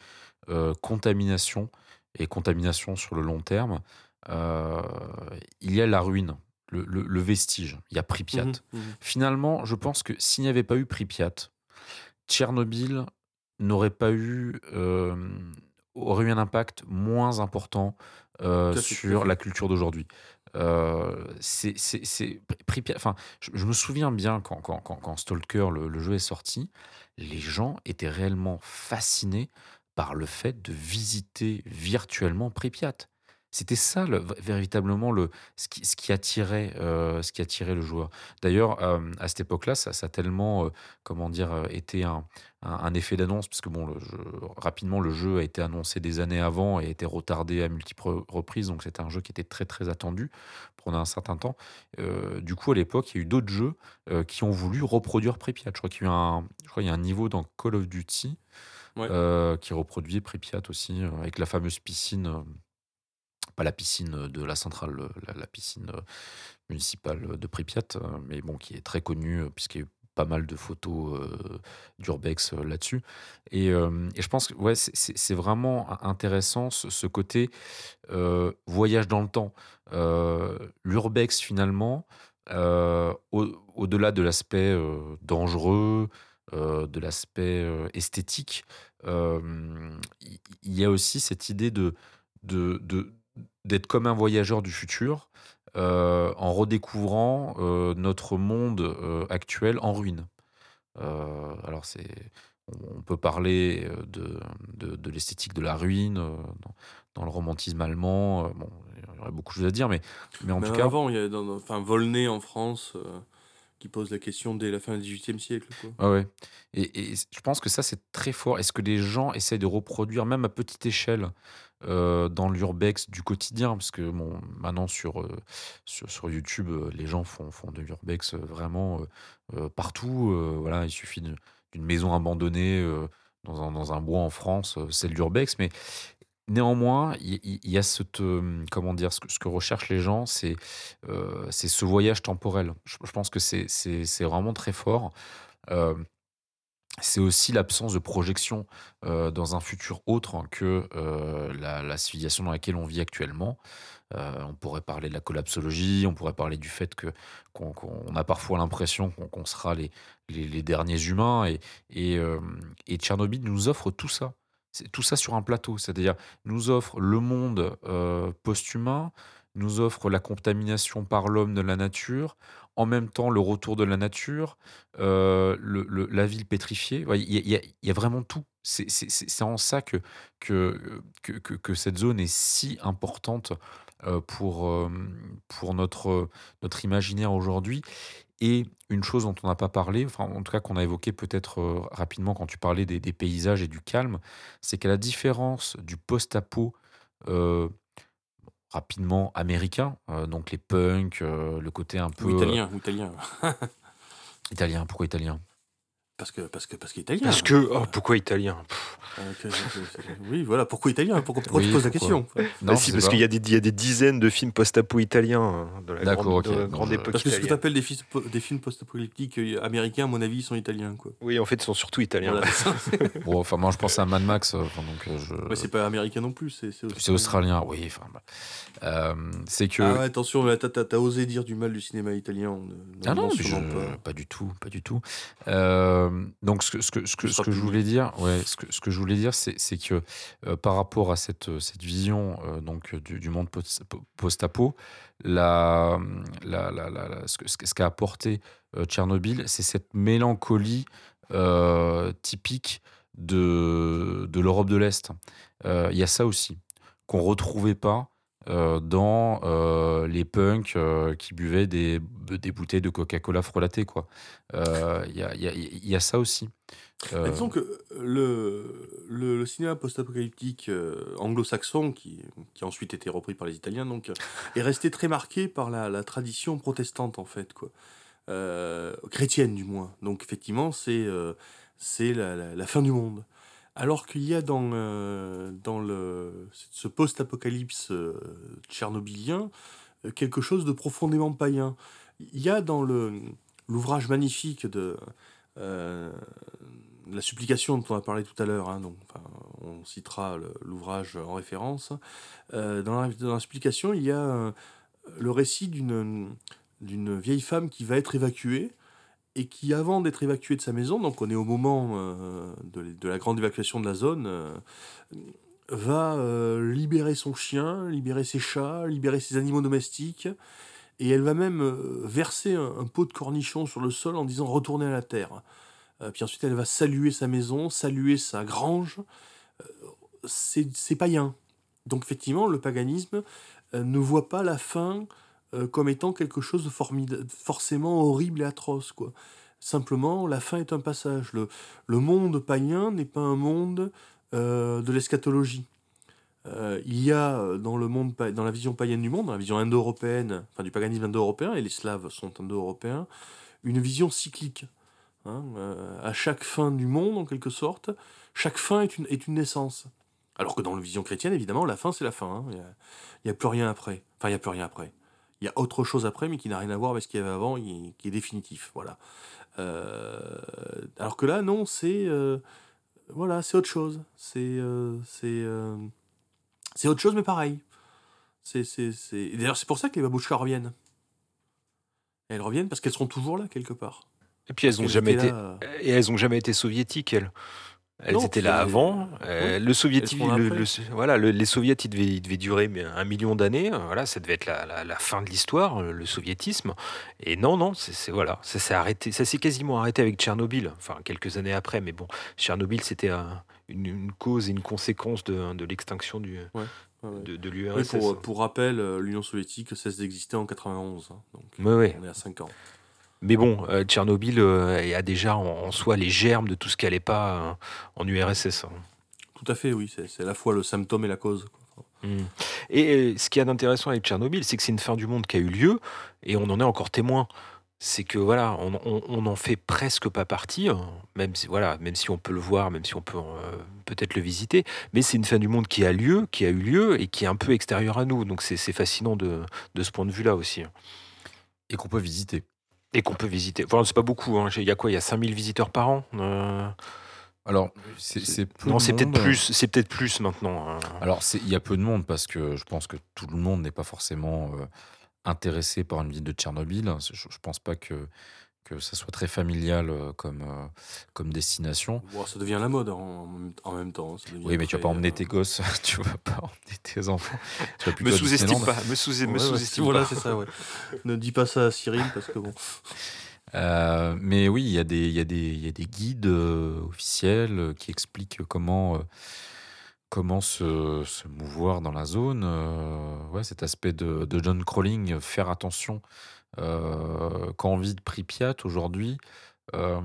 contamination et contamination sur le long terme, il y a la ruine, le, le- le vestige, il y a Pripyat. Mhm, mhm. Finalement, je pense que s'il n'y avait pas eu Pripyat, Tchernobyl n'aurait pas eu, euh, aurait eu un impact moins important euh, sur la culture d'aujourd'hui. Euh, c'est, enfin, je, je me souviens bien quand, quand, quand, quand Stalker, le, le jeu est sorti, les gens étaient réellement fascinés par le fait de visiter virtuellement Pripyat. C'était ça, le- véritablement, le, ce, qui, ce, qui attirait, euh, ce qui attirait le joueur. D'ailleurs, euh, à cette époque-là, ça, ça a tellement, euh, comment dire, été un, un, un effet d'annonce, parce que bon, le jeu- rapidement, le jeu a été annoncé des années avant et a été retardé à multiples reprises, donc c'était un jeu qui était très très attendu pendant un certain temps. Du coup, à l'époque, il y a eu d'autres jeux qui ont voulu reproduire Pripyat. Je crois qu'il y a eu un, je crois qu'il y a un niveau dans Call of Duty Ouais. euh, qui reproduit Pripyat aussi, euh, avec la fameuse piscine. euh, la piscine de la centrale, euh, la, piscine euh, municipale de Pripyat, euh, mais bon, qui est très connue euh, puisqu'il y a eu pas mal de photos euh, d'urbex euh, là-dessus. Et, euh, je pense que c'est- vraiment in- intéressant ce, côté euh, voyage dans le temps. Euh, L'urbex finalement, euh, au- au-delà de l'aspect euh, dangereux, euh, de l'aspect euh, esthétique, euh, il y, a aussi cette idée de- d'être comme un voyageur du futur euh, en redécouvrant euh, notre monde euh, actuel en ruine. Alors c'est, on, peut parler de, de, de l'esthétique de la ruine dans, dans le romantisme allemand. bon, il y aurait beaucoup de choses à dire, mais, mais en Mais tout cas, avant, il y a dans, enfin, Volney en France euh, qui pose la question dès la fin du XVIIIe siècle. Quoi. Ouais, ouais. Et, et je pense que ça, c'est très fort. Est-ce que les gens essayent de reproduire, même à petite échelle, euh, dans l'urbex du quotidien Parce que bon, maintenant, sur, euh, sur, YouTube, euh, les gens font, font de l'urbex vraiment partout. voilà, il suffit d'une maison abandonnée dans, un, dans un bois en France, c'est de l'urbex. Mais Néanmoins, il y, a cette, comment dire, ce que, recherchent les gens, c'est c'est ce voyage temporel. Je, pense que c'est vraiment très fort. C'est aussi l'absence de projection euh, dans un futur autre que euh, la, la civilisation dans laquelle on vit actuellement. Euh, on pourrait parler de la collapsologie, on pourrait parler du fait que qu'on a parfois l'impression qu'on sera les, les, derniers humains et, et, et Tchernobyl nous offre tout ça. Tout ça sur un plateau, c'est-à-dire nous offre le monde post-humain, nous offre la contamination par l'homme de la nature, en même temps le retour de la nature, euh, la ville pétrifiée. Il y, a- vraiment tout. C'est en ça que, que, que, cette zone est si importante euh, pour, euh, pour notre, notre imaginaire aujourd'hui. Et une chose dont on n'a pas parlé, enfin en tout cas qu'on a évoqué peut-être rapidement quand tu parlais des, paysages et du calme, c'est qu'à la différence du post-apo rapidement américain, euh, donc les punks, euh, le côté un peu Ou euh, italien, ou italien. italien, pourquoi italien? Parce que parce que parce qu'italien. Parce que, oh, pourquoi italien? Pff, Euh, que- oui, voilà. Pourquoi italien? Pourquoi, pourquoi Oui, tu poses la question? Bah Non, si, je sais parce qu'il y, a des- il y a des dizaines de films post-apo italiens hein, de la D'accord, grande, ok. de la Non, grande je- époque Parce que ce que tu appelles des, des films post-apocalyptiques euh, américains, à mon avis, ils sont italiens. Quoi. Oui, en fait, ils sont surtout italiens. Voilà. Bon, enfin, moi, je pense à Mad Max, euh, enfin, donc euh, je. Ouais, c'est pas américain non plus, c'est australien, oui. Enfin, bah. Euh, c'est que. Ah ouais, attention, t'as- osé dire du mal du cinéma italien. on ne Ah non, je- pas. pas. du tout, pas du tout. Euh, donc ce que, ce que, ce que, Ce que je voulais dire, ouais, ce que, ce que je voulais dire, c'est, c'est que euh, par rapport à cette, cette vision euh, donc du, du monde post- post-apo, la, la, la, ce, que- ce qu'a apporté euh, Tchernobyl, c'est cette mélancolie euh, typique de, de l'Europe de l'Est. Euh, Il y a ça aussi qu'on retrouvait pas euh, dans euh, les punks euh, qui buvaient des, des bouteilles de Coca-Cola frelatées. Il y, a, y a- y a ça aussi. Euh, Disons que le, le, le cinéma post-apocalyptique anglo-saxon, qui, qui a ensuite été repris par les Italiens, donc, est resté très marqué par la, la tradition protestante, en fait, quoi. Chrétienne, du moins. Donc, effectivement, c'est c'est la, la- la fin du monde. Alors qu'il y a dans, euh, dans le, ce post-apocalypse euh, tchernobylien euh, quelque chose de profondément païen. Il y a dans le l'ouvrage magnifique de la supplication dont on a parlé tout à l'heure, hein, donc, on citera l'ouvrage en référence. Dans, la, dans la supplication, il y a le récit d'une d'une vieille femme qui va être évacuée et qui, avant d'être évacuée de sa maison, donc on est au moment euh, de, la grande évacuation de la zone, euh, va euh, libérer son chien, libérer ses chats, libérer ses animaux domestiques, et elle va même verser un, un pot de cornichons sur le sol en disant retournez à la terre. Puis ensuite, elle va saluer sa maison, saluer sa grange. C'est païen. Donc effectivement, le paganisme ne voit pas la fin euh, comme étant quelque chose de formida- forcément horrible et atroce. Quoi. Simplement, la fin est un passage. Le, le monde païen n'est pas un monde euh, de l'eschatologie. Euh, il y a dans le monde, dans la vision païenne du monde, dans la vision indo-européenne, enfin du paganisme indo-européen, et les Slaves sont indo-européens, une vision cyclique. hein, à chaque fin du monde, en quelque sorte, chaque fin est une, est une naissance. Alors que dans la vision chrétienne, évidemment, la fin, c'est la fin. hein. Il n'y a, a plus rien après. Enfin, il n'y a plus rien après. Il y a autre chose après, mais qui n'a rien à voir avec ce qu'il y avait avant, qui est définitif. Voilà. Euh, alors que là, non, c'est euh, voilà, c'est autre chose. C'est euh, c'est c'est autre chose, mais pareil. C'est D'ailleurs, c'est pour ça que les babouchkas reviennent. Et elles reviennent parce qu'elles seront toujours là quelque part. Et puis elles ont Elles jamais été, là, et elles ont jamais été soviétiques elles. Elles Non, étaient là avant. euh, le soviétique, le- le- voilà, le- les soviets, ils devaient, ils devaient durer un million d'années. Voilà, ça devait être la, la- la fin de l'histoire, euh, le soviétisme. Et non, non, c'est voilà, ça s'est arrêté, ça s'est quasiment arrêté avec Tchernobyl. Enfin, quelques années après, mais bon, Tchernobyl, c'était un- une, une cause et une conséquence de, de l'extinction du Ouais, ouais. de, de Oui, l'URSS. pour, pour rappel, euh, l'Union soviétique cesse d'exister en 91. hein, donc, ouais. on est à 5 ans. Mais bon, euh, Tchernobyl euh, a déjà en, en soi les germes de tout ce qui n'allait pas euh, en URSS. hein. Tout à fait, oui. C'est à la fois le symptôme et la cause. Mm. Et ce qui est intéressant avec Tchernobyl, c'est que c'est une fin du monde qui a eu lieu et on en est encore témoin. c'est que voilà, on, on, on en fait presque pas partie, hein, même si voilà, même si on peut le voir, même si on peut euh, peut-être le visiter, mais c'est une fin du monde qui a lieu, qui a eu lieu et qui est un peu extérieure à nous. Donc c'est c'est fascinant de, de ce point de vue-là aussi. Et qu'on peut visiter. Et qu'on peut visiter. Enfin, c'est pas beaucoup. hein. Il y a quoi? Il y a 5000 visiteurs par an Euh, Alors, c'est peu Non, de c'est peut-être plus. C'est peut-être plus maintenant. hein. Alors, il y a peu de monde parce que je pense que tout le monde n'est pas forcément euh, intéressé par une ville de Tchernobyl. Je, je pense pas que, que ça soit très familial euh, comme, euh, comme destination. Bon, ça devient la mode en, en même- temps. hein, Oui, mais tu vas pas emmener euh, tes gosses, tu vas pas emmener tes enfants. Tu vas Me sous-estime pas. Me ouais, sous-estime voilà, pas. c'est ça, ouais. ne dis pas ça à Cyril parce que bon. Euh, mais oui, il y, a des- y, y a guides euh, officiels euh, qui expliquent comment, euh, comment se, se mouvoir dans la zone. euh, ouais, cet aspect de, de John Crawling, euh, faire attention. Euh, quand on vit de Pripyat aujourd'hui, euh,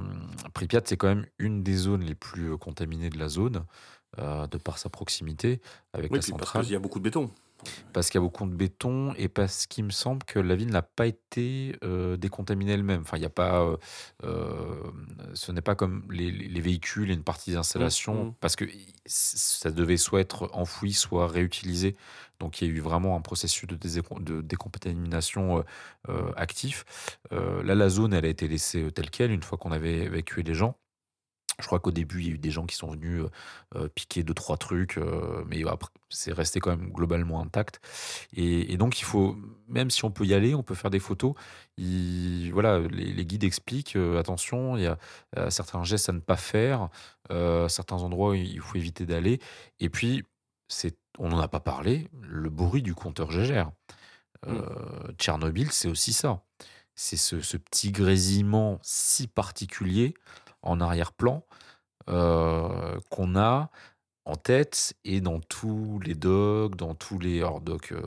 Pripyat, c'est quand même une des zones les plus euh, contaminées de la zone, de par sa proximité avec Oui, la puis parce centrale qu'il y a beaucoup de béton. parce qu'il y a beaucoup de béton et parce qu'il me semble que la ville n'a pas été euh, décontaminée elle-même. Enfin, il n'y a pas, euh, ce n'est pas comme les, les- les véhicules et une partie des installations, mhm. parce que ça devait soit être enfoui, soit réutilisé. Donc, il y a eu vraiment un processus de, de décontamination euh, euh, actif. Euh, là, la zone, elle a été laissée telle quelle une fois qu'on avait évacué les gens. Je crois qu'au début, il y a eu des gens qui sont venus piquer deux, trois trucs, mais après, c'est resté quand même globalement intact. Et, donc, il faut, même si on peut y aller, on peut faire des photos. Il- voilà, les, guides expliquent attention, il y a certains gestes à ne pas faire, certains endroits il faut éviter d'aller. Et puis, c'est, on n'en a pas parlé, le bruit du compteur Gégère. Euh, Tchernobyl, c'est aussi ça. C'est ce, ce petit grésillement si particulier en arrière-plan euh, qu'on a en tête et dans tous les docs, dans tous les hors docs euh,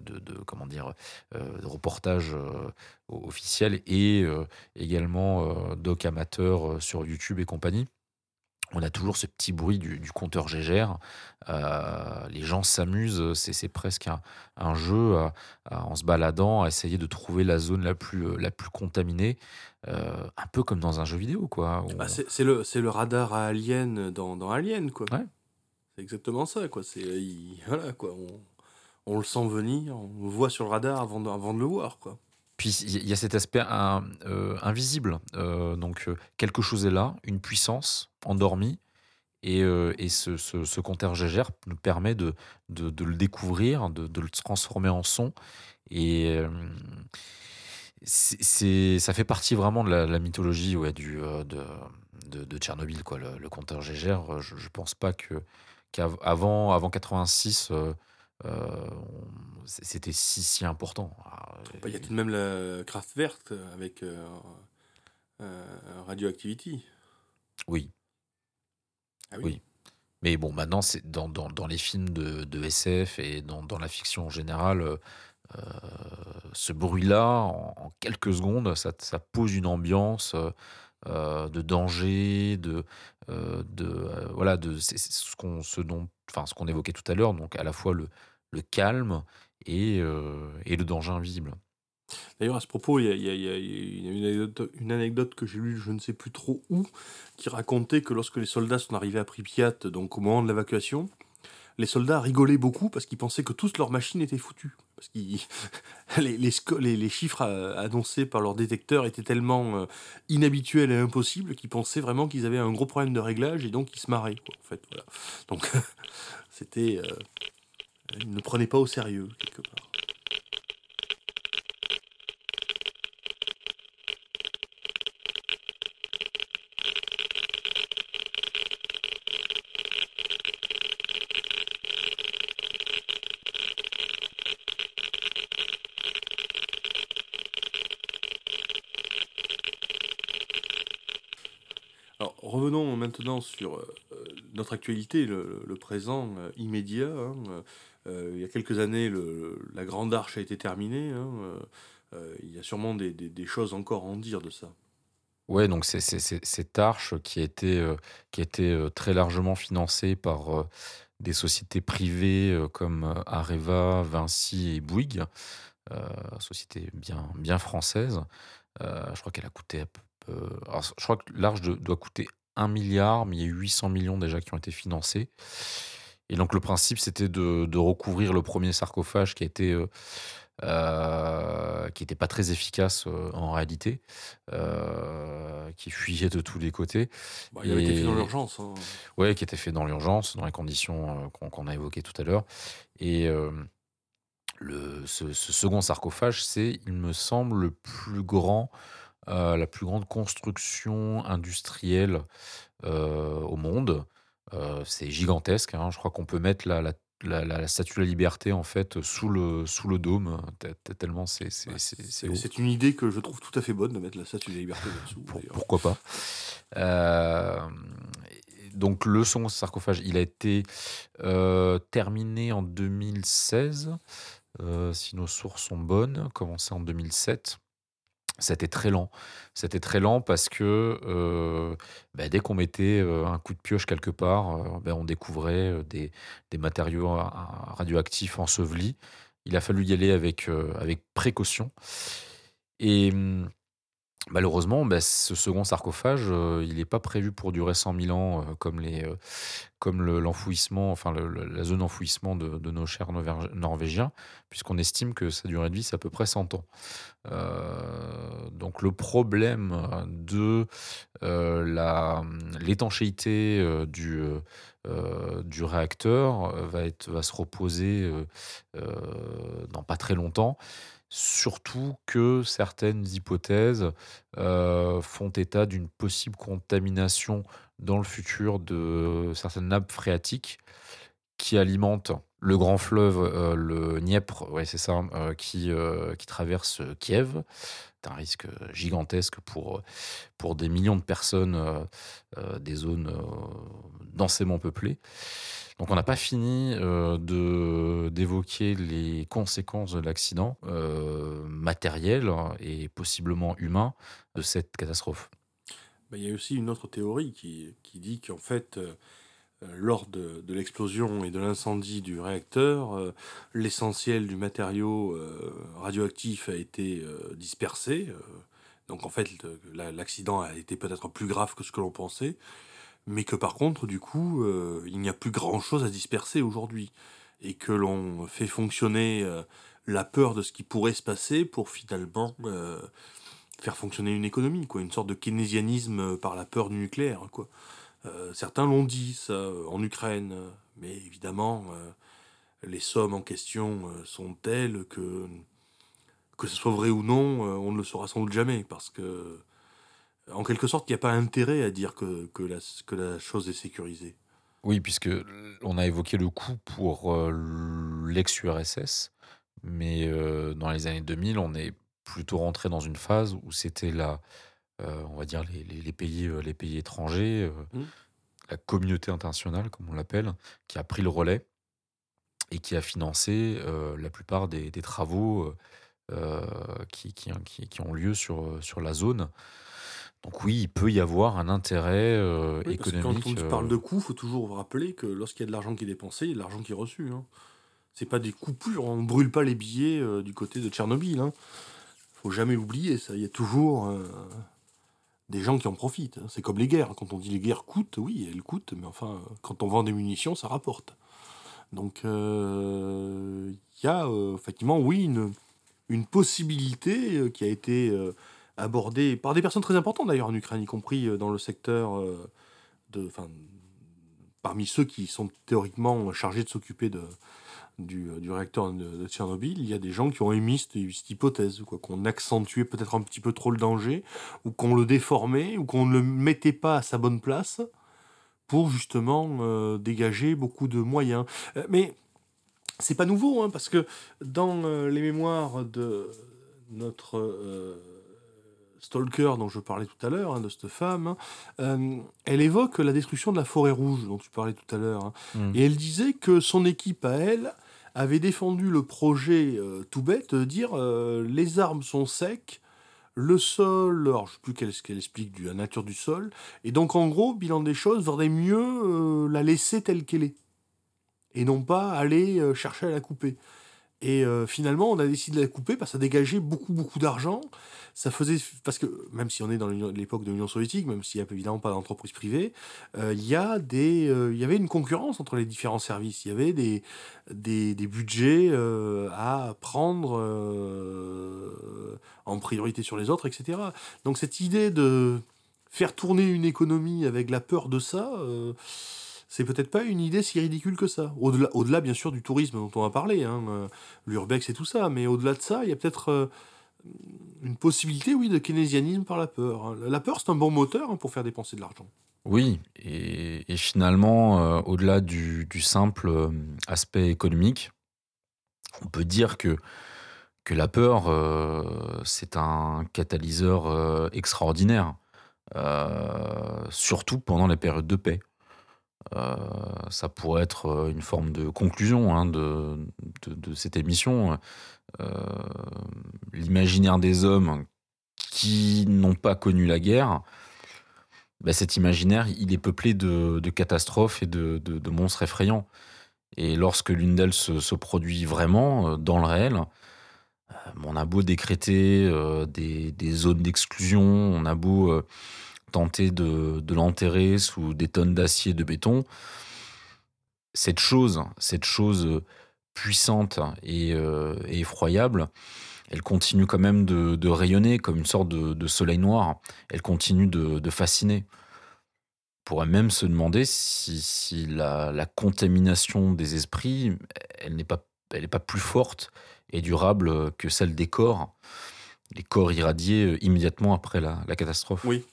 de, de- comment dire de reportages officiels et également docs amateurs sur YouTube et compagnie. On a toujours ce petit bruit du, du compteur Gégère. Euh, les gens s'amusent, c'est presque un, un jeu à- à- en se baladant, à essayer de trouver la zone la plus, euh, la plus contaminée, euh, un peu comme dans un jeu vidéo, quoi. Bah, on- c'est c'est le, c'est le radar à Alien dans, dans Alien, quoi. Ouais. C'est exactement ça, quoi. C'est, il- voilà, quoi. On, on le sent venir, on le voit sur le radar avant de, avant de le voir, quoi. Puis il y a cet aspect euh, invisible. Euh, donc euh, quelque chose est là, une puissance endormie, et, ce, compteur Gégère nous permet de, le découvrir, de, le transformer en son. Et ça fait partie vraiment de la, mythologie ouais, du, de, Tchernobyl, quoi, le, compteur Gégère. Je, je pense pas qu'avant avant 86, euh, euh, on- c'était si, si important. Ah, Bah, Il y a tout de même la Kraftwerk avec euh, euh, Radioactivity. Oui. Ah Oui. Mais bon, maintenant, c'est dans, dans, dans les films de, de SF et dans, dans la fiction en général, euh, euh, ce bruit-là, en, en quelques secondes, ça, ça pose une ambiance euh, euh, de danger, de, euh, de euh, voilà, de ce qu'on ce dont, enfin, ce qu'on évoquait tout à l'heure, donc à la fois le, le calme et, euh, et le danger invisible. D'ailleurs, à ce propos, il y a, une, anecdote, que j'ai lue, je ne sais plus trop où, qui racontait que lorsque les soldats sont arrivés à Pripyat, donc au moment de l'évacuation, les soldats rigolaient beaucoup parce qu'ils pensaient que toutes leurs machines étaient foutues. Parce que les, chiffres euh, annoncés par leur détecteur étaient tellement euh, inhabituels et impossibles qu'ils pensaient vraiment qu'ils avaient un gros problème de réglage et donc ils se marraient. en fait, voilà. Donc, c'était. Ne prenaient pas au sérieux, quelque part. Alors, revenons maintenant sur euh, notre actualité, le, présent euh, immédiat. hein. Euh, euh, il y a quelques années, la Grande Arche a été terminée. hein. Il y a sûrement des, choses encore à en dire de ça. Ouais, donc c'est cette arche qui a été, très largement financée par des sociétés privées comme Areva, Vinci et Bouygues. société bien, bien française. Je crois qu'elle a coûté. je crois que l'arche doit coûter 1 milliard, mais il y a 800 millions déjà qui ont été financés. Et donc le principe, c'était de, de recouvrir le premier sarcophage qui a été euh, euh, qui n'était pas très efficace euh, en réalité, euh, qui fuyait de tous les côtés. Bah, il avait été fait dans l'urgence. hein. Ouais, qui était fait dans l'urgence, dans les conditions qu'on a évoquées tout à l'heure. Et le, ce, ce second sarcophage, c'est, il me semble, le plus grand, la plus grande construction industrielle euh, au monde. Euh, c'est gigantesque. hein. Je crois qu'on peut mettre la, la, la- la- la statue de la liberté en fait sous le, sous le dôme, t- t- tellement c'est c'est- une idée que je trouve tout à fait bonne de mettre la statue de la liberté là-dessous. Pour- pourquoi pas. Euh, donc le second sarcophage, il a été euh, terminé en 2016, euh, si nos sources sont bonnes, commencé en 2007. C'était très lent. C'était très lent parce que euh, bah, dès qu'on mettait euh, un coup de pioche quelque part, euh, ben, on découvrait des, matériaux radioactifs ensevelis. Il a fallu y aller avec, avec précaution. Et hum, malheureusement, bah, ce second sarcophage, euh, il n'est pas prévu pour durer 100 000 ans euh, comme, euh, l'enfouissement, enfin la zone d'enfouissement de, nos chers Norvégi- Norvégiens, puisqu'on estime que sa durée de vie, c'est à peu près 100 ans. Donc le problème de l'étanchéité du, réacteur va, se reposer dans pas très longtemps. Surtout que certaines hypothèses euh, font état d'une possible contamination dans le futur de certaines nappes phréatiques qui alimentent le grand fleuve, euh, le Dniepr, ouais, c'est ça, euh, qui, qui traverse Kiev. C'est un risque gigantesque pour, pour des millions de personnes des zones densément peuplées. Donc on n'a pas fini euh, d'évoquer les conséquences de l'accident euh, matériel et possiblement humain de cette catastrophe. Bah, Il y a aussi une autre théorie qui, qui dit qu'en fait, euh, lors de, de l'explosion et de l'incendie du réacteur, l'essentiel du matériau radioactif a été dispersé. donc en fait, l'accident a été peut-être plus grave que ce que l'on pensait, mais que par contre, du coup, euh, il n'y a plus grand-chose à disperser aujourd'hui. Et que l'on fait fonctionner euh, la peur de ce qui pourrait se passer pour finalement euh, faire fonctionner une économie, quoi, une sorte de keynésianisme par la peur du nucléaire, quoi. Certains l'ont dit, ça, en Ukraine, mais évidemment, les sommes en question sont telles que, que ce soit vrai ou non, on ne le saura sans doute jamais, parce que, en quelque sorte, il n'y a pas intérêt à dire que, que, la, que la chose est sécurisée. Oui, puisque on a évoqué le coût pour euh, l'ex-URSS, mais euh, dans les années 2000, on est plutôt rentré dans une phase où c'était la, euh, on va dire les, les- les pays, les pays étrangers, euh, Mm. la communauté internationale, comme on l'appelle, qui a pris le relais et qui a financé la plupart des, des travaux qui, qui, qui- qui ont lieu sur, sur la zone. Donc oui, il peut y avoir un intérêt euh, Oui, parce que économique. quand on euh, parle de coûts, il faut toujours rappeler que lorsqu'il y a de l'argent qui est dépensé, il y a de l'argent qui est reçu. Hein. C'est pas des coupures, on ne brûle pas les billets euh, du côté de Tchernobyl. Hein. faut jamais l'oublier, ça. Il y a toujours euh, des gens qui en profitent. hein. C'est comme les guerres. Quand on dit les guerres coûtent, oui, elles coûtent, mais enfin, quand on vend des munitions, ça rapporte. Donc, il y a effectivement, oui, une, une possibilité qui a été euh, abordée par des personnes très importantes d'ailleurs en Ukraine, y compris euh, dans le secteur euh, de, parmi ceux qui sont théoriquement chargés de s'occuper de, du, du réacteur de, Tchernobyl, il y a des gens qui ont émis cette, hypothèse, quoi, qu'on accentuait peut-être un petit peu trop le danger, ou qu'on le déformait, ou qu'on ne le mettait pas à sa bonne place pour justement euh, dégager beaucoup de moyens. Euh, mais c'est pas nouveau, hein, parce que dans euh, les mémoires de notre euh, stalker dont je parlais tout à l'heure, hein, de cette femme, hein, euh, elle évoque la destruction de la forêt rouge dont tu parlais tout à l'heure. hein. Mm. Et elle disait que son équipe à elle avait défendu le projet euh, tout bête de dire euh, les arbres sont secs, le sol, alors je sais plus qu'elle- ce qu'elle explique de la nature du sol, et donc en gros, bilan des choses, vaudrait mieux euh, la laisser telle qu'elle est, et non pas aller chercher à la couper. Et euh, finalement, on a décidé de la couper parce que ça dégageait beaucoup, beaucoup d'argent. Ça faisait. Parce que, même si on est dans l'époque de l'Union soviétique, même s'il n'y a évidemment pas d'entreprise privée, euh, il y, a des, euh, il y avait une concurrence entre les différents services. Il y avait des, des, des budgets à prendre en priorité sur les autres, etc. Donc, cette idée de faire tourner une économie avec la peur de ça. C'est peut-être pas une idée si ridicule que ça. Au-delà, bien sûr du tourisme dont on a parlé, hein, euh, l'urbex et tout ça, mais au-delà de ça, il y a peut-être euh, une possibilité, oui, de keynésianisme par la peur. hein. La peur, c'est un bon moteur hein, pour faire dépenser de l'argent. Oui, et, finalement, euh, au-delà du, simple aspect économique, on peut dire que, la peur, c'est un catalyseur extraordinaire, surtout pendant les périodes de paix. Euh, ça pourrait être euh, une forme de conclusion hein, de, cette émission. Euh, L'imaginaire des hommes qui n'ont pas connu la guerre, bah, cet imaginaire, il est peuplé de, catastrophes et de, monstres effrayants. Et lorsque l'une d'elles se, produit vraiment dans le réel, on a beau décréter des, zones d'exclusion, on a beau tenter de, l'enterrer sous des tonnes d'acier de béton, cette chose, cette chose euh, puissante et, euh, et effroyable, elle continue quand même de, rayonner comme une sorte de, soleil noir. Elle continue de, fasciner. On pourrait même se demander si, la, contamination des esprits, elle n'est pas, pas plus forte et durable que celle des corps, les corps irradiés euh, immédiatement après la, la catastrophe. Oui.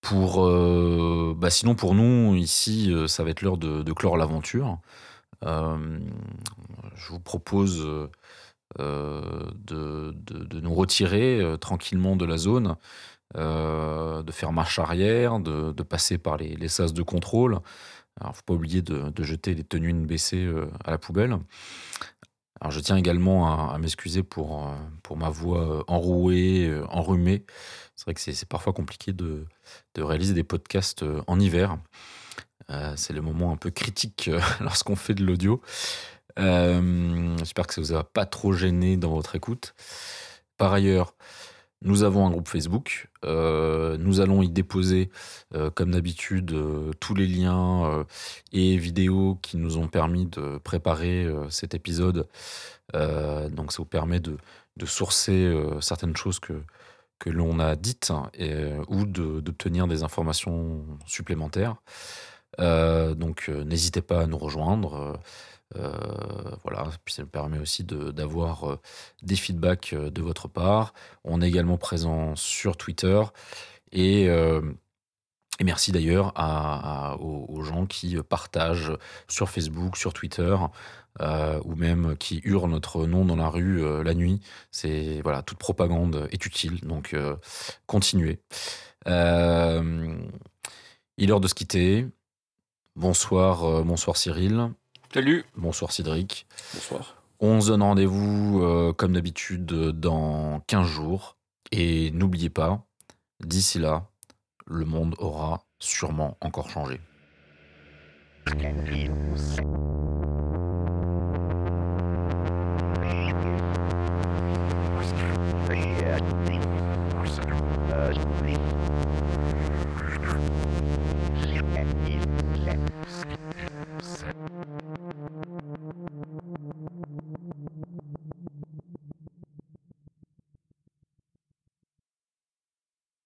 Pour, euh, bah sinon, pour nous, ici, euh, ça va être l'heure de, clore l'aventure. Euh, je vous propose de, nous retirer tranquillement de la zone, de faire marche arrière, de, passer par les, sas de contrôle. Alors, faut pas oublier de, jeter les tenues NBC à la poubelle. Alors, je tiens également à, m'excuser pour, euh, pour ma voix euh, enrouée, euh, enrhumée. C'est vrai que c'est parfois compliqué de, de réaliser des podcasts en hiver. C'est le moment un peu critique lorsqu'on fait de l'audio. J'espère que ça vous a pas trop gêné dans votre écoute. Par ailleurs, nous avons un groupe Facebook. Euh, nous allons y déposer, euh, comme d'habitude, euh, tous les liens et vidéos qui nous ont permis de préparer cet épisode. Donc, ça vous permet de, sourcer certaines choses que, l'on a dites hein, ou d'obtenir des informations supplémentaires. Donc, n'hésitez pas à nous rejoindre. Euh, voilà, puis ça me permet aussi d'avoir euh, des feedbacks euh, de votre part. On est également présent sur Twitter et, et merci d'ailleurs à- aux, gens qui partagent sur Facebook, sur Twitter ou même qui hurlent notre nom dans la rue la nuit. C'est voilà, toute propagande est utile, donc continuez. Il est l'heure de se quitter. Bonsoir, bonsoir Cyril. Salut Bonsoir Cédric. Bonsoir. On se donne rendez-vous euh, comme d'habitude dans 15 jours. Et n'oubliez pas, d'ici là, le monde aura sûrement encore changé.